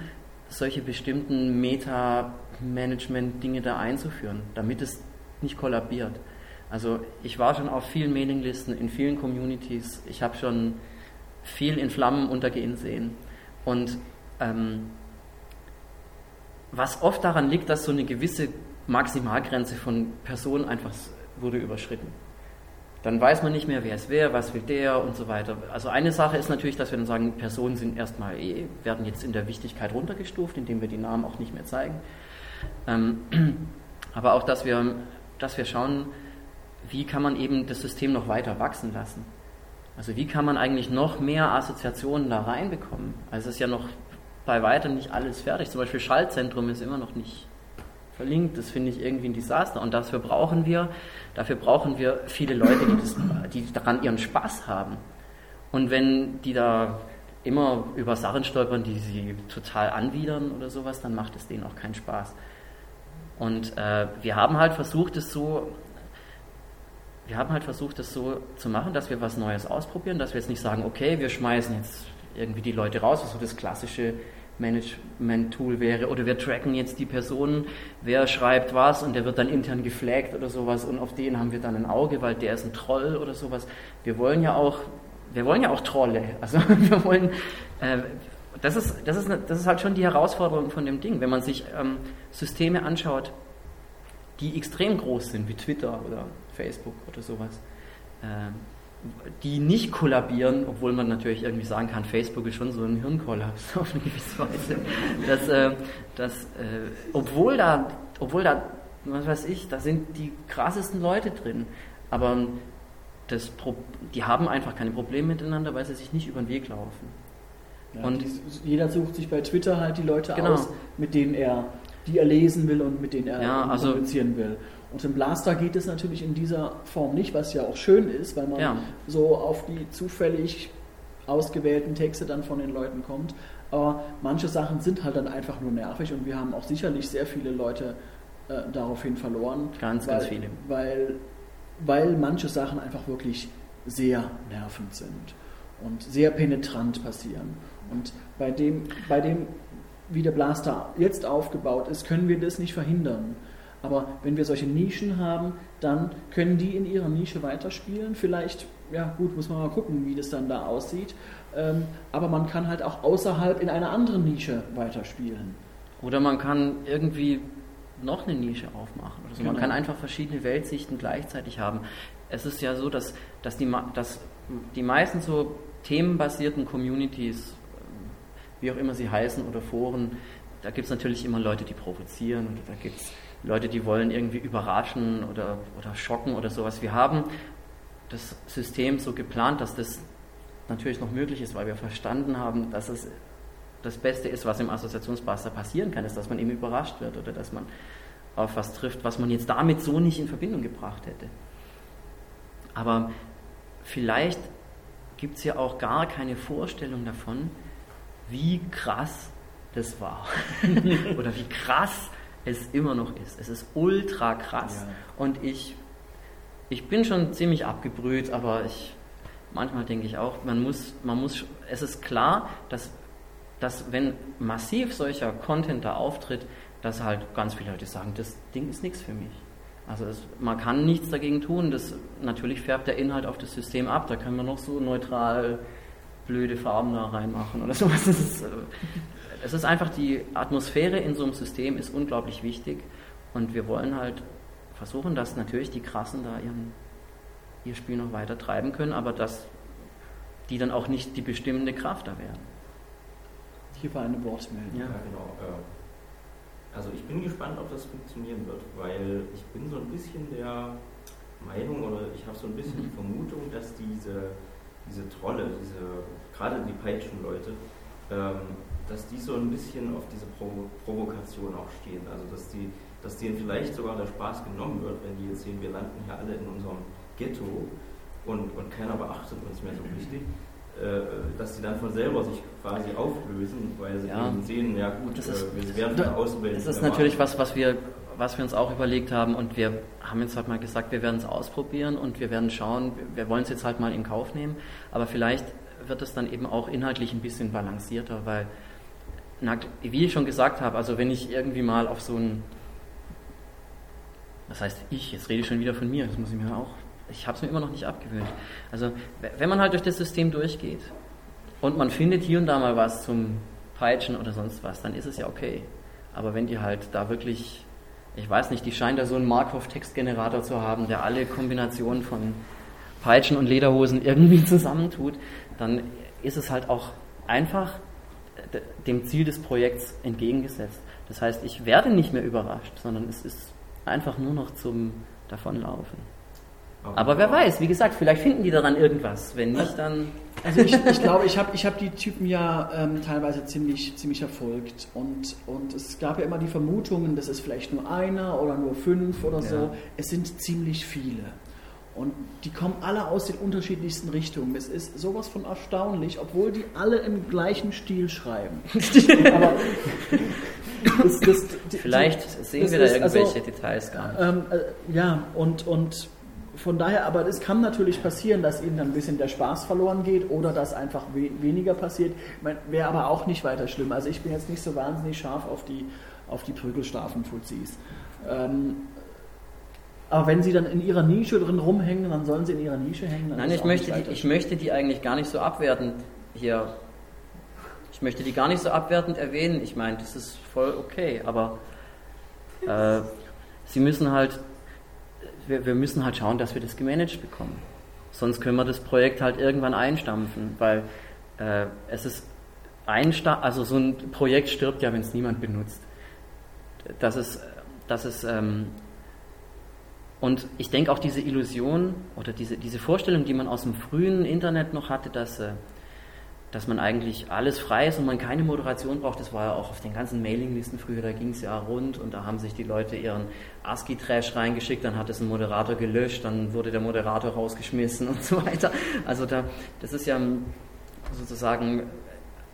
solche bestimmten Meta-Management-Dinge da einzuführen, damit es nicht kollabiert. Also ich war schon auf vielen Mailinglisten, in vielen Communities, ich habe schon viel in Flammen untergehen sehen. Und ähm, was oft daran liegt, dass so eine gewisse Maximalgrenze von Personen einfach wurde überschritten. Dann weiß man nicht mehr, wer es wer, was will der und so weiter. Also eine Sache ist natürlich, dass wir dann sagen, Personen sind erstmal eh, werden jetzt in der Wichtigkeit runtergestuft, indem wir die Namen auch nicht mehr zeigen. Ähm, aber auch, dass wir, dass wir schauen, wie kann man eben das System noch weiter wachsen lassen. Also wie kann man eigentlich noch mehr Assoziationen da reinbekommen? Also es ist ja noch bei weitem nicht alles fertig. Zum Beispiel Schaltzentrum ist immer noch nicht verlinkt. Das finde ich irgendwie ein Desaster. Und dafür brauchen wir, dafür brauchen wir viele Leute, die, das, die daran ihren Spaß haben. Und wenn die da immer über Sachen stolpern, die sie total anwidern oder sowas, dann macht es denen auch keinen Spaß. Und äh, wir haben halt versucht, es so wir haben halt versucht, das so zu machen, dass wir was Neues ausprobieren, dass wir jetzt nicht sagen, okay, wir schmeißen jetzt irgendwie die Leute raus, was so das klassische Management-Tool wäre, oder wir tracken jetzt die Personen, wer schreibt was und der wird dann intern geflaggt oder sowas und auf den haben wir dann ein Auge, weil der ist ein Troll oder sowas. Wir wollen ja auch, wir wollen ja auch Trolle, also wir wollen, äh, das ist, das ist, das ist halt schon die Herausforderung von dem Ding, wenn man sich ähm, Systeme anschaut, die extrem groß sind, wie Twitter oder Facebook oder sowas, äh, die nicht kollabieren, obwohl man natürlich irgendwie sagen kann, Facebook ist schon so ein Hirnkollaps auf eine gewisse Weise. Dass, äh, dass, äh, obwohl da, obwohl da, was weiß ich, da sind die krassesten Leute drin, aber das Pro die haben einfach keine Probleme miteinander, weil sie sich nicht über den Weg laufen. Ja, Und- die, jeder sucht sich bei Twitter halt die Leute Genau. aus, mit denen er, die er lesen will und mit denen er Ja, also- kommunizieren will. Und im Blaster geht es natürlich in dieser Form nicht, was ja auch schön ist, weil man Ja. so auf die zufällig ausgewählten Texte dann von den Leuten kommt. Aber manche Sachen sind halt dann einfach nur nervig und wir haben auch sicherlich sehr viele Leute äh, daraufhin verloren. Ganz, weil, ganz viele. Weil, weil manche Sachen einfach wirklich sehr nervend sind und sehr penetrant passieren. Und bei dem, bei dem, wie der Blaster jetzt aufgebaut ist, können wir das nicht verhindern. Aber wenn wir solche Nischen haben, dann können die in ihrer Nische weiterspielen. Vielleicht, ja gut, muss man mal gucken, wie das dann da aussieht. Ähm, aber man kann halt auch außerhalb in einer anderen Nische weiterspielen. Oder man kann irgendwie noch eine Nische aufmachen. Also genau. Man kann einfach verschiedene Weltsichten gleichzeitig haben. Es ist ja so, dass, dass, die, dass die meisten so themenbasierten Communities, wie auch immer sie heißen, oder Foren, da gibt es natürlich immer Leute, die provozieren und da gibt es Leute, die wollen irgendwie überraschen oder, oder schocken oder sowas. Wir haben das System so geplant, dass das natürlich noch möglich ist, weil wir verstanden haben, dass es das Beste ist, was im Assoziationsbuster passieren kann, ist, dass man eben überrascht wird oder dass man auf was trifft, was man jetzt damit so nicht in Verbindung gebracht hätte. Aber vielleicht gibt es ja auch gar keine Vorstellung davon, wie krass das war. oder wie krass es immer noch ist. Es ist ultra krass. Ja. Und ich, ich bin schon ziemlich abgebrüht, aber ich, manchmal denke ich auch, man muss, man muss, es ist klar, dass, dass wenn massiv solcher Content da auftritt, dass halt ganz viele Leute sagen, das Ding ist nichts für mich. Also es, man kann nichts dagegen tun. Das, natürlich färbt der Inhalt auf das System ab. Da können wir noch so neutral blöde Farben da reinmachen oder sowas. Das ist, äh, es ist einfach die Atmosphäre in so einem System ist unglaublich wichtig und wir wollen halt versuchen, dass natürlich die Krassen da ihren, ihr Spiel noch weiter treiben können, aber dass die dann auch nicht die bestimmende Kraft da werden. Hier war eine Wortmeldung. Ja, genau. Äh, also ich bin gespannt, ob das funktionieren wird, weil ich bin so ein bisschen der Meinung oder ich habe so ein bisschen die mhm. Vermutung, dass diese, diese Trolle, diese, gerade die Peitschen-Leute, ähm, dass die so ein bisschen auf diese Provo Provokation auch stehen. Also dass die, dass denen vielleicht sogar der Spaß genommen wird, wenn die jetzt sehen, wir landen hier alle in unserem Ghetto und, und keiner beachtet uns mehr so richtig. Äh, dass sie dann von selber sich quasi auflösen, weil sie ja. sehen, ja gut, das ist, äh, wir werden von Außenwelt. Das ist natürlich was, was wir, was wir uns auch überlegt haben und wir haben jetzt halt mal gesagt, wir werden es ausprobieren und wir werden schauen, wir wollen es jetzt halt mal in Kauf nehmen, aber vielleicht wird es dann eben auch inhaltlich ein bisschen balancierter, weil na, wie ich schon gesagt habe, also wenn ich irgendwie mal auf so ein, das heißt ich, jetzt rede ich schon wieder von mir, das muss ich mir auch, ich habe es mir immer noch nicht abgewöhnt. Also wenn man halt durch das System durchgeht und man findet hier und da mal was zum Peitschen oder sonst was, dann ist es ja okay. Aber wenn die halt da wirklich, ich weiß nicht, die scheinen da so einen Markov-Textgenerator zu haben, der alle Kombinationen von Peitschen und Lederhosen irgendwie zusammentut, dann ist es halt auch einfach dem Ziel des Projekts entgegengesetzt. Das heißt, ich werde nicht mehr überrascht, sondern es ist einfach nur noch zum Davonlaufen. Aber wer weiß, wie gesagt, vielleicht finden die daran irgendwas. Wenn nicht, dann. Also ich, ich glaube, ich habe ich hab die Typen ja ähm, teilweise ziemlich, ziemlich verfolgt. Und, und es gab ja immer die Vermutungen, das ist vielleicht nur einer oder nur fünf oder ja. so. Es sind ziemlich viele. Und die kommen alle aus den unterschiedlichsten Richtungen. Es ist sowas von erstaunlich, obwohl die alle im gleichen Stil schreiben. Aber das, das, die, Vielleicht sehen wir da irgendwelche also, Details gar nicht. Ähm, äh, ja, und, und von daher, aber es kann natürlich passieren, dass ihnen dann ein bisschen der Spaß verloren geht oder dass einfach we weniger passiert. Wäre aber auch nicht weiter schlimm. Also ich bin jetzt nicht so wahnsinnig scharf auf die, auf die Prügelstafen-Fuzis. Ähm, aber wenn sie dann in ihrer Nische drin rumhängen, dann sollen sie in ihrer Nische hängen. Nein, ich möchte, die, ich möchte die eigentlich gar nicht so abwertend hier. Ich möchte die gar nicht so abwertend erwähnen. Ich meine, das ist voll okay, aber äh, sie müssen halt, wir, wir müssen halt schauen, dass wir das gemanagt bekommen. Sonst können wir das Projekt halt irgendwann einstampfen, weil äh, es ist einsta also so ein Projekt stirbt ja, wenn es niemand benutzt. Das ist, das ist ähm, und ich denke auch diese Illusion oder diese, diese Vorstellung, die man aus dem frühen Internet noch hatte, dass, äh, dass man eigentlich alles frei ist und man keine Moderation braucht, das war ja auch auf den ganzen Mailinglisten früher, da ging es ja rund und da haben sich die Leute ihren ASCII-Trash reingeschickt, dann hat es ein Moderator gelöscht, dann wurde der Moderator rausgeschmissen und so weiter. Also da, das ist ja sozusagen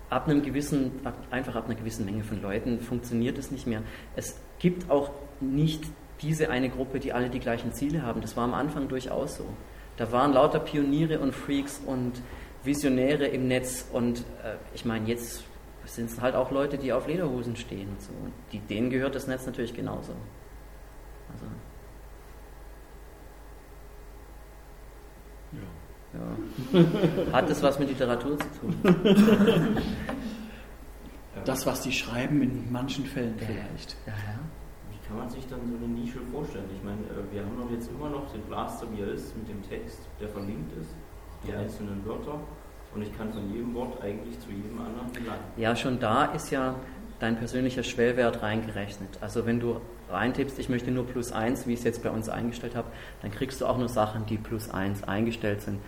ab einem gewissen, einfach ab einer gewissen Menge von Leuten funktioniert es nicht mehr. Es gibt auch nicht diese eine Gruppe, die alle die gleichen Ziele haben. Das war am Anfang durchaus so. Da waren lauter Pioniere und Freaks und Visionäre im Netz und äh, ich meine, jetzt sind es halt auch Leute, die auf Lederhosen stehen und so. Und die, denen gehört das Netz natürlich genauso. Also, ja. Hat das was mit Literatur zu tun? Das, was die schreiben, in manchen Fällen vielleicht. Ja, ja. Kann man sich dann so eine Nische vorstellen? Ich meine, äh, wir haben doch jetzt immer noch den Blaster, wie er ist, mit dem Text, der verlinkt ist, die einzelnen Wörter. Und ich kann von jedem Wort eigentlich zu jedem anderen gelangen. Ja, schon da ist ja dein persönlicher Schwellwert reingerechnet. Also wenn du reintippst, ich möchte nur plus 1, wie ich es jetzt bei uns eingestellt habe, dann kriegst du auch nur Sachen, die plus 1 eingestellt sind.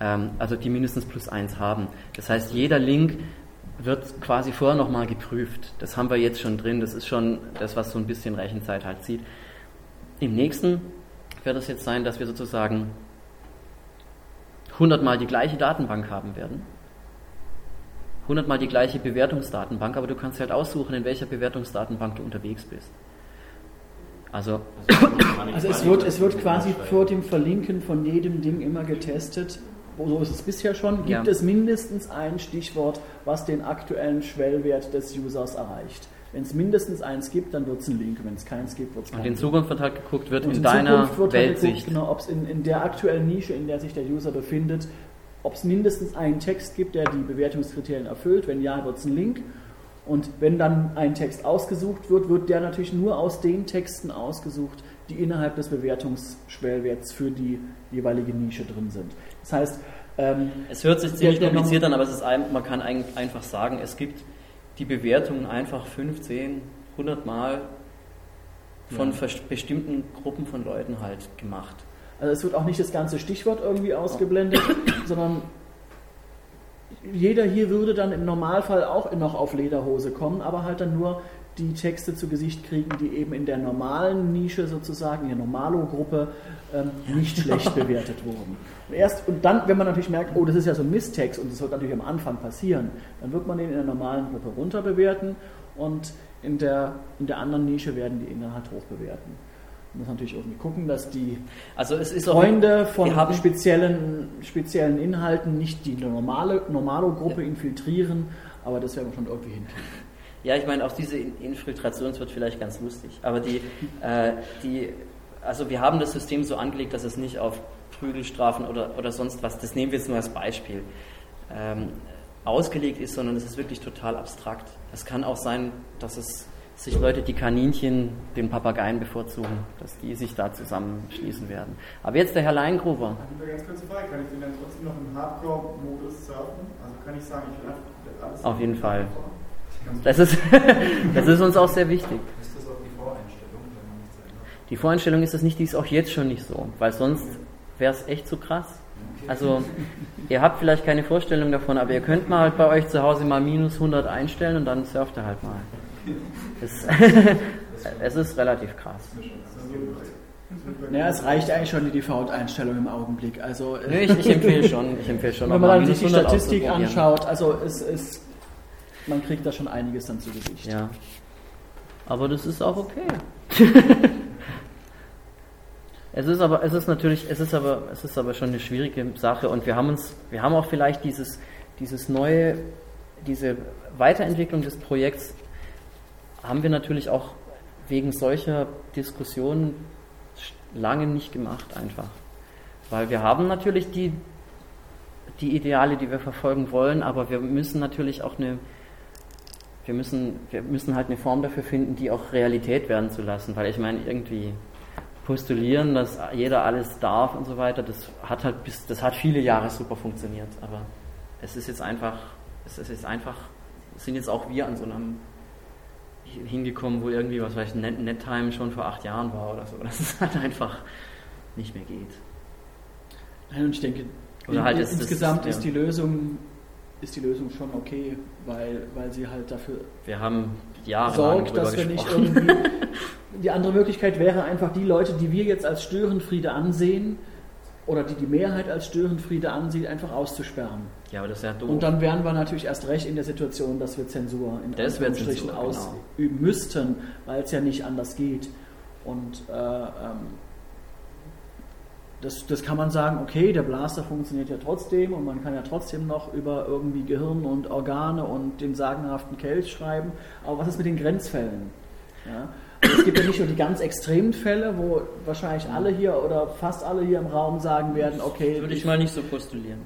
Ähm, also die mindestens plus 1 haben. Das heißt, jeder Link wird quasi vorher nochmal geprüft. Das haben wir jetzt schon drin. Das ist schon das, was so ein bisschen Rechenzeit halt zieht. Im nächsten wird es jetzt sein, dass wir sozusagen 100 Mal die gleiche Datenbank haben werden. 100 Mal die gleiche Bewertungsdatenbank, aber du kannst halt aussuchen, in welcher Bewertungsdatenbank du unterwegs bist. Also, Also es wird, es wird quasi vor dem Verlinken von jedem Ding immer getestet. So ist es bisher schon. Gibt Ja. es mindestens ein Stichwort, was den aktuellen Schwellwert des Users erreicht? Wenn es mindestens eins gibt, dann wird es ein Link. Wenn es keins gibt, wird es kein und in. Zukunft wird halt geguckt, wird in in deiner wird halt Weltsicht. geguckt, genau, ob es in, in der aktuellen Nische, in der sich der User befindet, ob es mindestens einen Text gibt, der die Bewertungskriterien erfüllt. Wenn ja, wird es ein Link. Und wenn dann ein Text ausgesucht wird, wird der natürlich nur aus den Texten ausgesucht, die innerhalb des Bewertungsschwellwerts für die jeweilige Nische drin sind. Das heißt, ähm, Es hört sich ziemlich kompliziert an, aber es ist ein, man kann ein, einfach sagen, es gibt die Bewertungen einfach 15, 100 Mal von Ja. bestimmten Gruppen von Leuten halt gemacht. Also es wird auch nicht das ganze Stichwort irgendwie ausgeblendet, sondern jeder hier würde dann im Normalfall auch noch auf Lederhose kommen, aber halt dann nur die Texte zu Gesicht kriegen, die eben in der normalen Nische sozusagen, in der Normalo-Gruppe ähm, nicht schlecht bewertet wurden. Und erst und dann, wenn man natürlich merkt, oh, das ist ja so ein Misstext und das wird natürlich am Anfang passieren, dann wird man den in der normalen Gruppe runter bewerten und in der, in der anderen Nische werden die Inhalt hoch bewerten. Man muss natürlich irgendwie gucken, dass die Also es ist auch Freunde von haben- speziellen, speziellen Inhalten nicht die normale Normalo-Gruppe infiltrieren, aber das werden wir schon irgendwie hinkriegen. Ja, ich meine, auch diese In- Infiltration wird vielleicht ganz lustig. Aber die, äh, die, also wir haben das System so angelegt, dass es nicht auf Prügelstrafen oder, oder sonst was, das nehmen wir jetzt nur als Beispiel, ähm, ausgelegt ist, sondern es ist wirklich total abstrakt. Es kann auch sein, dass es sich Leute, die Kaninchen den Papageien bevorzugen, dass die sich da zusammenschließen werden. Aber jetzt der Herr Leingruber. Eine ganz kurze Frage, kann ich den dann trotzdem noch im Hardcore-Modus surfen? Also kann ich sagen, ich will einfach alles Auf jeden Fall. Ganz Das ist, das ist uns auch sehr wichtig. Ist das auch die Voreinstellung, wenn man nichts ändert? Die Voreinstellung ist es nicht, die ist auch jetzt schon nicht so, weil sonst wäre es echt zu krass. Also, ihr habt vielleicht keine Vorstellung davon, aber ihr könnt mal halt bei euch zu Hause mal minus 100 einstellen und dann surft ihr halt mal. Es, es ist relativ krass. Naja, es reicht eigentlich schon die Default-Einstellung im Augenblick. Also, ich, ich empfehle schon, ich empfehle schon, wenn man sich die 100 Statistik anschaut, also es ist, man kriegt da schon einiges dann zu Gesicht. Ja. Aber das ist auch okay. es ist aber, es ist natürlich, es ist aber, es ist aber schon eine schwierige Sache und wir haben uns, wir haben auch vielleicht dieses, dieses neue, diese Weiterentwicklung des Projekts haben wir natürlich auch wegen solcher Diskussionen lange nicht gemacht einfach. Weil wir haben natürlich die, die Ideale, die wir verfolgen wollen, aber wir müssen natürlich auch eine, wir müssen, wir müssen halt eine Form dafür finden, die auch Realität werden zu lassen, weil ich meine, irgendwie postulieren, dass jeder alles darf und so weiter, das hat halt bis, das hat viele Jahre super funktioniert, aber es ist jetzt einfach, es ist jetzt einfach, sind jetzt auch wir an so einem hingekommen, wo irgendwie, was weiß ich, Net Nettime schon vor acht Jahren war oder so, dass es halt einfach nicht mehr geht. Nein, Und ich denke, Oder in, halt ist das- insgesamt ja. ist die Lösung ist die Lösung schon okay, weil, weil sie halt dafür Wir haben jahrelang sorgt, dass wir nicht irgendwie. Die andere Möglichkeit wäre einfach, die Leute, die wir jetzt als Störenfriede ansehen, oder die die Mehrheit als Störenfriede ansieht, einfach auszusperren. Ja, aber das ist ja doof. Und dann wären wir natürlich erst recht in der Situation, dass wir Zensur in Das Anführungsstrichen Zensur, genau. ausüben müssten, weil es ja nicht anders geht. Und äh, ähm, das, das kann man sagen, okay, der Blaster funktioniert ja trotzdem und man kann ja trotzdem noch über irgendwie Gehirn und Organe und den sagenhaften Kelch schreiben. Aber was ist mit den Grenzfällen? Ja? Es gibt ja nicht nur die ganz extremen Fälle, wo wahrscheinlich alle hier oder fast alle hier im Raum sagen werden, okay, würde ich mal nicht so postulieren.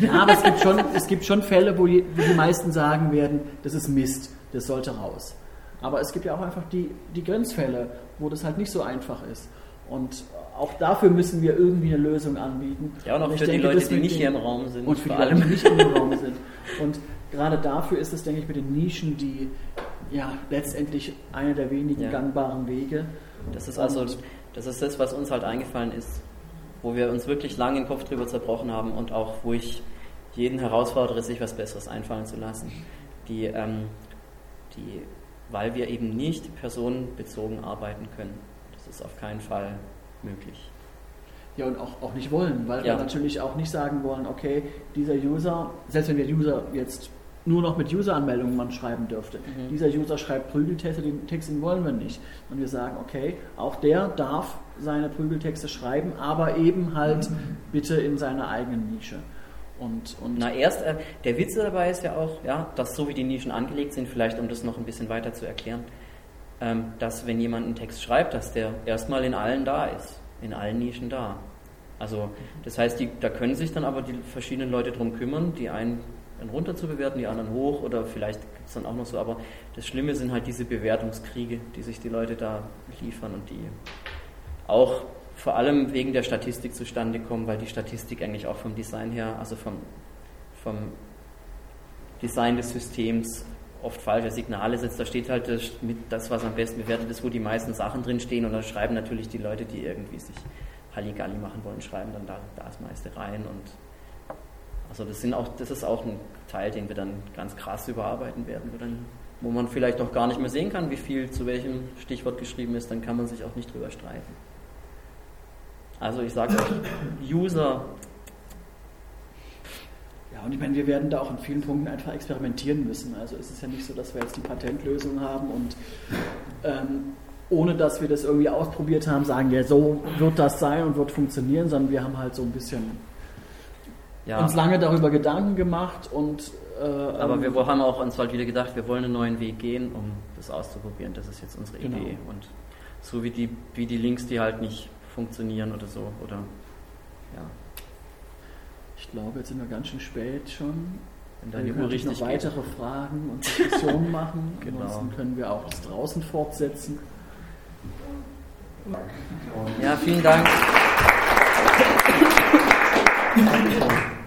ja, aber es gibt schon, es gibt schon Fälle, wo die, wo die meisten sagen werden, das ist Mist, das sollte raus. Aber es gibt ja auch einfach die, die Grenzfälle, wo das halt nicht so einfach ist. Und auch dafür müssen wir irgendwie eine Lösung anbieten. Ja, und auch ich für die denke, Leute, das die nicht hier im Raum sind. Und für die vor Leute, allem. die nicht im Raum sind. Und gerade dafür ist es, denke ich, mit den Nischen die ja letztendlich einer der wenigen Ja. gangbaren Wege. Das ist also, das ist das, was uns halt eingefallen ist, wo wir uns wirklich lange den Kopf drüber zerbrochen haben und auch, wo ich jeden herausfordere, sich was Besseres einfallen zu lassen. Die, ähm, die, weil wir eben nicht personenbezogen arbeiten können. Das ist auf keinen Fall möglich. Ja, und auch, auch nicht wollen, weil Ja. wir natürlich auch nicht sagen wollen, okay, dieser User, selbst wenn der User jetzt nur noch mit User-Anmeldungen man schreiben dürfte, Mhm. dieser User schreibt Prügeltexte, den Text den wollen wir nicht. Und wir sagen, okay, auch der darf seine Prügeltexte schreiben, aber eben halt bitte in seiner eigenen Nische. Und, und Na, erst, äh, der Witz dabei ist ja auch, ja, dass so wie die Nischen angelegt sind, vielleicht um das noch ein bisschen weiter zu erklären, dass wenn jemand einen Text schreibt, dass der erstmal in allen da ist, in allen Nischen da. Also, das heißt, die, da können sich dann aber die verschiedenen Leute drum kümmern, die einen dann runter zu bewerten, die anderen hoch oder vielleicht gibt es dann auch noch so, aber das Schlimme sind halt diese Bewertungskriege, die sich die Leute da liefern und die auch vor allem wegen der Statistik zustande kommen, weil die Statistik eigentlich auch vom Design her, also vom, vom Design des Systems oft falsche Signale setzt. Da steht halt das, mit das, was am besten bewertet ist, wo die meisten Sachen drin stehen und dann schreiben natürlich die Leute, die irgendwie sich Halligalli machen wollen, schreiben dann da da das meiste rein und also das sind auch, das ist auch ein Teil, den wir dann ganz krass überarbeiten werden, wo, dann, wo man vielleicht noch gar nicht mehr sehen kann, wie viel zu welchem Stichwort geschrieben ist, dann kann man sich auch nicht drüber streiten. Also ich sage euch, User, Ja, und ich meine, wir werden da auch in vielen Punkten einfach experimentieren müssen. Also es ist ja nicht so, dass wir jetzt die Patentlösung haben und ähm, ohne dass wir das irgendwie ausprobiert haben, sagen, ja, so wird das sein und wird funktionieren, sondern wir haben halt so ein bisschen ja, uns lange darüber Gedanken gemacht und äh, aber ähm, wir haben auch uns halt wieder gedacht, wir wollen einen neuen Weg gehen, um das auszuprobieren. Das ist jetzt unsere Genau. Idee. Und so wie die, wie die Links, die halt nicht funktionieren oder so, oder ja, ich glaube, jetzt sind wir ganz schön spät schon. wenn da wir können richtig noch geht. weitere Fragen und Diskussionen machen. Genau. Ansonsten können wir auch das draußen fortsetzen. Ja, vielen Dank.